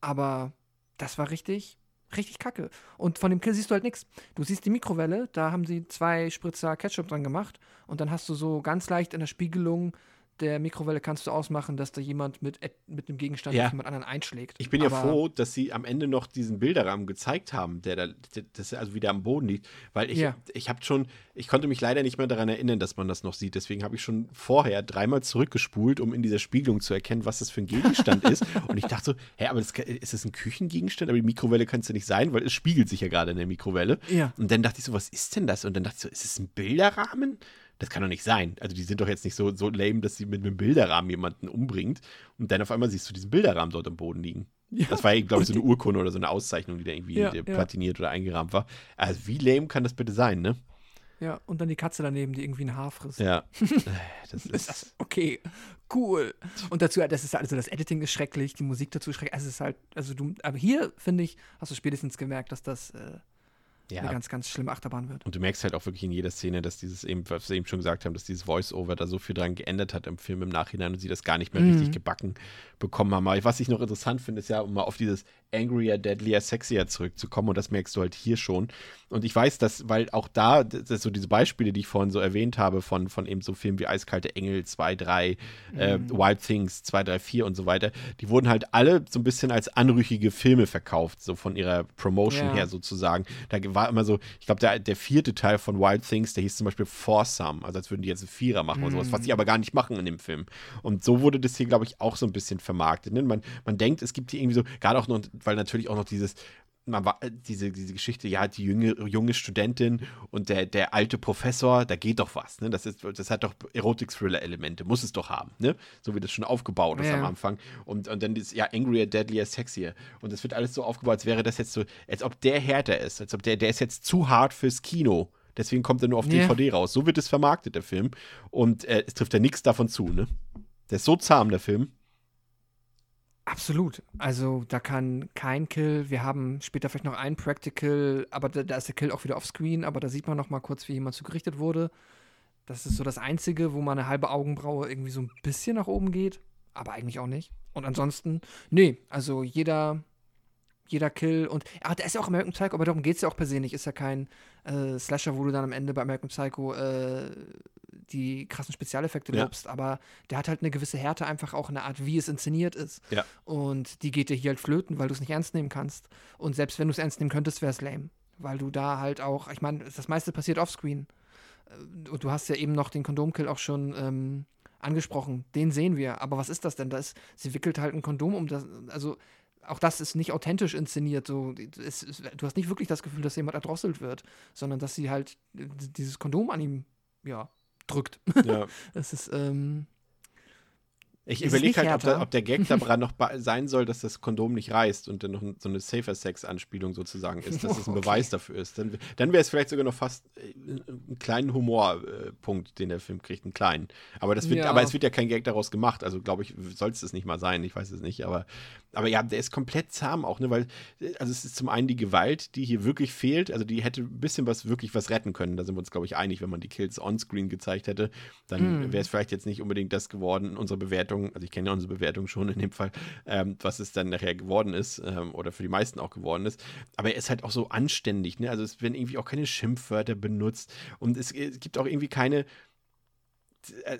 aber das war richtig, richtig kacke. Und von dem Kill siehst du halt nichts. Du siehst die Mikrowelle, da haben sie zwei Spritzer Ketchup dran gemacht und dann hast du so ganz leicht in der Spiegelung der Mikrowelle kannst du ausmachen, dass da jemand mit, mit einem Gegenstand Ja. auf jemand anderen einschlägt. Ich bin ja Aber- froh, dass sie am Ende noch diesen Bilderrahmen gezeigt haben, der da, der, das also wieder am Boden liegt, weil ich, Ja. ich habe schon, ich konnte mich leider nicht mehr daran erinnern, dass man das noch sieht. Deswegen habe ich schon vorher dreimal zurückgespult, um in dieser Spiegelung zu erkennen, was das für ein Gegenstand ist. Und ich dachte so, hä, aber das, ist das ein Küchengegenstand? Aber die Mikrowelle kann es ja nicht sein, weil es spiegelt sich ja gerade in der Mikrowelle. Ja. Und dann dachte ich so, was ist denn das? Und dann dachte ich so, ist es ein Bilderrahmen? Das kann doch nicht sein. Also die sind doch jetzt nicht so, so lame, dass sie mit einem Bilderrahmen jemanden umbringt. Und dann auf einmal siehst du diesen Bilderrahmen dort am Boden liegen. Das war, glaube ich, so eine Urkunde oder so eine Auszeichnung, die da irgendwie Ja, ja. platiniert oder eingerahmt war. Also wie lame kann das bitte sein, ne? Ja, und dann die Katze daneben, die irgendwie ein Haar frisst. Ja. Das Ist das ist, okay, cool. Und dazu, das ist also das Editing ist schrecklich, die Musik dazu ist schrecklich. Also es ist halt, also du, aber hier finde ich, hast du spätestens gemerkt, dass das äh, eine ja. ganz, ganz schlimme Achterbahn wird. Und du merkst halt auch wirklich in jeder Szene, dass dieses eben, was wir eben schon gesagt haben, dass dieses Voice-Over da so viel dran geändert hat im Film im Nachhinein und sie das gar nicht mehr Mhm. richtig gebacken bekommen haben. Aber was ich noch interessant finde, ist ja, um mal auf dieses Angrier, Deadlier, Sexier zurückzukommen und das merkst du halt hier schon. Und ich weiß, dass, weil auch da, das so diese Beispiele, die ich vorhin so erwähnt habe, von, von eben so Filmen wie Eiskalte Engel 2, 3, äh, Mhm. Wild Things 2, 3, 4 und so weiter, die wurden halt alle so ein bisschen als anrüchige Filme verkauft, so von ihrer Promotion Ja. her sozusagen. Da war immer so, ich glaube, der, der vierte Teil von Wild Things, der hieß zum Beispiel Foursome, also als würden die jetzt einen Vierer machen oder sowas, was Mhm. sie aber gar nicht machen in dem Film. Und so wurde das hier, glaube ich, auch so ein bisschen vermarktet. Ne? Man, man denkt, es gibt hier irgendwie so, gerade auch noch, weil natürlich auch noch dieses, man war, diese, diese Geschichte, ja, die junge, junge Studentin und der, der alte Professor, da geht doch was, ne? Das, ist, das hat doch Erotik-Thriller-Elemente, muss es doch haben, ne? So wie das schon aufgebaut ist Ja. am Anfang. Und, und dann ist ja angrier, deadlier, sexier. Und das wird alles so aufgebaut, als wäre das jetzt so, als ob der härter ist, als ob der, der ist jetzt zu hart fürs Kino. Deswegen kommt er nur auf Ja. DVD raus. So wird es vermarktet, der Film. Und äh, es trifft ja nichts davon zu, ne? Der ist so zahm, der Film. Absolut. Also da kann kein Kill. Wir haben später vielleicht noch ein Practical, aber da, da ist der Kill auch wieder offscreen, aber da sieht man noch mal kurz, wie jemand zugerichtet wurde. Das ist so das Einzige, wo mal eine halbe Augenbraue irgendwie so ein bisschen nach oben geht, aber eigentlich auch nicht. Und ansonsten, nee, also jeder, jeder Kill und, ah, der ist ja auch American Psycho, aber darum geht es ja auch per se nicht. Ist ja kein äh, Slasher, wo du dann am Ende bei American Psycho äh, die krassen Spezialeffekte Ja. lobst, aber der hat halt eine gewisse Härte, einfach auch in der Art, wie es inszeniert ist. Ja. Und die geht dir hier halt flöten, weil du es nicht ernst nehmen kannst. Und selbst wenn du es ernst nehmen könntest, wäre es lame. Weil du da halt auch, ich meine, das meiste passiert offscreen. Äh, Und du hast ja eben noch den Kondomkill auch schon ähm, angesprochen. Den sehen wir. Aber was ist das denn? Da ist, sie wickelt halt ein Kondom um das. Also auch das ist nicht authentisch inszeniert. So, es, es, du hast nicht wirklich das Gefühl, dass jemand erdrosselt wird, sondern dass sie halt äh, dieses Kondom an ihm, ja, drückt. Ja. Es ist, ähm, Ich überlege halt, ob, härter? ob der Gag daran noch sein soll, dass das Kondom nicht reißt und dann noch so eine Safer-Sex-Anspielung sozusagen ist, dass es ein Okay. Beweis dafür ist. Dann, dann wäre es vielleicht sogar noch fast äh, einen kleinen Humorpunkt, den der Film kriegt, einen kleinen. Aber, das wird, Ja. aber es wird ja kein Gag daraus gemacht. Also glaube ich, soll es das nicht mal sein. Ich weiß es nicht. Aber, aber ja, der ist komplett zahm auch, ne? Weil, äh, also es ist zum einen die Gewalt, die hier wirklich fehlt. Also die hätte ein bisschen was, wirklich was retten können. Da sind wir uns, glaube ich, einig, wenn man die Kills onscreen gezeigt hätte. Dann Mm. wäre es vielleicht jetzt nicht unbedingt das geworden in unserer Bewertung. Also ich kenne ja unsere Bewertung schon in dem Fall, ähm, was es dann nachher geworden ist ähm, oder für die meisten auch geworden ist. Aber er ist halt auch so anständig, ne? Also es werden irgendwie auch keine Schimpfwörter benutzt und es, es gibt auch irgendwie keine äh,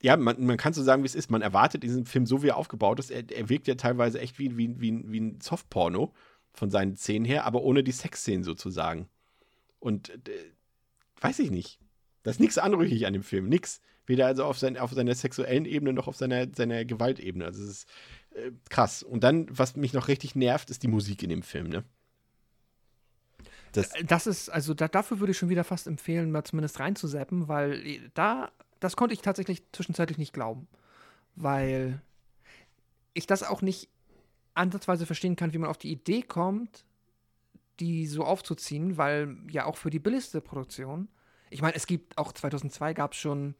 ja, man, man kann so sagen, wie es ist. Man erwartet diesen Film so, wie er aufgebaut ist. Er, er wirkt ja teilweise echt wie, wie, wie, wie ein Softporno von seinen Szenen her, aber ohne die Sexszenen sozusagen. Und äh, weiß ich nicht. Da ist nichts anrüchig an dem Film. Nix. Weder also auf, sein, auf seiner sexuellen Ebene noch auf seiner, seiner Gewaltebene. Also es ist äh, krass. Und dann, was mich noch richtig nervt, ist die Musik in dem Film, ne? Das, Das ist, also da, dafür würde ich schon wieder fast empfehlen, mal zumindest reinzuseppen, weil äh, da, das konnte ich tatsächlich zwischenzeitlich nicht glauben. Weil ich das auch nicht ansatzweise verstehen kann, wie man auf die Idee kommt, die so aufzuziehen, weil ja auch für die billigste Produktion, ich meine, es gibt auch 2002 gab es schon,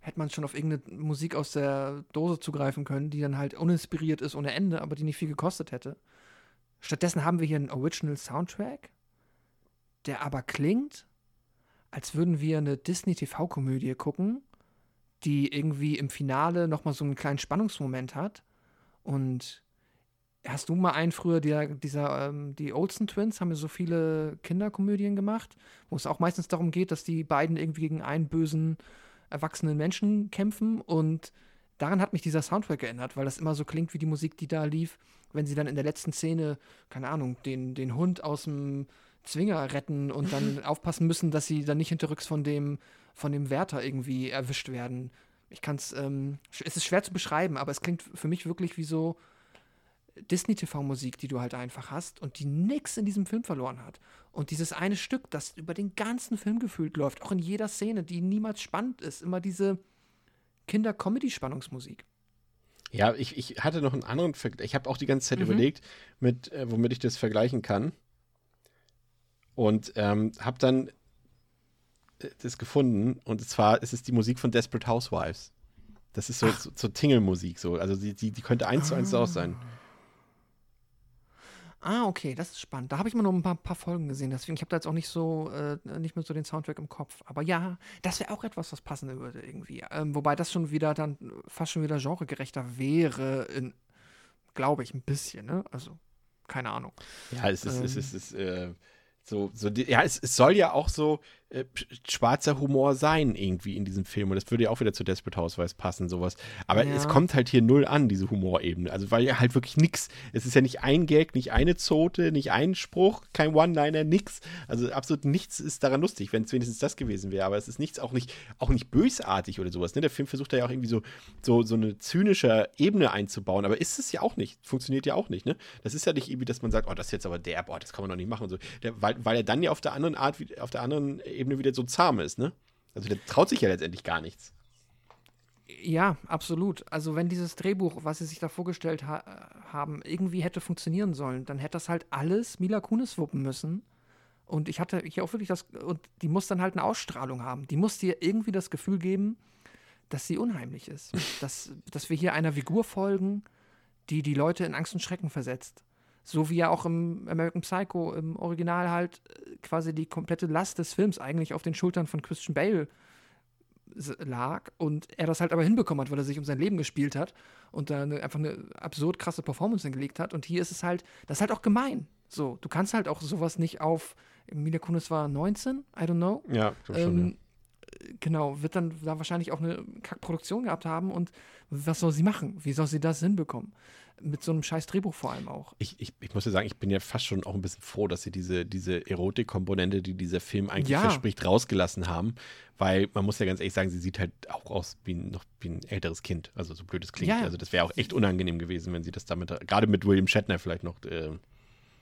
hätte man schon auf irgendeine Musik aus der Dose zugreifen können, die dann halt uninspiriert ist ohne Ende, aber die nicht viel gekostet hätte. Stattdessen haben wir hier einen Original Soundtrack, der aber klingt, als würden wir eine Disney-TV-Komödie gucken, die irgendwie im Finale nochmal so einen kleinen Spannungsmoment hat. Und hast du mal einen früher, der, dieser, ähm, die Olsen Twins haben ja so viele Kinderkomödien gemacht, wo es auch meistens darum geht, dass die beiden irgendwie gegen einen bösen, erwachsenen Menschen kämpfen. Und daran hat mich dieser Soundtrack erinnert, weil das immer so klingt wie die Musik, die da lief, wenn sie dann in der letzten Szene, keine Ahnung, den, den Hund aus dem Zwinger retten und dann aufpassen müssen, dass sie dann nicht hinterrücks von dem, von dem Wärter irgendwie erwischt werden. Ich kann es, ähm, es ist schwer zu beschreiben, aber es klingt für mich wirklich wie so Disney-TV-Musik, die du halt einfach hast und die nix in diesem Film verloren hat. Und dieses eine Stück, das über den ganzen Film gefühlt läuft, auch in jeder Szene, die niemals spannend ist, immer diese Kinder-Comedy-Spannungsmusik. ja, ich, ich hatte noch einen anderen Vergleich. Ich habe auch die ganze Zeit Mhm. überlegt, mit, äh, womit ich das vergleichen kann. Und ähm, habe dann äh, das gefunden. Und zwar ist es die Musik von Desperate Housewives. Das ist so, so, so Tingle-Musik. So. Also die, die, die könnte eins zu eins auch sein. Ah, okay, das ist spannend. Da habe ich mal nur ein paar, paar Folgen gesehen, deswegen ich habe da jetzt auch nicht so äh, nicht mehr so den Soundtrack im Kopf. Aber ja, das wäre auch etwas, was passen würde irgendwie. Ähm, wobei das schon wieder dann fast schon wieder genregerechter wäre, glaube ich, ein bisschen. Ne? Also keine Ahnung. Ja, es ist, Ähm. es ist, es ist äh, so, so die, ja, es, es soll ja auch so äh, schwarzer Humor sein irgendwie in diesem Film und das würde ja auch wieder zu Desperate Housewives passen, sowas. Aber Ja. es kommt halt hier null an, diese Humorebene. Also weil ja halt wirklich nix, es ist ja nicht ein Gag, nicht eine Zote, nicht ein Spruch, kein One-Liner, nix. Also absolut nichts ist daran lustig, wenn es wenigstens das gewesen wäre. Aber es ist nichts, auch nicht, auch nicht bösartig oder sowas. Ne? Der Film versucht da ja auch irgendwie so, so, so eine zynische Ebene einzubauen, aber ist es ja auch nicht. Funktioniert ja auch nicht, ne? Das ist ja nicht irgendwie, dass man sagt, oh, das ist jetzt aber derb, oh, das kann man doch nicht machen und so. Der, weil, weil er dann ja auf der anderen Art, wie- auf der anderen Ebene wieder so zahm ist, ne? Also der traut sich ja letztendlich gar nichts. Ja, absolut. Also wenn dieses Drehbuch, was sie sich da vorgestellt ha haben, irgendwie hätte funktionieren sollen, dann hätte das halt alles Mila Kunis wuppen müssen. Und ich hatte hier auch wirklich das, und die muss dann halt eine Ausstrahlung haben. Die muss dir irgendwie das Gefühl geben, dass sie unheimlich ist. dass, dass wir hier einer Figur folgen, die die Leute in Angst und Schrecken versetzt. So wie ja auch im American Psycho im Original halt äh, quasi die komplette Last des Films eigentlich auf den Schultern von Christian Bale lag und er das halt aber hinbekommen hat, weil er sich um sein Leben gespielt hat und da eine, einfach eine absurd krasse Performance hingelegt hat. Und hier ist es halt, das ist halt auch gemein. So, du kannst halt auch sowas nicht auf, Mila Kunis war 19, I don't know. Ja, ich glaub Ähm, Genau, wird dann da wahrscheinlich auch eine Kackproduktion gehabt haben und was soll sie machen? Wie soll sie das hinbekommen? Mit so einem scheiß Drehbuch vor allem auch. Ich, ich, ich muss ja sagen, ich bin ja fast schon auch ein bisschen froh, dass sie diese, diese Erotikkomponente, die dieser Film eigentlich Ja. verspricht, rausgelassen haben. Weil man muss ja ganz ehrlich sagen, sie sieht halt auch aus wie ein, noch wie ein älteres Kind. Also so blöd es klingt. Ja. Also das wäre auch echt unangenehm gewesen, wenn sie das damit, gerade mit William Shatner vielleicht noch. Äh,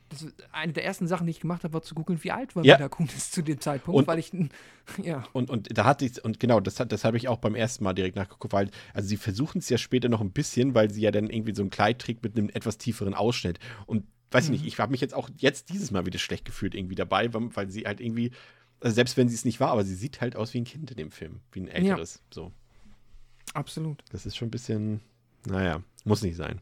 Das eine der ersten Sachen, die ich gemacht habe, war zu googeln, wie alt war Ja. Mila Kunis zu dem Zeitpunkt, Und- weil ich, ja. Und, und da hatte ich, und genau, das, hat- das habe ich auch beim ersten Mal direkt nachgeguckt, weil, also sie versuchen es ja später noch ein bisschen, weil sie ja dann irgendwie so ein Kleid trägt mit einem etwas tieferen Ausschnitt. Und weiß ich nicht, ich habe mich jetzt auch jetzt dieses Mal wieder schlecht gefühlt irgendwie dabei, weil, weil sie halt irgendwie, also selbst wenn sie es nicht war, aber sie sieht halt aus wie ein Kind in dem Film, wie ein älteres. So. Absolut. Das ist schon ein bisschen, naja, muss nicht sein.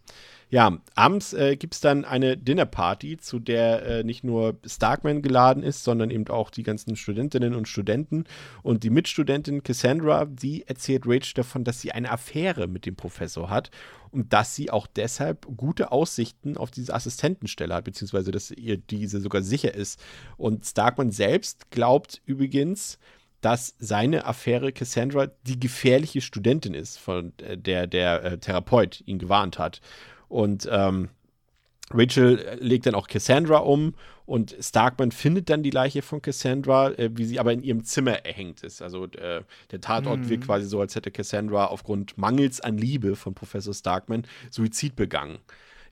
Ja, abends äh, gibt es dann eine Dinnerparty, zu der äh, nicht nur Starkman geladen ist, sondern eben auch die ganzen Studentinnen und Studenten. Und die Mitstudentin Cassandra, die erzählt Rach davon, dass sie eine Affäre mit dem Professor hat und dass sie auch deshalb gute Aussichten auf diese Assistentenstelle hat, beziehungsweise dass ihr diese sogar sicher ist. Und Starkman selbst glaubt übrigens, dass seine Affäre Cassandra die gefährliche Studentin ist, von äh, der der äh, Therapeut ihn gewarnt hat. Und ähm, Rachel äh, legt dann auch Cassandra um und Starkman findet dann die Leiche von Cassandra, äh, wie sie aber in ihrem Zimmer erhängt ist. Also äh, der Tatort wirkt quasi so, als hätte Cassandra aufgrund Mangels an Liebe von Professor Starkman Suizid begangen.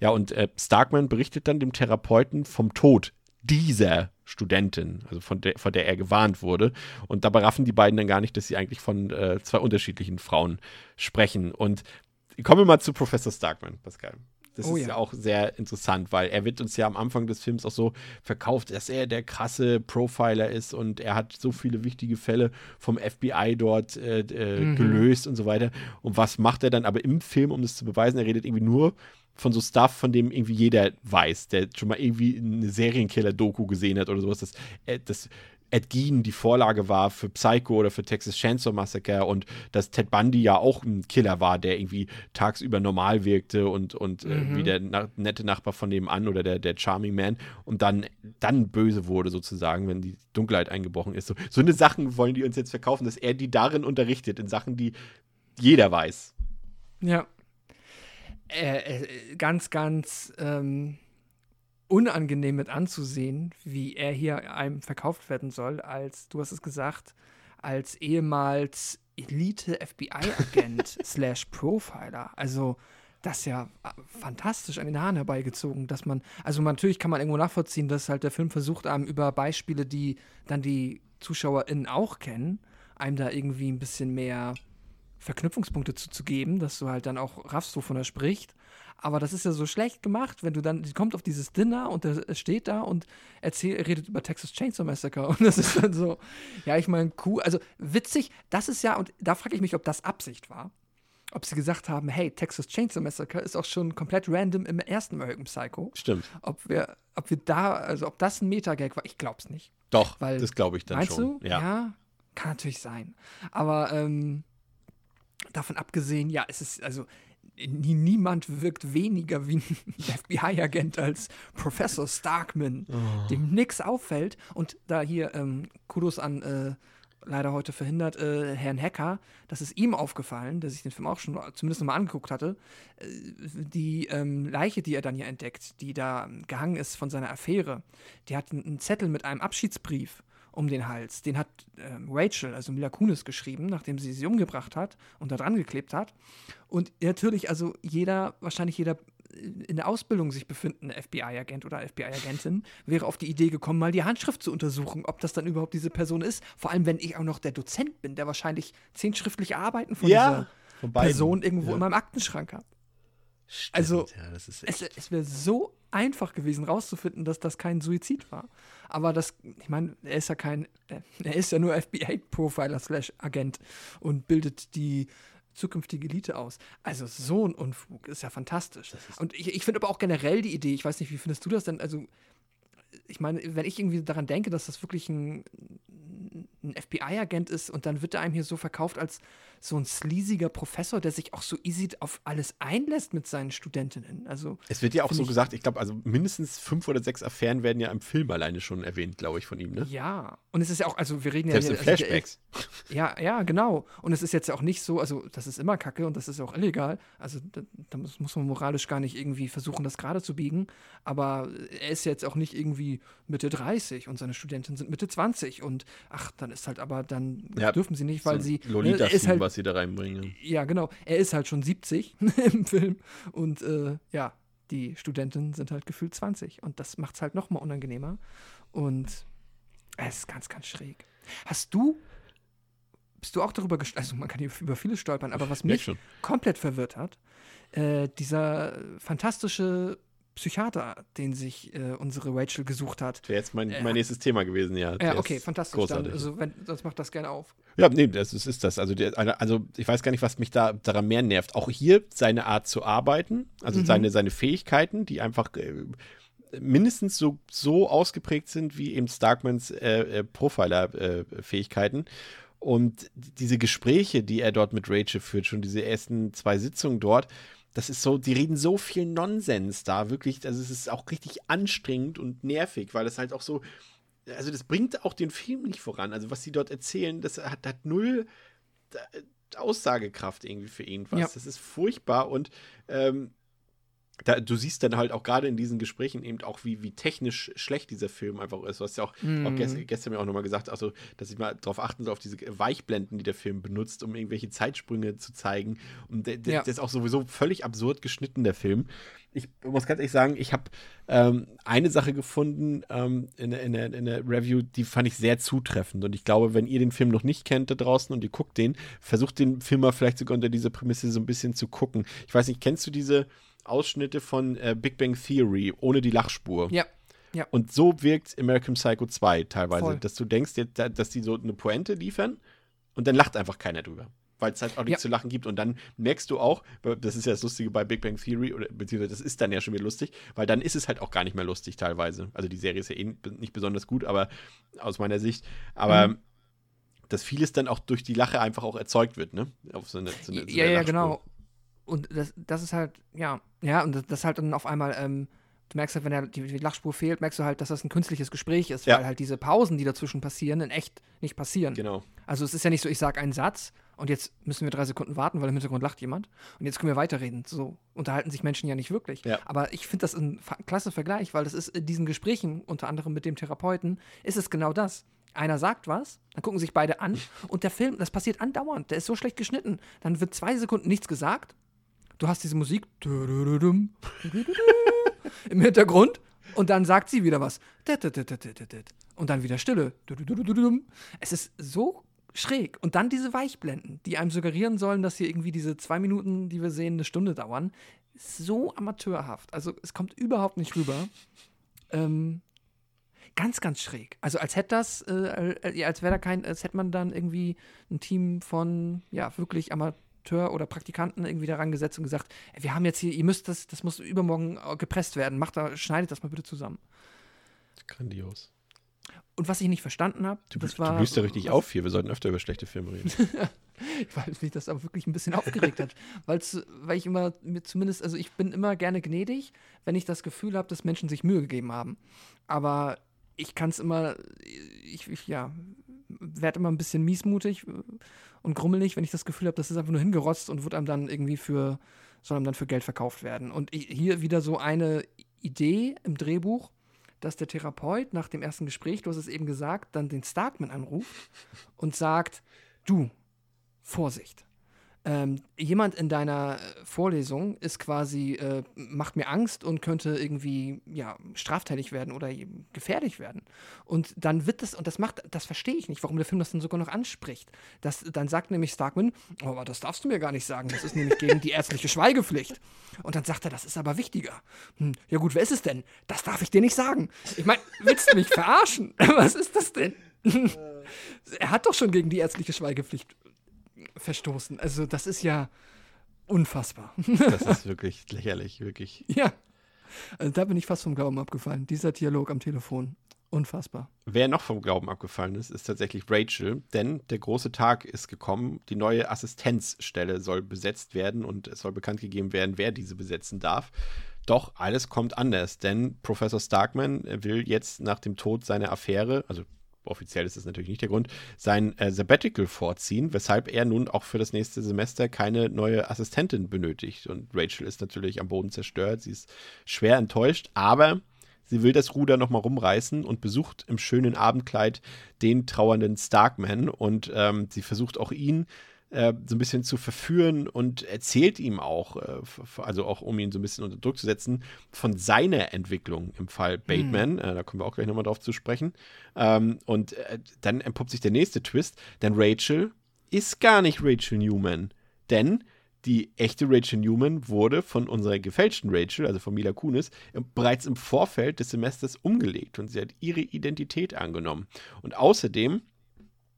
Ja, und äh, Starkman berichtet dann dem Therapeuten vom Tod dieser Studentin, also von der, von der er gewarnt wurde. Und dabei raffen die beiden dann gar nicht, dass sie eigentlich von äh, zwei unterschiedlichen Frauen sprechen. Und kommen wir mal zu Professor Starkman, Pascal. Das Oh ist ja. ja auch sehr interessant, weil er wird uns ja am Anfang des Films auch so verkauft, dass er der krasse Profiler ist und er hat so viele wichtige Fälle vom FBI dort äh, äh, gelöst und so weiter. Und was macht er dann aber im Film, um das zu beweisen? Er redet irgendwie nur von so Stuff, von dem irgendwie jeder weiß, der schon mal irgendwie eine Serienkiller-Doku gesehen hat oder sowas, dass, äh, dass Ed Gein die Vorlage war für Psycho oder für Texas Chainsaw Massacre und dass Ted Bundy ja auch ein Killer war, der irgendwie tagsüber normal wirkte und, und äh, wie der na nette Nachbar von nebenan oder der, der Charming Man und dann, dann böse wurde sozusagen, wenn die Dunkelheit eingebrochen ist. So, so eine Sachen wollen die uns jetzt verkaufen, dass er die darin unterrichtet, in Sachen, die jeder weiß. Ja. Äh, äh, ganz, ganz ähm, unangenehm mit anzusehen, wie er hier einem verkauft werden soll, als, du hast es gesagt, als ehemals Elite-FBI-Agent slash Profiler. Also, das ist ja äh, fantastisch an den Haaren herbeigezogen, dass man, also natürlich kann man irgendwo nachvollziehen, dass halt der Film versucht, einem über Beispiele, die dann die ZuschauerInnen auch kennen, einem da irgendwie ein bisschen mehr Verknüpfungspunkte zuzugeben, dass du halt dann auch raffst, wovon er spricht. Aber das ist ja so schlecht gemacht, wenn du dann, die kommt auf dieses Dinner und er steht da und erzählt, er redet über Texas Chainsaw Massacre und das ist dann so, ja, ich meine, cool, also witzig, das ist ja, und da frage ich mich, ob das Absicht war. Ob sie gesagt haben, hey, Texas Chainsaw Massacre ist auch schon komplett random im ersten American Psycho. Stimmt. Ob wir, ob wir da, also ob das ein Metagag war, ich glaub's nicht. Doch, Weil- das glaube ich dann Meinst schon. du? Kann natürlich sein. Aber ähm, davon abgesehen, ja, es ist, also, nie, niemand wirkt weniger wie ein FBI-Agent als Professor Starkman, dem nix auffällt. Und da hier ähm, Kudos an äh, leider heute verhindert, äh, Herrn Hacker, das ist ihm aufgefallen, der sich den Film auch schon zumindest mal angeguckt hatte, äh, die ähm, Leiche, die er dann hier entdeckt, die da gehangen ist von seiner Affäre, die hat einen Zettel mit einem Abschiedsbrief um den Hals. Den hat ähm, Rachel, also Mila Kunis, geschrieben, nachdem sie sie umgebracht hat und da dran geklebt hat. Und natürlich, also jeder, wahrscheinlich jeder in der Ausbildung sich befindende FBI-Agent oder FBI-Agentin wäre auf die Idee gekommen, mal die Handschrift zu untersuchen, ob das dann überhaupt diese Person ist. Vor allem, wenn ich auch noch der Dozent bin, der wahrscheinlich zehn schriftliche Arbeiten von Ja, von dieser beiden. Person irgendwo Ja. in meinem Aktenschrank habe. Stimmt, Also, ja, das ist Es, es wäre so einfach gewesen, rauszufinden, dass das kein Suizid war. Aber das, ich meine, er ist ja kein, äh, er ist ja nur FBI-Profiler slash Agent und bildet die zukünftige Elite aus. Also so ein Unfug ist ja fantastisch. Und ich, ich finde aber auch generell die Idee, ich weiß nicht, wie findest du das denn? Also, ich meine, wenn ich irgendwie daran denke, dass das wirklich ein, ein FBI-Agent ist und dann wird er einem hier so verkauft als so ein sleasiger Professor, der sich auch so easy auf alles einlässt mit seinen Studentinnen. Also Es wird ja auch so ich- gesagt, ich glaube, also mindestens fünf oder sechs Affären werden ja im Film alleine schon erwähnt, glaube ich, von ihm, ne? Ja, und es ist ja auch, also wir reden ja Selbst in hier- also der- Flashbacks. Ja, ja, genau. Und es ist jetzt auch nicht so, also das ist immer Kacke und das ist auch illegal. Also da, da muss, muss man moralisch gar nicht irgendwie versuchen, das gerade zu biegen. Aber er ist jetzt auch nicht irgendwie Mitte 30 und seine Studenten sind Mitte 20 und ach, dann ist halt aber, dann Ja, dürfen sie nicht, weil so sie. lolita ne, ist halt, was sie da reinbringen. ja, genau. Er ist halt schon 70 im Film. Und äh, ja, die Studenten sind halt gefühlt 20. Und das macht es halt noch mal unangenehmer. Und es ist ganz, ganz schräg. Hast du, bist du auch darüber gestolpert, also man kann hier über vieles stolpern, aber was mich komplett verwirrt hat, äh, dieser fantastische Psychiater, den sich äh, unsere Rachel gesucht hat. Wäre jetzt mein, Äh, mein nächstes Thema gewesen, ja. Ja, okay, fantastisch. Großartig. Dann, also, wenn, sonst macht das gerne auf. Ja, nee, das ist, ist das. Also, der, also ich weiß gar nicht, was mich da daran mehr nervt. Auch hier seine Art zu arbeiten, also Mhm. seine, seine Fähigkeiten, die einfach äh, mindestens so, so ausgeprägt sind wie eben Starkmans äh, äh, Profiler-Fähigkeiten. Und diese Gespräche, die er dort mit Rachel führt, schon diese ersten zwei Sitzungen dort, das ist so, die reden so viel Nonsens da, wirklich, also es ist auch richtig anstrengend und nervig, weil es halt auch so, also das bringt auch den Film nicht voran. Also was sie dort erzählen, das hat, hat null äh, Aussagekraft irgendwie für irgendwas. Ja. Das ist furchtbar und ähm, da, du siehst dann halt auch gerade in diesen Gesprächen eben auch, wie, wie technisch schlecht dieser Film einfach ist. Du hast ja auch, Mhm. auch gest, gestern mir auch nochmal gesagt, also, dass ich mal darauf achten soll, auf diese Weichblenden, die der Film benutzt, um irgendwelche Zeitsprünge zu zeigen. Und der, der, Ja. der ist auch sowieso völlig absurd geschnitten, der Film. Ich muss ganz ehrlich sagen, ich habe ähm, eine Sache gefunden ähm, in, der- in, der, in der Review, die fand ich sehr zutreffend. Und ich glaube, wenn ihr den Film noch nicht kennt da draußen und ihr guckt den, versucht den Film mal vielleicht sogar unter dieser Prämisse so ein bisschen zu gucken. Ich weiß nicht, kennst du diese Ausschnitte von äh, Big Bang Theory ohne die Lachspur? Ja. Und so wirkt American Psycho 2 teilweise, Voll. dass du denkst, dass die so eine Pointe liefern und dann lacht einfach keiner drüber. Weil es halt auch nichts Ja. zu lachen gibt. Und dann merkst du auch, das ist ja das Lustige bei Big Bang Theory, oder beziehungsweise das ist dann ja schon wieder lustig, weil dann ist es halt auch gar nicht mehr lustig teilweise. Also die Serie ist ja eh nicht besonders gut, aber aus meiner Sicht. Aber Mhm. dass vieles dann auch durch die Lache einfach auch erzeugt wird, ne? Auf so eine, so eine, so ja, eine ja, Lachspur. genau. Und das, das ist halt, ja, ja, und das, das halt dann auf einmal, ähm, du merkst halt, wenn der, die, die Lachspur fehlt, merkst du halt, dass das ein künstliches Gespräch ist, Ja. weil halt diese Pausen, die dazwischen passieren, in echt nicht passieren. Genau. Also es ist ja nicht so, ich sage einen Satz und jetzt müssen wir drei Sekunden warten, weil im Hintergrund lacht jemand und jetzt können wir weiterreden. So unterhalten sich Menschen ja nicht wirklich. Ja. Aber ich finde das ein klasse Vergleich, weil das ist in diesen Gesprächen, unter anderem mit dem Therapeuten, ist es genau das. Einer sagt was, dann gucken sich beide an und der Film, das passiert andauernd, der ist so schlecht geschnitten. Dann wird zwei Sekunden nichts gesagt. Du hast diese Musik im Hintergrund und dann sagt sie wieder was. Und dann wieder Stille. Es ist so schräg. Und dann diese Weichblenden, die einem suggerieren sollen, dass hier irgendwie diese zwei Minuten, die wir sehen, eine Stunde dauern. So amateurhaft. Also es kommt überhaupt nicht rüber. Ähm, ganz, ganz schräg. Also als hätte das, äh, als wäre da kein, als hätte man dann irgendwie ein Team von, ja, wirklich Amateur oder Praktikanten irgendwie daran gesetzt und gesagt, ey, wir haben jetzt hier, ihr müsst das, das muss übermorgen äh, gepresst werden. Macht da, schneidet das mal bitte zusammen. Grandios. Und was ich nicht verstanden habe, Du, das du war. blühst ja richtig was- auf hier. Wir sollten öfter über schlechte Filme reden. weil mich das aber wirklich ein bisschen aufgeregt hat. Weil's, weil ich immer mir zumindest, also ich bin immer gerne gnädig, wenn ich das Gefühl habe, dass Menschen sich Mühe gegeben haben. Aber ich kann es immer, ich, ich ja, werde immer ein bisschen miesmutig und grummelig, wenn ich das Gefühl habe, das ist einfach nur hingerotzt und wird einem dann irgendwie für, soll einem dann für Geld verkauft werden. Und hier wieder so eine Idee im Drehbuch, dass der Therapeut nach dem ersten Gespräch, du hast es eben gesagt, dann den Starkman anruft und sagt, du, Vorsicht. Ähm, jemand in deiner äh, Vorlesung ist quasi, äh, macht mir Angst und könnte irgendwie, ja, straftätig werden oder gefährlich werden. Und dann wird das, und das macht, das verstehe ich nicht, warum der Film das dann sogar noch anspricht. Das, dann sagt nämlich Starkman, oh, aber das darfst du mir gar nicht sagen, das ist nämlich gegen die ärztliche Schweigepflicht. Und dann sagt er, das ist aber wichtiger. Hm, ja gut, wer ist es denn? Das darf ich dir nicht sagen. Ich meine, willst du mich verarschen? Was ist das denn? er hat doch schon gegen die ärztliche Schweigepflicht verstoßen. Also das ist ja unfassbar. Das ist wirklich lächerlich, wirklich. ja. Also da bin ich fast vom Glauben abgefallen. Dieser Dialog am Telefon. Unfassbar. Wer noch vom Glauben abgefallen ist, ist tatsächlich Rachel, denn der große Tag ist gekommen. Die neue Assistenzstelle soll besetzt werden und es soll bekannt gegeben werden, wer diese besetzen darf. Doch alles kommt anders, denn Professor Starkman will jetzt nach dem Tod seiner Affäre, also offiziell ist das natürlich nicht der Grund, sein äh, Sabbatical vorziehen, weshalb er nun auch für das nächste Semester keine neue Assistentin benötigt. Und Rachel ist natürlich am Boden zerstört, sie ist schwer enttäuscht, aber sie will das Ruder nochmal rumreißen und besucht im schönen Abendkleid den trauernden Starkman und ähm, sie versucht auch ihn so ein bisschen zu verführen und erzählt ihm auch, äh, also auch um ihn so ein bisschen unter Druck zu setzen, von seiner Entwicklung im Fall Bateman. Äh, da kommen wir auch gleich nochmal drauf zu sprechen. Ähm, und äh, dann entpuppt sich der nächste Twist, denn Rachel ist gar nicht Rachel Newman. Denn die echte Rachel Newman wurde von unserer gefälschten Rachel, also von Mila Kunis, bereits im Vorfeld des Semesters umgelegt und sie hat ihre Identität angenommen. Und außerdem,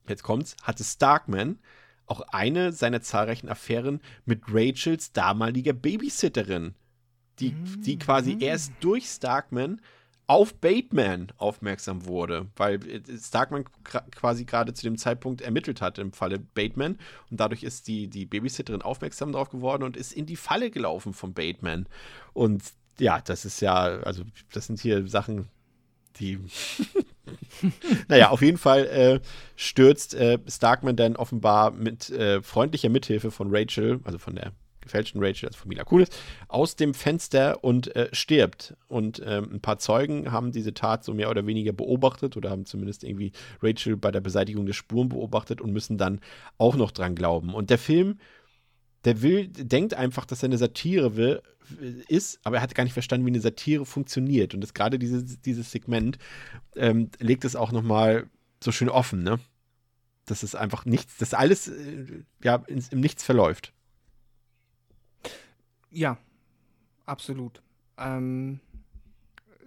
jetzt kommt's, hatte Starkman auch eine seiner zahlreichen Affären mit Rachels damaliger Babysitterin, die, die quasi erst durch Starkman auf Bateman aufmerksam wurde, weil äh, Starkman quasi gerade zu dem Zeitpunkt ermittelt hat im Falle Bateman und dadurch ist die, die Babysitterin aufmerksam darauf geworden und ist in die Falle gelaufen von Bateman. Und ja, das ist ja, also das sind hier Sachen, die naja, auf jeden Fall äh, stürzt äh, Starkman dann offenbar mit äh, freundlicher Mithilfe von Rachel, also von der gefälschten Rachel, also von Mila Kunis, aus dem Fenster und äh, stirbt. Und ähm, ein paar Zeugen haben diese Tat so mehr oder weniger beobachtet oder haben zumindest irgendwie Rachel bei der Beseitigung der Spuren beobachtet und müssen dann auch noch dran glauben. Und der Film der will, denkt einfach, dass er eine Satire will, ist, aber er hat gar nicht verstanden, wie eine Satire funktioniert. Und das gerade dieses, dieses Segment ähm, legt es auch nochmal so schön offen, ne? Dass es einfach nichts, dass alles äh, ja ins, im Nichts verläuft. Ja, absolut. Ähm,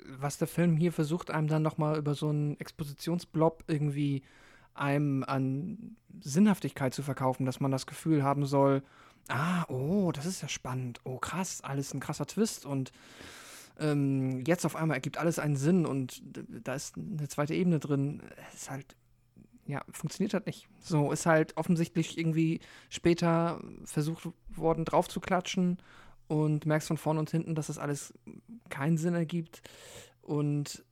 was der Film hier versucht, einem dann nochmal über so einen Expositionsblob irgendwie einem an Sinnhaftigkeit zu verkaufen, dass man das Gefühl haben soll, ah, oh, das ist ja spannend, oh krass, alles ein krasser Twist und ähm, jetzt auf einmal ergibt alles einen Sinn und da ist eine zweite Ebene drin. Es ist halt, ja, funktioniert halt nicht. So ist halt offensichtlich irgendwie später versucht worden, drauf zu klatschen und merkst von vorne und hinten, dass das alles keinen Sinn ergibt. Und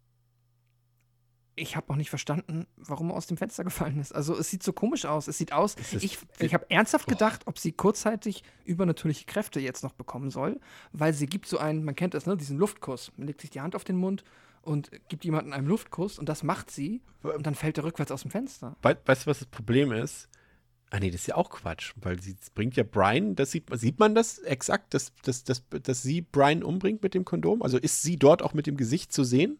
ich habe auch nicht verstanden, warum er aus dem Fenster gefallen ist. Also es sieht so komisch aus. Es sieht aus. ist- ich ich habe ernsthaft gedacht, ob sie kurzzeitig übernatürliche Kräfte jetzt noch bekommen soll, weil sie gibt so einen, man kennt das, ne, diesen Luftkuss. Man legt sich die Hand auf den Mund und gibt jemandem einen Luftkuss und das macht sie und dann fällt er rückwärts aus dem Fenster. We weißt du, was das Problem ist? Ah, nee, das ist ja auch Quatsch, weil sie bringt ja Brian, das sieht, sieht man das exakt, dass, dass, dass, dass sie Brian umbringt mit dem Kondom? Also ist sie dort auch mit dem Gesicht zu sehen?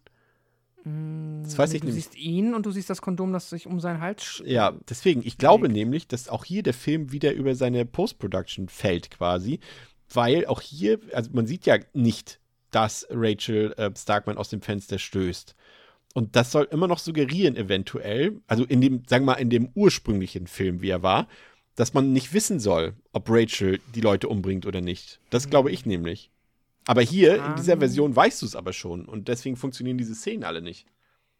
Das weiß Nee, ich du nämlich. siehst ihn und du siehst das Kondom, das sich um seinen Hals Ja, deswegen, ich glaube Weg. nämlich, dass auch hier der Film wieder über seine Post-Production fällt quasi, weil auch hier, also man sieht ja nicht, dass Rachel äh, Starkman aus dem Fenster stößt. Und das soll immer noch suggerieren, eventuell, also in dem, sagen wir mal, in dem ursprünglichen Film, wie er war, dass man nicht wissen soll, ob Rachel die Leute umbringt oder nicht. Das glaube ich nämlich. Aber hier, in dieser Kann- Version, weißt du es aber schon. Und deswegen funktionieren diese Szenen alle nicht.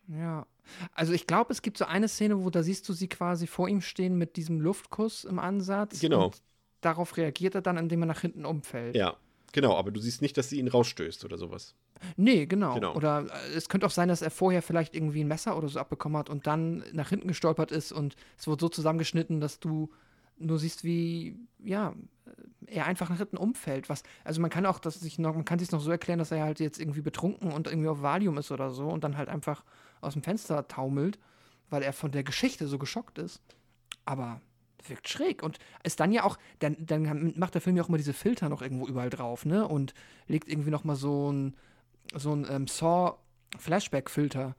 Ja. Also ich glaube, es gibt so eine Szene, wo da siehst du sie quasi vor ihm stehen mit diesem Luftkuss im Ansatz. Genau. Und darauf reagiert er dann, indem er nach hinten umfällt. Ja, genau, aber du siehst nicht, dass sie ihn rausstößt oder sowas. Nee, genau. Genau. Oder äh, es könnte auch sein, dass er vorher vielleicht irgendwie ein Messer oder so abbekommen hat und dann nach hinten gestolpert ist und es wird so zusammengeschnitten, dass du nur siehst, wie, ja, er einfach nach hinten umfällt. Was, also man kann auch das sich noch, man kann sich noch so erklären, dass er halt jetzt irgendwie betrunken und irgendwie auf Valium ist oder so und dann halt einfach aus dem Fenster taumelt, weil er von der Geschichte so geschockt ist. Aber wirkt schräg und ist dann ja auch, dann, dann macht der Film ja auch immer diese Filter noch irgendwo überall drauf, ne? Und legt irgendwie noch mal so ein, so ein ähm, Saw-Flashback-Filter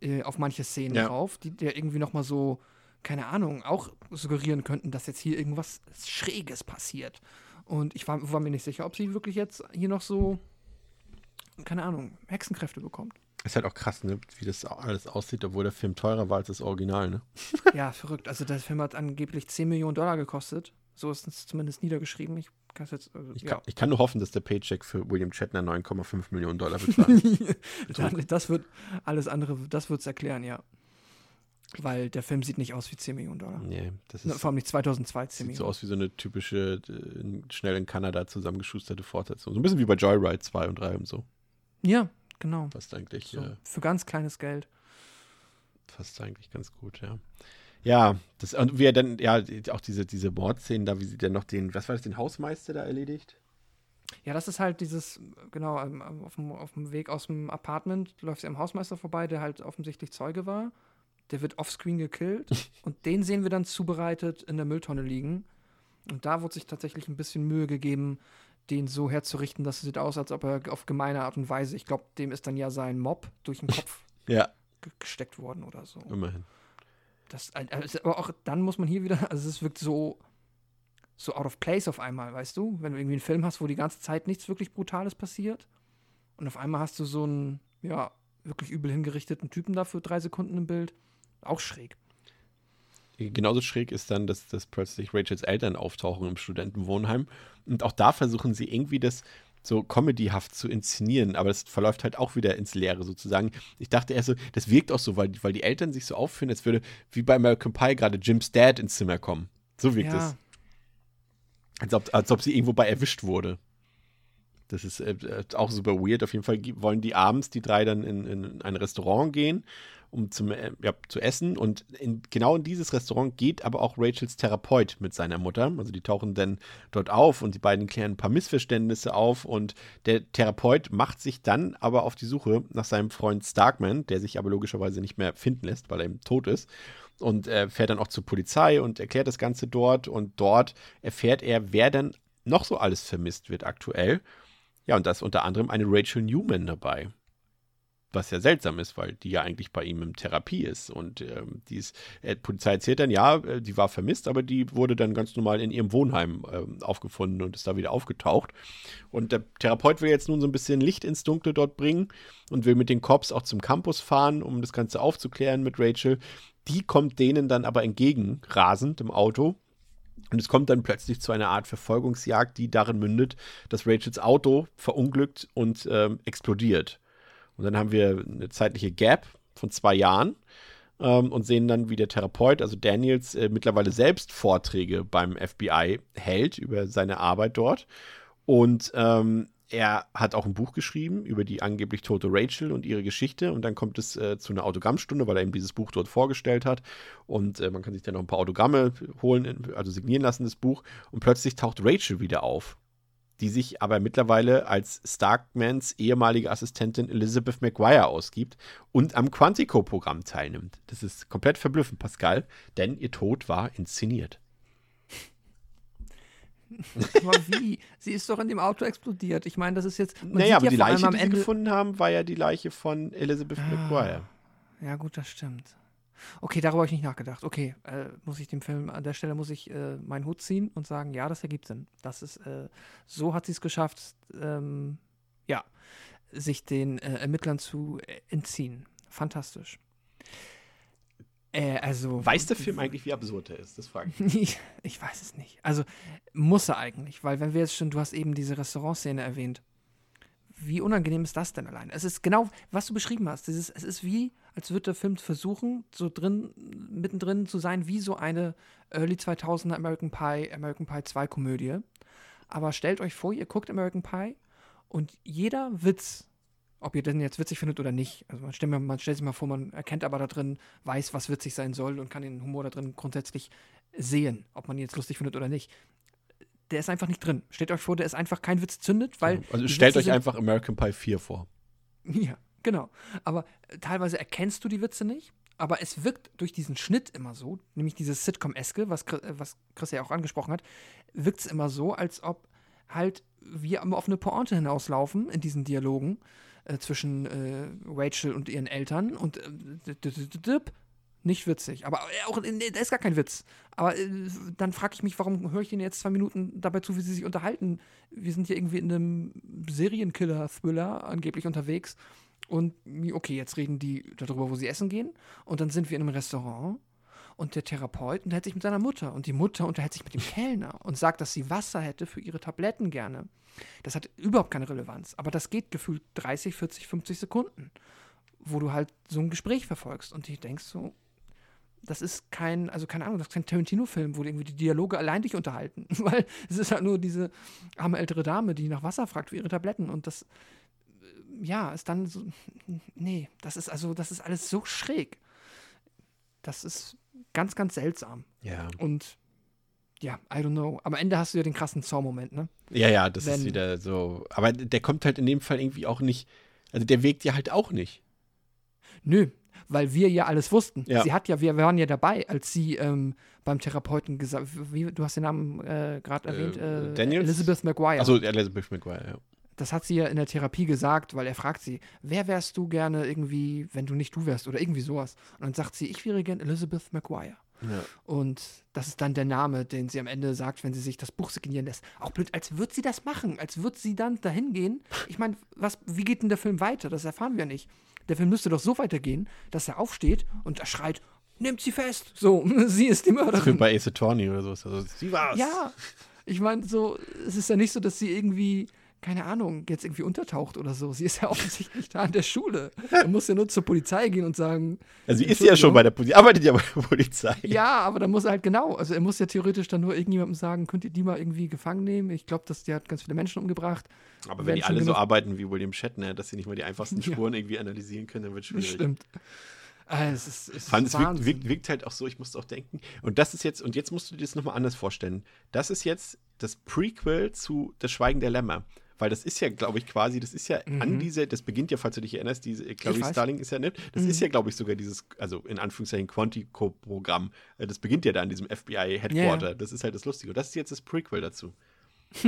äh, auf manche Szenen Ja. drauf, die der irgendwie noch mal so, keine Ahnung, auch suggerieren könnten, dass jetzt hier irgendwas Schräges passiert. Und ich war, war mir nicht sicher, ob sie wirklich jetzt hier noch so, keine Ahnung, Hexenkräfte bekommt. Ist halt auch krass, ne, wie das alles aussieht, obwohl der Film teurer war als das Original, ne? Ja, verrückt. Also der Film hat angeblich 10 Millionen Dollar gekostet. So ist es zumindest niedergeschrieben. Ich jetzt. Also, Ich ja. kann, ich kann nur hoffen, dass der Paycheck für William Shatner 9,5 Millionen Dollar. Dann- das wird alles andere, das wird es erklären, ja. Weil der Film sieht nicht aus wie 10 Millionen Dollar. nee, das Ne, ist, Vor allem nicht 2002 10 sieht so Millionen. aus wie so eine typische, äh, schnell in Kanada zusammengeschusterte Fortsetzung. So ein bisschen wie bei Joyride 2 und 3 und so. Ja, genau. Passt eigentlich, So, äh, für ganz kleines Geld. passt eigentlich ganz gut, ja. Ja, das, und wie er dann, ja, auch diese, diese Mordszenen da, wie sie dann noch den, was war das, den Hausmeister da erledigt? Ja, das ist halt dieses, genau, ähm, auf dem, auf dem Weg aus dem Apartment läuft sie am Hausmeister vorbei, der halt offensichtlich Zeuge war. Der wird offscreen gekillt und den sehen wir dann zubereitet in der Mülltonne liegen. Und da wurde sich tatsächlich ein bisschen Mühe gegeben, den so herzurichten, dass es sieht aus, als ob er auf gemeine Art und Weise, ich glaube, dem ist dann ja sein Mob durch den Kopf Ja, ge- gesteckt worden oder so. immerhin. Das, also, aber auch dann muss man hier wieder, also es wirkt so, so out of place auf einmal, weißt du? Wenn du irgendwie einen Film hast, wo die ganze Zeit nichts wirklich Brutales passiert und auf einmal hast du so einen, ja, wirklich übel hingerichteten Typen da für drei Sekunden im Bild. Auch schräg. Genauso schräg ist dann, dass, dass plötzlich Rachels Eltern auftauchen im Studentenwohnheim. Und auch da versuchen sie irgendwie das so comedyhaft zu inszenieren, aber es verläuft halt auch wieder ins Leere sozusagen. Ich dachte erst so, das wirkt auch so, weil, weil die Eltern sich so aufführen, als würde wie bei American Pie gerade Jims Dad ins Zimmer kommen. So wirkt es. ja, Als ob, als ob sie irgendwo bei erwischt wurde. Das ist äh, äh, auch super weird. Auf jeden Fall wollen die abends die drei dann in, in ein Restaurant gehen, um zum, äh, ja, zu essen. Und in, genau in dieses Restaurant geht aber auch Rachels Therapeut mit seiner Mutter. Also die tauchen dann dort auf und die beiden klären ein paar Missverständnisse auf. Und der Therapeut macht sich dann aber auf die Suche nach seinem Freund Starkman, der sich aber logischerweise nicht mehr finden lässt, weil er eben tot ist. Und äh, fährt dann auch zur Polizei und erklärt das Ganze dort. Und dort erfährt er, wer dann noch so alles vermisst wird aktuell. Ja, und da ist unter anderem eine Rachel Newman dabei. Was ja seltsam ist, weil die ja eigentlich bei ihm in Therapie ist. Und ähm, die ist, äh, Polizei erzählt dann, ja, äh, die war vermisst, aber die wurde dann ganz normal in ihrem Wohnheim ähm, aufgefunden und ist da wieder aufgetaucht. Und der Therapeut will jetzt nun so ein bisschen Licht ins Dunkle dort bringen und will mit den Cops auch zum Campus fahren, um das Ganze aufzuklären mit Rachel. Die kommt denen dann aber entgegen, rasend im Auto. Und es kommt dann plötzlich zu einer Art Verfolgungsjagd, die darin mündet, dass Rachels Auto verunglückt und ähm, explodiert. Und dann haben wir eine zeitliche Gap von zwei Jahren ähm, und sehen dann, wie der Therapeut, also Daniels, äh, mittlerweile selbst Vorträge beim FBI hält über seine Arbeit dort. Und ähm, er hat auch ein Buch geschrieben über die angeblich tote Rachel und ihre Geschichte. Und dann kommt es äh, zu einer Autogrammstunde, weil er eben dieses Buch dort vorgestellt hat. Und äh, man kann sich dann noch ein paar Autogramme holen, also signieren lassen, das Buch. Und plötzlich taucht Rachel wieder auf, die sich aber mittlerweile als Starkmans ehemalige Assistentin Elizabeth McGuire ausgibt und am Quantico-Programm teilnimmt. Das ist komplett verblüffend, Pascal, denn ihr Tod war inszeniert. aber wie? Sie ist doch in dem Auto explodiert. Ich meine, das ist jetzt. naja, aber ja die Leiche, die sie Ende- gefunden haben, war ja die Leiche von Elizabeth Ah. McGuire. Ja, gut, das stimmt. Okay, darüber habe ich nicht nachgedacht. Okay, äh, muss ich dem Film, an der Stelle muss ich äh, meinen Hut ziehen und sagen, ja, das ergibt Sinn. Das ist, äh, so hat sie es geschafft, ähm, ja, sich den äh, Ermittlern zu äh, entziehen. Fantastisch. Äh, also. Weiß der Film eigentlich, wie absurd er ist? Das frage ich. Ich, ich weiß es nicht. Also muss er eigentlich, weil wenn wir jetzt schon, du hast eben diese Restaurantszene erwähnt. Wie unangenehm ist das denn allein? Es ist genau, was du beschrieben hast. Dieses, es ist wie, als würde der Film versuchen, so drin, mittendrin zu sein, wie so eine Early 2000er American Pie, American Pie 2 Komödie. Aber stellt euch vor, ihr guckt American Pie und jeder Witz, ob ihr den jetzt witzig findet oder nicht, also man stellt, man stellt sich mal vor, man erkennt aber da drin, weiß, was witzig sein soll und kann den Humor da drin grundsätzlich sehen, ob man ihn jetzt lustig findet oder nicht. Der ist einfach nicht drin. Stellt euch vor, der ist einfach kein Witz zündet, weil. Also stellt Witze euch einfach American Pie 4 vor. Ja, genau. Aber äh, teilweise erkennst du die Witze nicht. Aber es wirkt durch diesen Schnitt immer so, nämlich dieses Sitcom-eske, was, Chris- äh, was Chris ja auch angesprochen hat, wirkt es immer so, als ob halt wir auf eine Pointe hinauslaufen in diesen Dialogen äh, zwischen äh, Rachel und ihren Eltern und äh, nicht witzig. Aber äh, auch, da ist gar kein Witz. Aber dann frage ich mich, warum höre ich Ihnen jetzt zwei Minuten dabei zu, wie Sie sich unterhalten? Wir sind hier irgendwie in einem Serienkiller-Thriller angeblich unterwegs. Und okay, jetzt reden die darüber, wo sie essen gehen. Und dann sind wir in einem Restaurant. Und der Therapeut unterhält sich mit seiner Mutter. Und die Mutter unterhält sich mit dem Kellner und sagt, dass sie Wasser hätte für ihre Tabletten gerne. Das hat überhaupt keine Relevanz. Aber das geht gefühlt 30, 40, 50 Sekunden, wo du halt so ein Gespräch verfolgst. Und du denkst so, das ist kein, also keine Ahnung, das ist kein Tarantino-Film, wo irgendwie die Dialoge allein dich unterhalten. Weil es ist halt nur diese arme ältere Dame, die nach Wasser fragt für ihre Tabletten. Und das, ja, ist dann so, nee, das ist also, das ist alles so schräg. Das ist ganz, ganz seltsam. Ja. Und ja, I don't know. Am Ende hast du ja den krassen Saw-Moment, ne? Ja, ja, das ist Wenn- wieder so. Aber der kommt halt in dem Fall irgendwie auch nicht. Also der wägt ja halt auch nicht. Nö, weil wir ja alles wussten. Ja. Sie hat ja, wir waren ja dabei, als sie ähm, beim Therapeuten gesagt, wie, du hast den Namen äh, gerade erwähnt, Äh, äh, Daniels? Elizabeth McGuire. Also Elizabeth McGuire, ja. Das hat sie ja in der Therapie gesagt, weil er fragt sie, wer wärst du gerne irgendwie, wenn du nicht du wärst oder irgendwie sowas. Und dann sagt sie, ich wäre gern Elizabeth McGuire. Ja. Und das ist dann der Name, den sie am Ende sagt, wenn sie sich das Buch signieren lässt. Auch blöd, als würde sie das machen, als würde sie dann dahin gehen. Ich meine, was, wie geht denn der Film weiter? Das erfahren wir nicht. Der Film müsste doch so weitergehen, dass er aufsteht und er schreit, nehmt sie fest. So, sie ist die Mörderin. bei Ace Attorney oder so. Also, sie war's. Ja, ich meine, so, es ist ja nicht so, dass sie irgendwie, keine Ahnung, jetzt irgendwie untertaucht oder so. Sie ist ja offensichtlich da in der Schule. Er muss ja nur zur Polizei gehen und sagen, Also sie ist ja schon bei der Polizei, arbeitet ja bei der Polizei. ja, aber dann muss er halt genau, also er muss ja theoretisch dann nur irgendjemandem sagen, könnt ihr die mal irgendwie gefangen nehmen? Ich glaube, dass die hat ganz viele Menschen umgebracht. Aber wenn die alle so arbeiten wie William Shatner, dass sie nicht mal die einfachsten Ja. Spuren irgendwie analysieren können, dann wird es Das schwierig. stimmt. Ah, es ist, es Fand, es wirkt, wirkt, wirkt halt auch so, ich musste auch denken. Und das ist jetzt, und jetzt musst du dir das nochmal anders vorstellen. Das ist jetzt das Prequel zu Das Schweigen der Lämmer. Weil das ist ja, glaube ich, quasi, das ist ja an diese, das beginnt ja, falls du dich erinnerst, diese Clarice. Starling ist ja nicht, das ist ja, glaube ich, sogar dieses, also in Anführungszeichen Quantico-Programm. Äh, Das beginnt ja da an diesem FBI-Headquarter. Ja, Das ist halt das Lustige. Und das ist jetzt das Prequel dazu.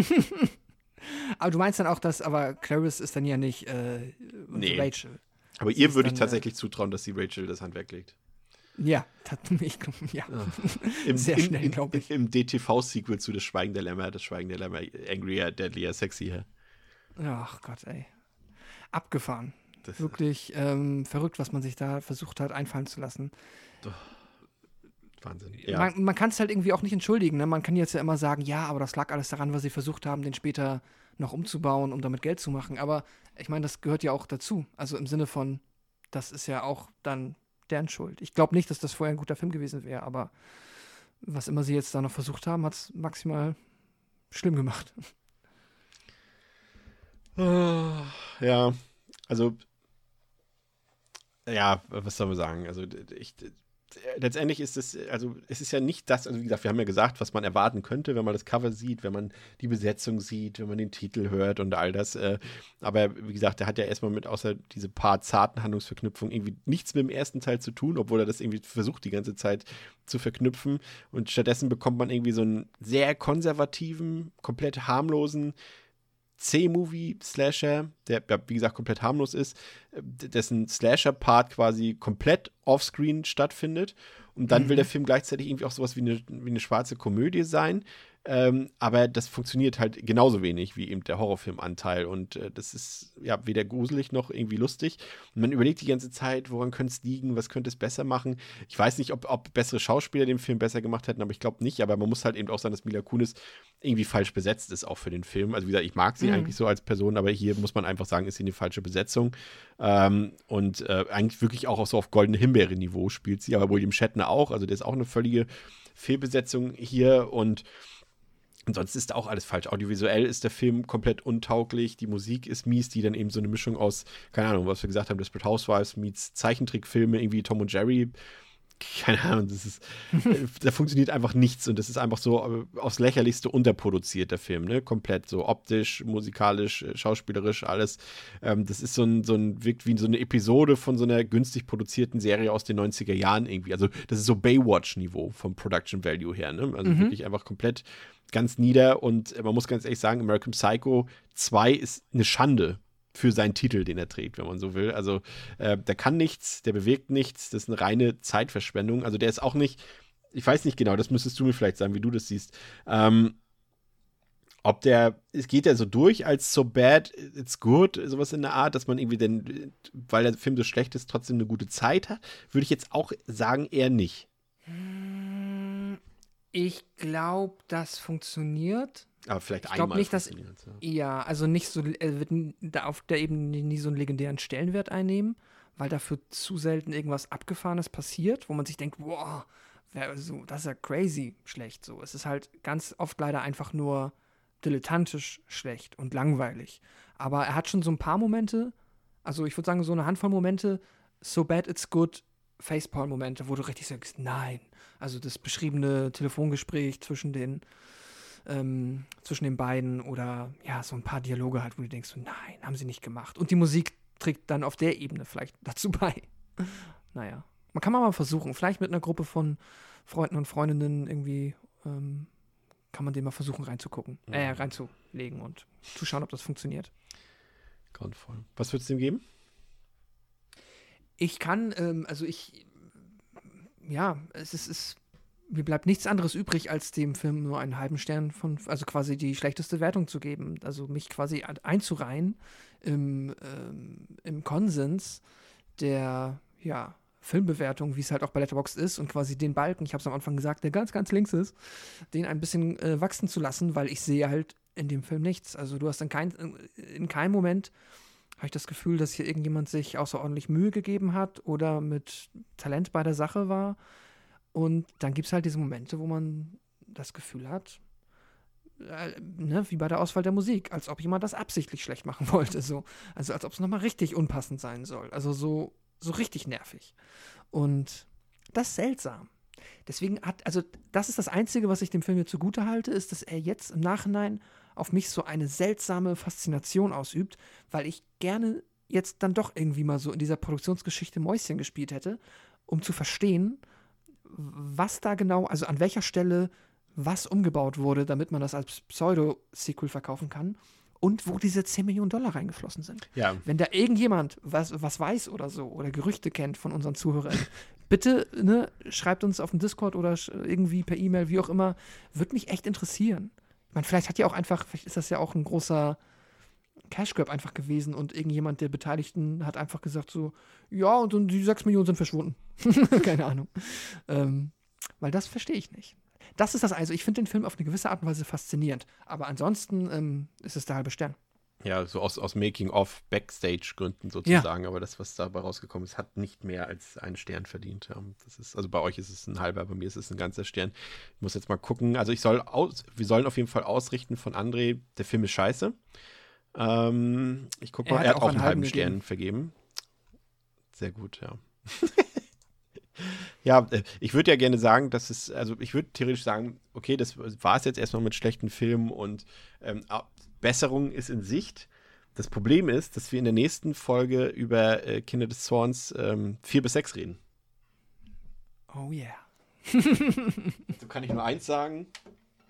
Aber du meinst dann auch, dass, aber Clarice ist dann ja nicht äh, Nee. Rachel. Aber Sie ihr würde ich dann, äh, tatsächlich zutrauen, dass sie Rachel das Handwerk legt. Ja, das, ich, ja. Im, Sehr im, schnell, im- glaub ich. Im DTV-Sequel zu Das Schweigen der Lämmer, Das Schweigen der Lämmer, Angrier, Deadlier, Sexier. Ach Gott, ey. Abgefahren. Das Wirklich ähm, verrückt, was man sich da versucht hat, einfallen zu lassen. Wahnsinn. Ja. Man, man kann es halt irgendwie auch nicht entschuldigen. Ne? Man kann jetzt ja immer sagen, ja, aber das lag alles daran, weil sie versucht haben, den später noch umzubauen, um damit Geld zu machen. Aber ich meine, das gehört ja auch dazu. Also im Sinne von, das ist ja auch dann deren Schuld. Ich glaube nicht, dass das vorher ein guter Film gewesen wäre, aber was immer sie jetzt da noch versucht haben, hat es maximal schlimm gemacht. Ja, also ja, was soll man sagen? Also ich, letztendlich ist es, also es ist ja nicht das, also wie gesagt, wir haben ja gesagt, was man erwarten könnte, wenn man das Cover sieht, wenn man die Besetzung sieht, wenn man den Titel hört und all das. Äh, aber wie gesagt, der hat ja erstmal mit außer diese paar zarten Handlungsverknüpfungen irgendwie nichts mit dem ersten Teil zu tun, obwohl er das irgendwie versucht, die ganze Zeit zu verknüpfen. Und stattdessen bekommt man irgendwie so einen sehr konservativen, komplett harmlosen C-Movie-Slasher, der, wie gesagt, komplett harmlos ist, dessen Slasher-Part quasi komplett offscreen stattfindet. Und dann will der Film gleichzeitig irgendwie auch sowas wie eine, wie eine schwarze Komödie sein. Ähm, aber das funktioniert halt genauso wenig wie eben der Horrorfilmanteil. Und äh, das ist ja weder gruselig noch irgendwie lustig. Und man überlegt die ganze Zeit, woran könnte es liegen, was könnte es besser machen. Ich weiß nicht, ob, ob bessere Schauspieler den Film besser gemacht hätten, aber ich glaube nicht. Aber man muss halt eben auch sagen, dass Mila Kunis irgendwie falsch besetzt ist, auch für den Film. Also wie gesagt, ich mag sie Mhm. eigentlich so als Person, aber hier muss man einfach sagen, ist sie eine falsche Besetzung. Ähm, und äh, eigentlich wirklich auch so auf goldene Himbeere-Niveau spielt sie, aber William Shatner auch. Also der ist auch eine völlige Fehlbesetzung hier und Ansonsten ist da auch alles falsch. Audiovisuell ist der Film komplett untauglich, die Musik ist mies, die dann eben so eine Mischung aus, keine Ahnung, was wir gesagt haben, Desperate Housewives meets Zeichentrickfilme, irgendwie Tom und Jerry. Keine Ahnung, das ist, da funktioniert einfach nichts und das ist einfach so äh, aufs Lächerlichste unterproduziert, der Film, ne? Komplett so optisch, musikalisch, äh, schauspielerisch, alles. Ähm, das ist so ein, so ein, wirkt wie so eine Episode von so einer günstig produzierten Serie aus den 90er Jahren irgendwie. Also, das ist so Baywatch-Niveau vom Production Value her, ne? Also wirklich einfach komplett ganz nieder und äh, man muss ganz ehrlich sagen, American Psycho 2 ist eine Schande für seinen Titel, den er trägt, wenn man so will. Also äh, der kann nichts, der bewegt nichts, das ist eine reine Zeitverschwendung. Also der ist auch nicht, ich weiß nicht genau, das müsstest du mir vielleicht sagen, wie du das siehst. Ähm, ob der, es geht ja so durch als so bad, it's good, sowas in der Art, dass man irgendwie denn, weil der Film so schlecht ist, trotzdem eine gute Zeit hat, würde ich jetzt auch sagen, eher nicht. Ich glaube, das funktioniert. Aber vielleicht Ich einmal. nicht, dass- ja. Ja, also nicht so, er wird n- da auf der Ebene nie so einen legendären Stellenwert einnehmen, weil dafür zu selten irgendwas Abgefahrenes passiert, wo man sich denkt, wow, so, das ist ja crazy schlecht. So, es ist halt ganz oft leider einfach nur dilettantisch schlecht und langweilig. Aber er hat schon so ein paar Momente, also ich würde sagen, so eine Handvoll Momente, so bad it's good, Facepalm-Momente, wo du richtig sagst, nein. Also das beschriebene Telefongespräch zwischen den ähm, zwischen den beiden oder ja, so ein paar Dialoge halt, wo du denkst, so, nein, haben sie nicht gemacht. Und die Musik trägt dann auf der Ebene vielleicht dazu bei. naja, man kann mal versuchen, vielleicht mit einer Gruppe von Freunden und Freundinnen irgendwie ähm, kann man den mal versuchen reinzugucken, äh, reinzulegen und zu schauen, ob das funktioniert. Grauenvoll. Was würdest du ihm geben? Ich kann, ähm, also ich, ja, es ist, es, mir bleibt nichts anderes übrig, als dem Film nur einen halben Stern von, also quasi die schlechteste Wertung zu geben. Also mich quasi einzureihen im, ähm, im Konsens der, ja, Filmbewertung, wie es halt auch bei Letterboxd ist und quasi den Balken, ich habe es am Anfang gesagt, der ganz, ganz links ist, den ein bisschen äh, wachsen zu lassen, weil ich sehe halt in dem Film nichts. Also du hast in, kein, in keinem Moment habe ich das Gefühl, dass hier irgendjemand sich außerordentlich Mühe gegeben hat oder mit Talent bei der Sache war. Und dann gibt es halt diese Momente, wo man das Gefühl hat, äh, ne, wie bei der Auswahl der Musik, als ob jemand das absichtlich schlecht machen wollte. So. Also als ob es nochmal richtig unpassend sein soll. Also so, so richtig nervig. Und das ist seltsam. Deswegen hat, also das ist das Einzige, was ich dem Film hier zugute halte, ist, dass er jetzt im Nachhinein auf mich so eine seltsame Faszination ausübt, weil ich gerne jetzt dann doch irgendwie mal so in dieser Produktionsgeschichte Mäuschen gespielt hätte, um zu verstehen, was da genau, also an welcher Stelle was umgebaut wurde, damit man das als Pseudo-Sequel verkaufen kann und wo diese 10 Millionen Dollar reingeflossen sind. Ja, Wenn da irgendjemand was, was weiß oder so oder Gerüchte kennt von unseren Zuhörern, bitte ne, schreibt uns auf dem Discord oder irgendwie per E-Mail, wie auch immer. Würde mich echt interessieren. Meine, vielleicht hat ja auch einfach, vielleicht ist das ja auch ein großer Cash Grab einfach gewesen und irgendjemand der Beteiligten hat einfach gesagt so, ja, und, und die 6 Millionen sind verschwunden. Keine Ahnung. Ähm, weil das verstehe ich nicht. Das ist das also. Ich finde den Film auf eine gewisse Art und Weise faszinierend. Aber ansonsten ähm, ist es der halbe Stern. Ja, so aus, aus Making-of, Backstage-Gründen sozusagen, aber das, was dabei rausgekommen ist, hat nicht mehr als einen Stern verdient. Ja. Das ist, also bei euch ist es ein halber, bei mir ist es ein ganzer Stern. Ich muss jetzt mal gucken. Also ich soll aus, wir sollen auf jeden Fall ausrichten von André, der Film ist scheiße. Ähm, ich guck Er mal, er hat auch einen einen halben Stern gegeben. vergeben. Sehr gut, ja. Ja, äh, ich würde ja gerne sagen, dass es, also ich würde theoretisch sagen, okay, das war es jetzt erstmal mit schlechten Filmen und ähm, Besserung ist in Sicht. Das Problem ist, dass wir in der nächsten Folge über äh, Kinder des Zorns ähm, 4 bis 6 reden. Oh yeah. So kann ich nur eins sagen.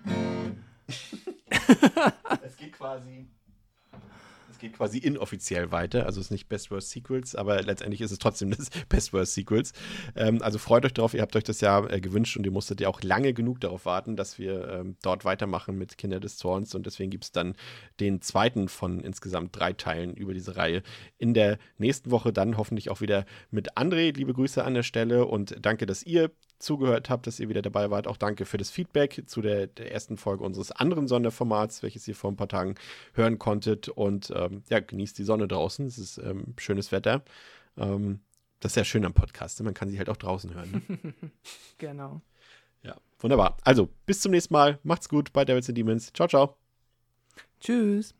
es geht quasi. Geht quasi inoffiziell weiter. Also es ist nicht Best Worst Sequels, aber letztendlich ist es trotzdem das Best Worst Sequels. Ähm, also freut euch drauf, ihr habt euch das ja äh, gewünscht und ihr musstet ja auch lange genug darauf warten, dass wir ähm, dort weitermachen mit Kinder des Zorns. Und deswegen gibt es dann den zweiten von insgesamt drei Teilen über diese Reihe in der nächsten Woche. Dann hoffentlich auch wieder mit André. Liebe Grüße an der Stelle und danke, dass ihr zugehört habt, dass ihr wieder dabei wart. Auch danke für das Feedback zu der, der ersten Folge unseres anderen Sonderformats, welches ihr vor ein paar Tagen hören konntet. Und ähm, ja, genießt die Sonne draußen. Es ist ähm, schönes Wetter. Ähm, das ist ja schön am Podcast. Ne? Man kann sie halt auch draußen hören. Ne? genau. Ja, wunderbar. Also, bis zum nächsten Mal. Macht's gut bei Devils and Demons. Ciao, ciao. Tschüss.